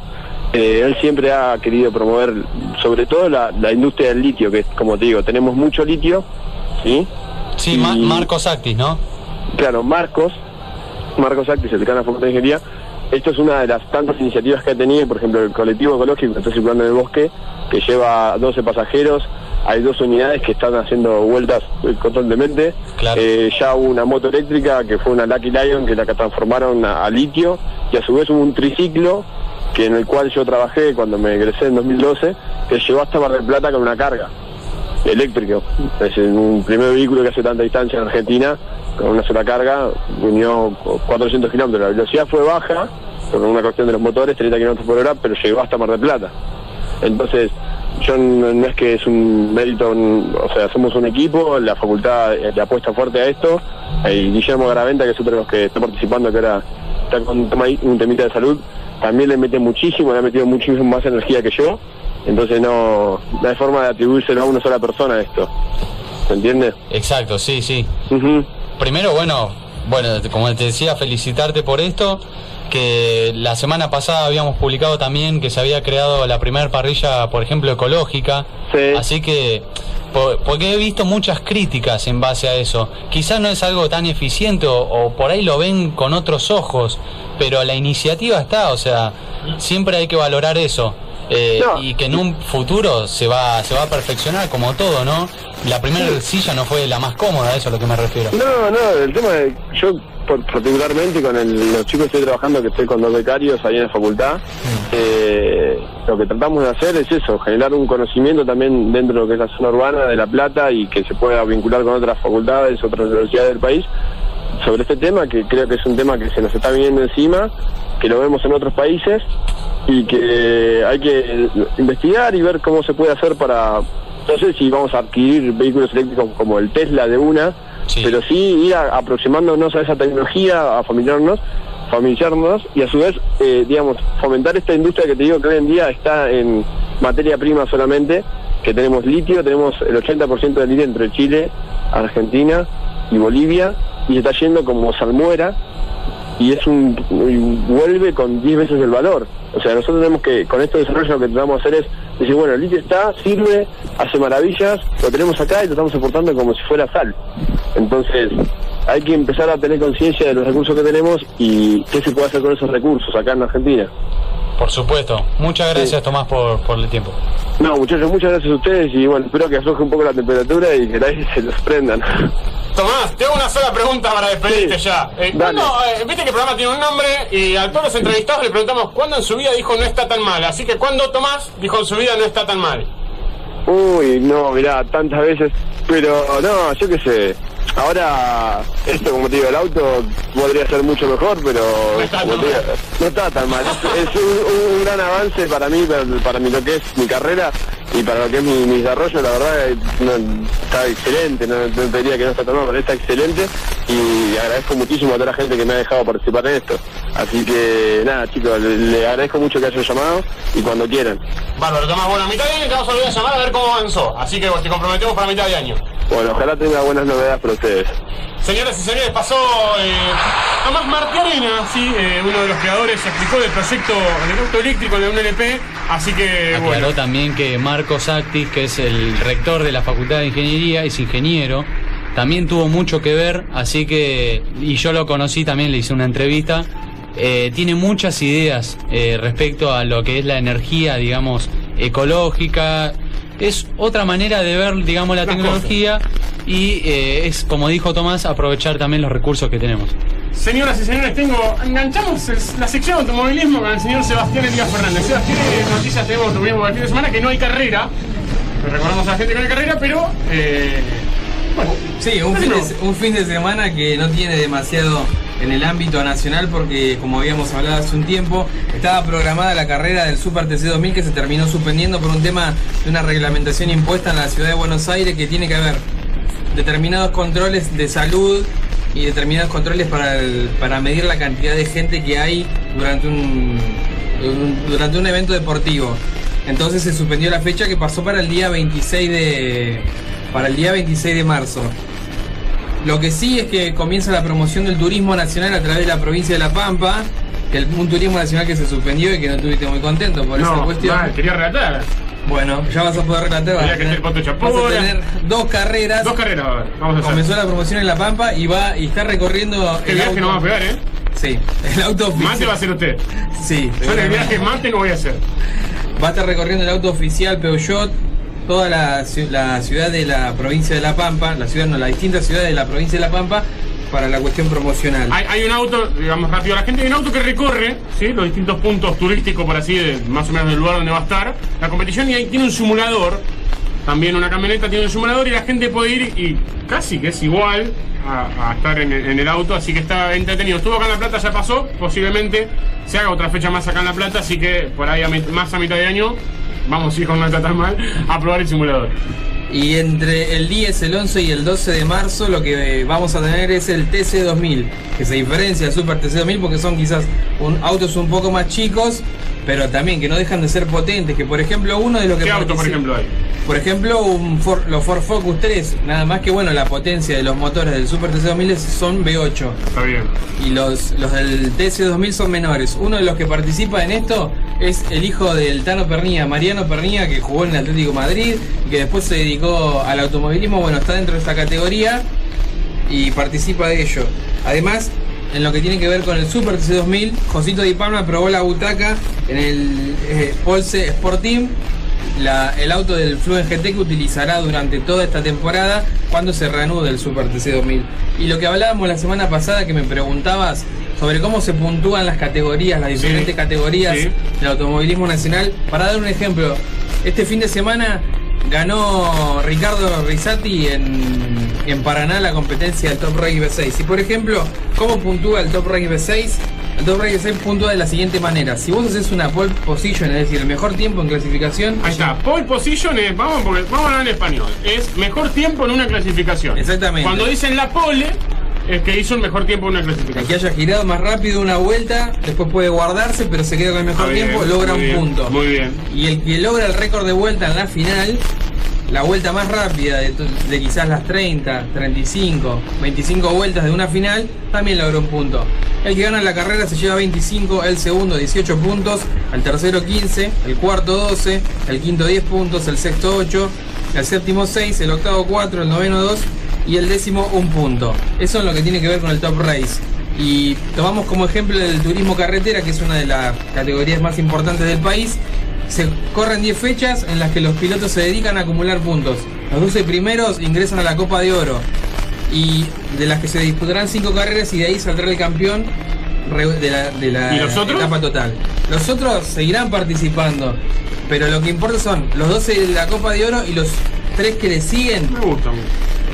eh, él siempre ha querido promover sobre todo la, la industria del litio, que es, como te digo, tenemos mucho litio, ¿sí? Sí, Ma- Marcos Actis, ¿no? Claro, Marcos, Marcos Actis, el decano de la Facultad de Ingeniería, esto es una de las tantas iniciativas que ha tenido, por ejemplo, el colectivo ecológico que está circulando en el bosque, que lleva 12 pasajeros, hay dos unidades que están haciendo vueltas eh, constantemente, Eh, ya hubo una moto eléctrica que fue una Lucky Lion que la transformaron a, a litio, y a su vez hubo un triciclo que en el cual yo trabajé cuando me egresé en 2012, que llegó hasta Mar del Plata con una carga eléctrico. Es un primer vehículo que hace tanta distancia en Argentina, con una sola carga, unió 400 kilómetros. La velocidad fue baja, por una cuestión de los motores, 30 kilómetros por hora, pero llegó hasta Mar del Plata. Entonces, yo no, es que es un mérito, o sea, somos un equipo, la facultad eh, le apuesta fuerte a esto, y Guillermo Garaventa, que es otro de los que está participando, que ahora está con un temita de salud, también le mete muchísimo, le ha metido muchísimo más energía que yo, entonces no, no hay forma de atribuírselo a una sola persona esto. ¿Se entiende? Exacto, sí, sí. Primero, bueno, bueno, como te decía, felicitarte por esto. Que la semana pasada habíamos publicado también que se había creado la primera parrilla, por ejemplo, ecológica. Así que, po- porque he visto muchas críticas en base a eso. Quizás no es algo tan eficiente o, o por ahí lo ven con otros ojos, pero la iniciativa está, o sea, siempre hay que valorar eso. Eh, Y que en un futuro se va, se va a perfeccionar como todo, ¿no? La primera silla no fue la más cómoda, eso es a lo que me refiero. No, no, el tema de, yo por- particularmente con el- los chicos que estoy trabajando, que estoy con dos becarios ahí en la facultad, eh, lo que tratamos de hacer es eso, generar un conocimiento también dentro de lo que es la zona urbana de La Plata y que se pueda vincular con otras facultades, otras universidades del país, sobre este tema, que creo que es un tema que se nos está viniendo encima, que lo vemos en otros países y que hay que investigar y ver cómo se puede hacer para, no sé si vamos a adquirir vehículos eléctricos como el Tesla de una, pero sí ir a- aproximándonos a esa tecnología, a familiarnos, familiarizarnos y a su vez, eh, digamos, fomentar esta industria que te digo que hoy en día está en materia prima solamente, que tenemos litio, tenemos el 80% del litio entre Chile, Argentina y Bolivia, y está yendo como salmuera, y es un y vuelve con 10 veces el valor. O sea, nosotros tenemos que, con este desarrollo lo que tratamos de hacer es decir, bueno, el litio está, sirve, hace maravillas, lo tenemos acá y lo estamos exportando como si fuera sal. Entonces, hay que empezar a tener conciencia de los recursos que tenemos y qué se puede hacer con esos recursos acá en Argentina. Por supuesto. Muchas gracias, Tomás, por, por el tiempo. No, muchachos, muchas gracias a ustedes y bueno, espero que afloje un poco la temperatura y que aire se los prendan. Tomás, te hago una sola pregunta para despedirte ya. Eh, ¿cuándo, eh, Viste que el programa tiene un nombre y a todos los entrevistados le preguntamos cuándo en su vida dijo no está tan mal. Así que cuándo Tomás dijo en su vida no está tan mal. Uy, no, mirá, tantas veces. Pero no, yo qué sé. Ahora, esto como te digo, el auto podría ser mucho mejor, pero como te digo, no está tan mal. Es, es un, un gran avance para mí, para, para mí, lo que es mi carrera y para lo que es mi, mi desarrollo, la verdad, eh, no, está excelente. No, no te diría que no está tan mal, pero está excelente y agradezco muchísimo a toda la gente que me ha dejado participar en esto. Así que nada, chicos, le, le agradezco mucho que hayan llamado y cuando quieran. Bárbaro, Tomás, bueno, a mitad de año te vamos a volver a llamar a ver cómo avanzó. Así que te comprometemos para mitad de año. Bueno, ojalá tenga buenas novedades para ustedes. Señoras y señores, pasó eh, Tomás Martiarena, sí, eh, uno de los creadores, explicó del proyecto del auto eléctrico de un LP. Así que, Aclaró bueno. también que Marcos Actis, que es el rector de la Facultad de Ingeniería, es ingeniero, también tuvo mucho que ver, así que, y yo lo conocí también, le hice una entrevista, eh, tiene muchas ideas eh, respecto a lo que es la energía, digamos, ecológica, es otra manera de ver, digamos, la tecnología y eh, es, como dijo Tomás, aprovechar también los recursos que tenemos. Señoras y señores, tengo. Enganchamos la sección de automovilismo con el señor Sebastián Elías Fernández. Sebastián, ¿qué noticias tenemos automovilismo para el fin de semana? Que no hay carrera. recordamos a la gente con la carrera, pero. Eh, bueno, Sí, un fin, no. de, un fin de semana que no tiene demasiado en el ámbito nacional porque, como habíamos hablado hace un tiempo, estaba programada la carrera del Super TC 2000 que se terminó suspendiendo por un tema de una reglamentación impuesta en la ciudad de Buenos Aires que tiene que haber determinados controles de salud y determinados controles para, para medir la cantidad de gente que hay durante un, un- durante un evento deportivo. Entonces se suspendió la fecha que pasó para el día 26 de para el día 26 de marzo. Lo que sí es que comienza la promoción del turismo nacional a través de la provincia de La Pampa, que el- un turismo nacional que se suspendió y que no estuviste muy contento por esa No, cuestión. mal, quería relatar. Bueno, ya vas a poder relatar. vas a tener- el vas a tener dos carreras. Dos carreras, vamos a hacer. Comenzó la promoción en La Pampa y va y está recorriendo. Qué viaje nos vamos a pegar, ¿eh? Sí, el auto oficial. Mate va a ser usted. Sí, Yo el viaje mate no voy a hacer. Va a estar recorriendo el auto oficial Peugeot, toda la, ci- la ciudad de la provincia de La Pampa, la ciudad no, las distintas ciudades de la provincia de La Pampa para la cuestión promocional. Hay, un auto, digamos rápido la gente, hay un auto que recorre ¿sí? los distintos puntos turísticos, por así, de, más o menos del lugar donde va a estar la competición y ahí tiene un simulador, también una camioneta tiene un simulador y la gente puede ir y casi que es igual a, estar en, el- auto, así que está entretenido. Estuvo acá en La Plata, ya pasó, posiblemente se haga otra fecha más acá en La Plata, así que por ahí más a mitad de año vamos con no está tan mal a probar el simulador. Y entre el 10, el 11 y el 12 de marzo lo que vamos a tener es el TC2000, que se diferencia del Super TC2000 porque son quizás un, autos un poco más chicos, pero también que no dejan de ser potentes, que por ejemplo uno de los que... ¿Qué auto, por ejemplo, hay? Por ejemplo, un Ford- los Ford Focus 3, nada más que bueno, la potencia de los motores del Super TC2000 son V8. Está bien. Y los, los del TC2000 son menores. Uno de los que participa en esto es el hijo del Tano Pernía, Mariano Pernía, que jugó en el Atlético Madrid y que después se dedicó al automovilismo. Bueno, está dentro de esta categoría y participa de ello. Además, en lo que tiene que ver con el Super TC2000, Josito Di Palma probó la butaca en el eh, Polse Sport Team, el auto del Fluence GT que utilizará durante toda esta temporada cuando se reanude el Super TC2000. Y lo que hablábamos la semana pasada que me preguntabas sobre cómo se puntúan las categorías, las diferentes Sí, categorías sí. del automovilismo nacional, para dar un ejemplo, este fin de semana ganó Ricardo Rizzati en, en Paraná la competencia del Top Race V6. Y por ejemplo, ¿cómo puntúa el Top Race V6? El Top Race V6 puntúa de la siguiente manera. Si vos haces una pole position, es decir, el mejor tiempo en clasificación, Ahí está, pole position es, vamos, porque, vamos a hablar en español, es mejor tiempo en una clasificación. Exactamente. Cuando dicen la pole, es que hizo el mejor tiempo en una el clasificación. que haya girado más rápido una vuelta, después puede guardarse, pero se queda con el mejor bien, tiempo, logra un bien, punto. Muy bien. Y el que logra el récord de vuelta en la final, la vuelta más rápida de quizás las 30, 35, 25 vueltas de una final, también logra un punto. El que gana la carrera se lleva 25, el segundo 18 puntos, el tercero 15, el cuarto 12, el quinto 10 puntos, el sexto 8, el séptimo 6, el octavo 4, el noveno 2 y el décimo 1 punto. Eso es lo que tiene que ver con el top race. Y tomamos como ejemplo el turismo carretera, que es una de las categorías más importantes del país. Se corren 10 fechas en las que los pilotos se dedican a acumular puntos. Los 12 primeros ingresan a la Copa de Oro. Y de las que se disputarán 5 carreras y de ahí saldrá el campeón de la, de la ¿Y los otros? etapa total. Los otros seguirán participando. Pero lo que importa son los 12 de la Copa de Oro y los 3 que le siguen. Me gusta mucho.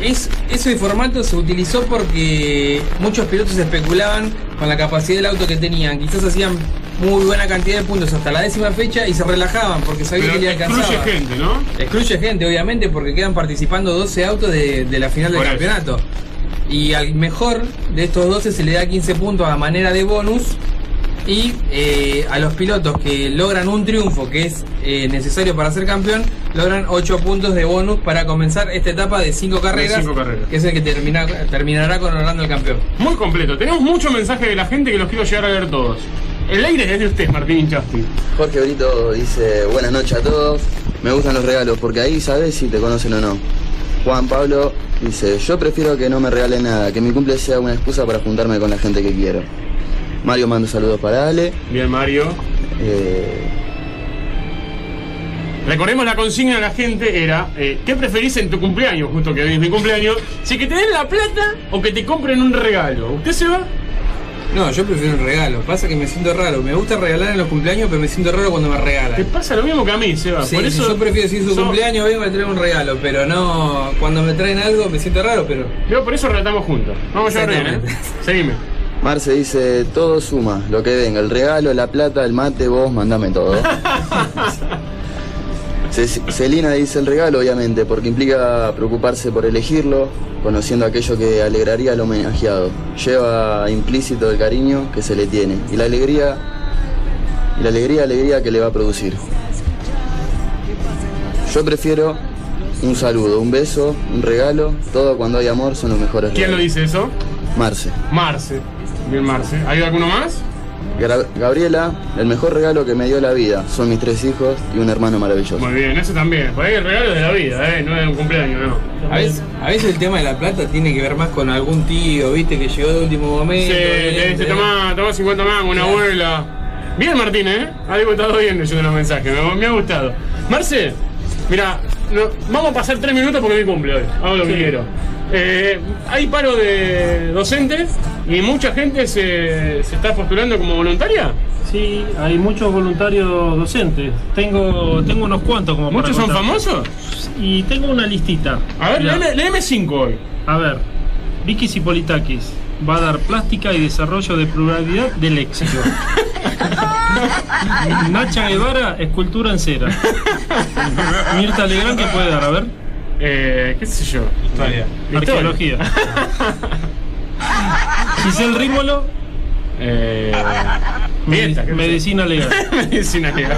Es, ese formato se utilizó porque muchos pilotos especulaban con la capacidad del auto que tenían. Quizás hacían muy buena cantidad de puntos hasta la décima fecha y se relajaban porque sabían Pero que le alcanzaba. excluye gente, ¿no? Excluye gente, obviamente, porque quedan participando 12 autos de, de la final del Por eso. campeonato. Y al mejor de estos 12 se le da 15 puntos a manera de bonus. Y eh, a los pilotos que logran un triunfo que es eh, necesario para ser campeón, logran 8 puntos de bonus para comenzar esta etapa de 5 carreras, cinco carreras. que es el que termina, terminará coronando el campeón. Muy completo. Tenemos muchos mensajes de la gente que los quiero llegar a leer todos. El aire es de usted, Martín Inchasti. Jorge Brito dice, buenas noches a todos, me gustan los regalos porque ahí sabes si te conocen o no. Juan Pablo dice, yo prefiero que no me regalen nada, que mi cumple sea una excusa para juntarme con la gente que quiero. Mario manda saludos para Ale. Bien, Mario. Eh, Recordemos la consigna de la gente era, eh, ¿qué preferís en tu cumpleaños? Justo que hoy es mi cumpleaños. Si que te den la plata o que te compren un regalo. ¿Usted se va? No, yo prefiero un regalo. Pasa que me siento raro. Me gusta regalar en los cumpleaños, pero me siento raro cuando me regalan. Te pasa lo mismo que a mí, Seba. Sí, Por sí, eso yo prefiero si es su so- cumpleaños vengo a traer un regalo, pero no cuando me traen algo me siento raro, pero. Yo por eso relatamos juntos. Vamos a bien, ¿eh? Seguime. Marce dice, todo suma, lo que venga, el regalo, la plata, el mate, vos, mandame todo. Ce- Celina dice el regalo, obviamente, porque implica preocuparse por elegirlo, conociendo aquello que alegraría al homenajeado. Lleva implícito el cariño que se le tiene y la alegría, y la alegría, alegría que le va a producir. Yo prefiero un saludo, un beso, un regalo, todo cuando hay amor son los mejores ¿Quién lo dice eso? Marce. Marce. Bien, Marce. ¿Hay alguno más? Gra- Gabriela, el mejor regalo que me dio la vida son mis tres hijos y un hermano maravilloso. Muy bien, eso también. Por ahí el regalo de la vida, ¿eh? No es un cumpleaños, no. A veces, a veces el tema de la plata tiene que ver más con algún tío, viste, que llegó de último momento. Sí, le dice, tomá, tomá 50 mangos, una abuela. Bien, Martín, ¿eh? Ha debutado bien leyendo los mensajes, me, me ha gustado. Marce, mira, no- vamos a pasar tres minutos porque mi cumple hoy. Hago lo que Sí. quiero. Eh, hay paro de docentes y mucha gente se, se está postulando como voluntaria. Sí, hay muchos voluntarios docentes. Tengo, tengo unos cuantos como para ¿Muchos son famosos? Y tengo una listita. A ver, léeme, léeme cinco hoy. A ver, Vicky Cipolitakis va a dar plástica y desarrollo de pluralidad del léxico. Nacha Guevara, escultura en cera. Mirta Legrand, ¿qué puede dar? A ver. Eh, qué sé yo. Historia. Arqueología. Giselle Rímolo, Eh, dieta, medicina legal. Medicina legal.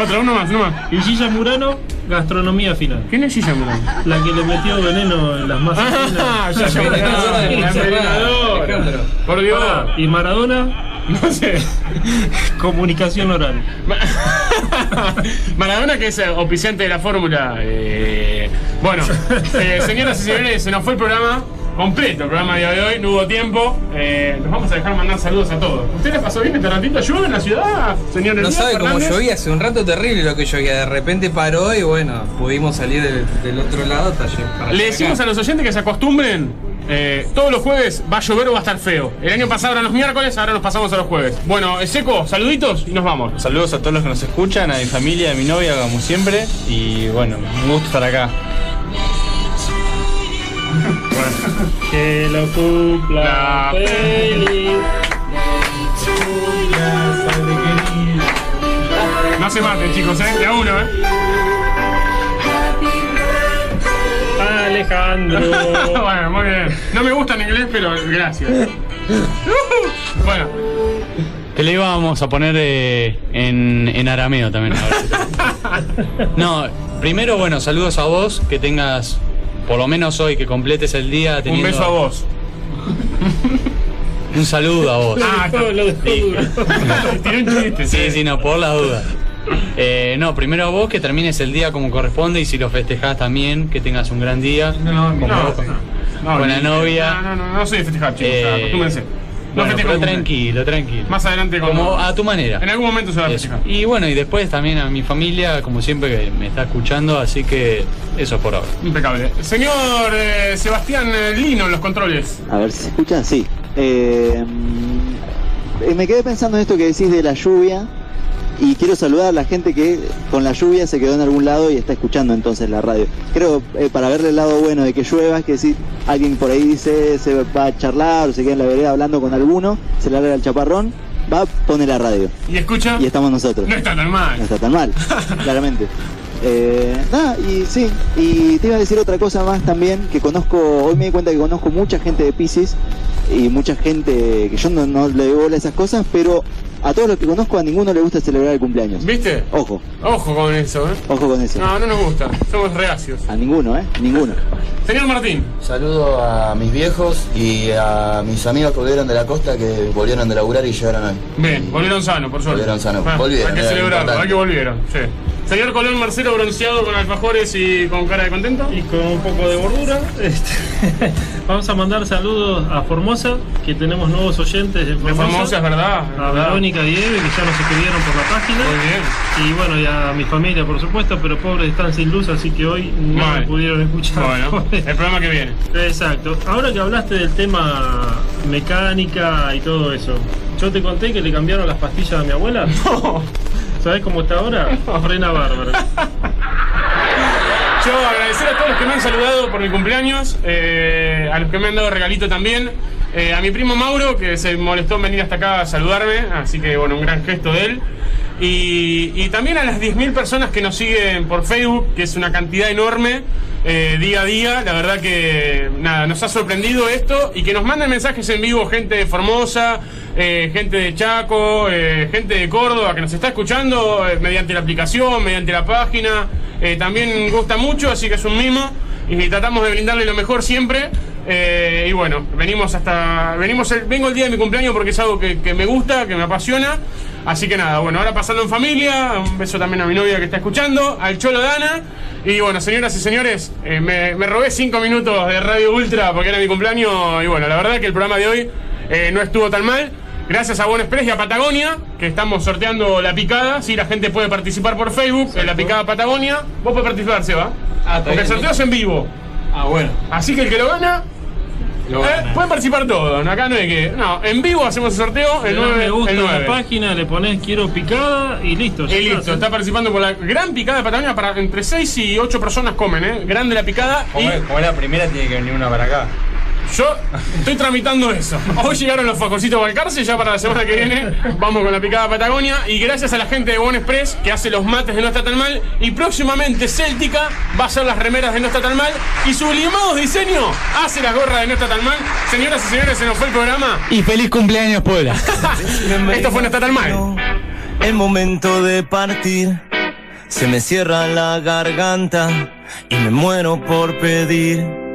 Otro, uno más, uno más. Y Gilla Murano, gastronomía final. ¿Quién es Gilla Murano? La que le metió veneno en las masas. Ah, la envenenadora. Por Dios. Y Maradona, No sé. comunicación oral. Maradona, que es eh, auspiciante de la fórmula. eh, bueno, eh, señoras y señores, se nos fue el programa completo, el programa de hoy. No hubo tiempo. Eh, nos vamos a dejar mandar saludos a todos. ¿Usted les pasó bien este ratito? ¿Llueve en la ciudad, señor No Elías sabe cómo llovía, hace un rato terrible lo que llovía. De repente paró y bueno, pudimos salir del, del otro lado. para Le decimos acá. a los oyentes que se acostumbren. Eh, todos los jueves va a llover o va a estar feo. El año pasado eran los miércoles, ahora nos pasamos a los jueves. Bueno, Seco, saluditos y nos vamos. Saludos a todos los que nos escuchan, a mi familia, a mi novia, como siempre. Y bueno, un gusto estar acá. Que lo cumpla feliz. No se maten, chicos, ¿eh? De a uno, ¿eh? Alejandro. bueno, muy bien. No me gusta en inglés, pero gracias. bueno, Que le íbamos a poner eh, en, en arameo también. a ver No, primero, bueno, saludos a vos, que tengas, por lo menos hoy, que completes el día un teniendo... beso a vos. Un saludo a vos. Ah, lo dejó un chiste. Sí, sí, no, por las dudas. Eh, no, primero a vos que termines el día como corresponde y si lo festejás también, que tengas un gran día. No, como no, vos, no, con la novia. No, no, no, no soy de festejar, chicos. Eh, o sea, acostúmbrense. No Bueno, festejo pero tranquilo, tranquilo. Más adelante, como, Como a tu manera. En algún momento se va a festejar. Y bueno, y después también a mi familia, como siempre, que me está escuchando, así que eso es por ahora. Impecable. Señor eh, Sebastián eh, Lino en los controles. A ver si se escucha, sí. Eh, eh, me quedé pensando en esto que decís de la lluvia y quiero saludar a la gente que con la lluvia se quedó en algún lado y está escuchando entonces la radio. Creo, eh, para verle el lado bueno de que llueva, es que si alguien por ahí dice se va a charlar o se queda en la vereda hablando con alguno, se le larga el chaparrón, va, pone la radio. ¿Y escucha? Y estamos nosotros. No está tan mal. No está tan mal, claramente. Eh, nada, y sí, y te iba a decir otra cosa más también, que conozco, hoy me di cuenta que conozco mucha gente de Pisces y mucha gente que yo no, no le doy bola a esas cosas, pero a todos los que conozco a ninguno le gusta celebrar el cumpleaños. ¿Viste? Ojo, Ojo con eso, ¿eh? ojo con eso. No, no nos gusta. Somos reacios. A ninguno, ¿eh? Ninguno. Señor Martín. Saludo a mis viejos y a mis amigos que volvieron de la costa que volvieron de laburar y llegaron hoy. Bien, volvieron sanos, por suerte. Volvieron sanos. Ah, Volvieron, Hay que celebrarlo, hay que volvieron. Sí. Señor Colón Marcelo bronceado con alfajores y con cara de contento. Y con un poco de gordura. Este, Vamos a mandar saludos a Formosa, que tenemos nuevos oyentes de Formosa. Formosa, es verdad, es A verdad. Verónica y Eve, que ya nos escribieron por la página. Muy bien. Y bueno, y a mi familia, por supuesto, pero pobres están sin luz, así que hoy no me pudieron escuchar. Bueno, el programa que viene. Exacto. Ahora que hablaste del tema mecánica y todo eso, yo te conté que le cambiaron las pastillas a mi abuela. ¿Sabes cómo está ahora? Frena bárbara. Yo agradecer a todos los que me han saludado por mi cumpleaños, eh, a los que me han dado regalito también, eh, a mi primo Mauro, que se molestó en venir hasta acá a saludarme, así que bueno, un gran gesto de él. Y, y también a las 10.000 personas que nos siguen por Facebook, que es una cantidad enorme, eh, día a día. La verdad que nada, nos ha sorprendido esto y que nos manden mensajes en vivo, gente de Formosa, eh, gente de Chaco, eh, gente de Córdoba que nos está escuchando eh, mediante la aplicación, mediante la página. Eh, también gusta mucho, así que es un mimo y tratamos de brindarle lo mejor siempre. Eh, y bueno, venimos hasta. venimos el- vengo el día de mi cumpleaños porque es algo que, que me gusta, que me apasiona. Así que nada, bueno, ahora pasando en familia, un beso también a mi novia que está escuchando, al Cholo Dana. Y bueno, señoras y señores, eh, me, me robé cinco minutos de Radio Ultra porque era mi cumpleaños. Y bueno, la verdad que el programa de hoy eh, no estuvo tan mal. Gracias a Buen Express y a Patagonia, que estamos sorteando la picada. Sí, la gente puede participar por Facebook en la picada Patagonia. Vos podés participar, Seba. Ah, Porque bien, el sorteo es en vivo. Ah, bueno. Así que el que lo gana. Eh, pueden participar todos. Acá no hay que. No, en vivo hacemos el sorteo. El das 9. me gusta el a la 9. página, le pones quiero picada y listo. Y listo, está. participando por la gran picada de Patagonia para entre 6 y 8 personas comen, ¿eh? Grande la picada. Como, y como es la primera, tiene que venir una para acá. Yo estoy tramitando eso. Hoy llegaron los fajorcitos Balcarce, ya para la semana que viene vamos con la picada Patagonia. Y gracias a la gente de Bon Express que hace los mates de No Está Tan Mal. Y próximamente Céltica va a hacer las remeras de No Está Tan Mal. Y Sublimados Diseño hace las gorras de No Está Tan Mal. Señoras y señores, se nos fue el programa. Y feliz cumpleaños, Puebla. Esto fue No Está Tan Mal. El momento de partir se me cierra la garganta y me muero por pedir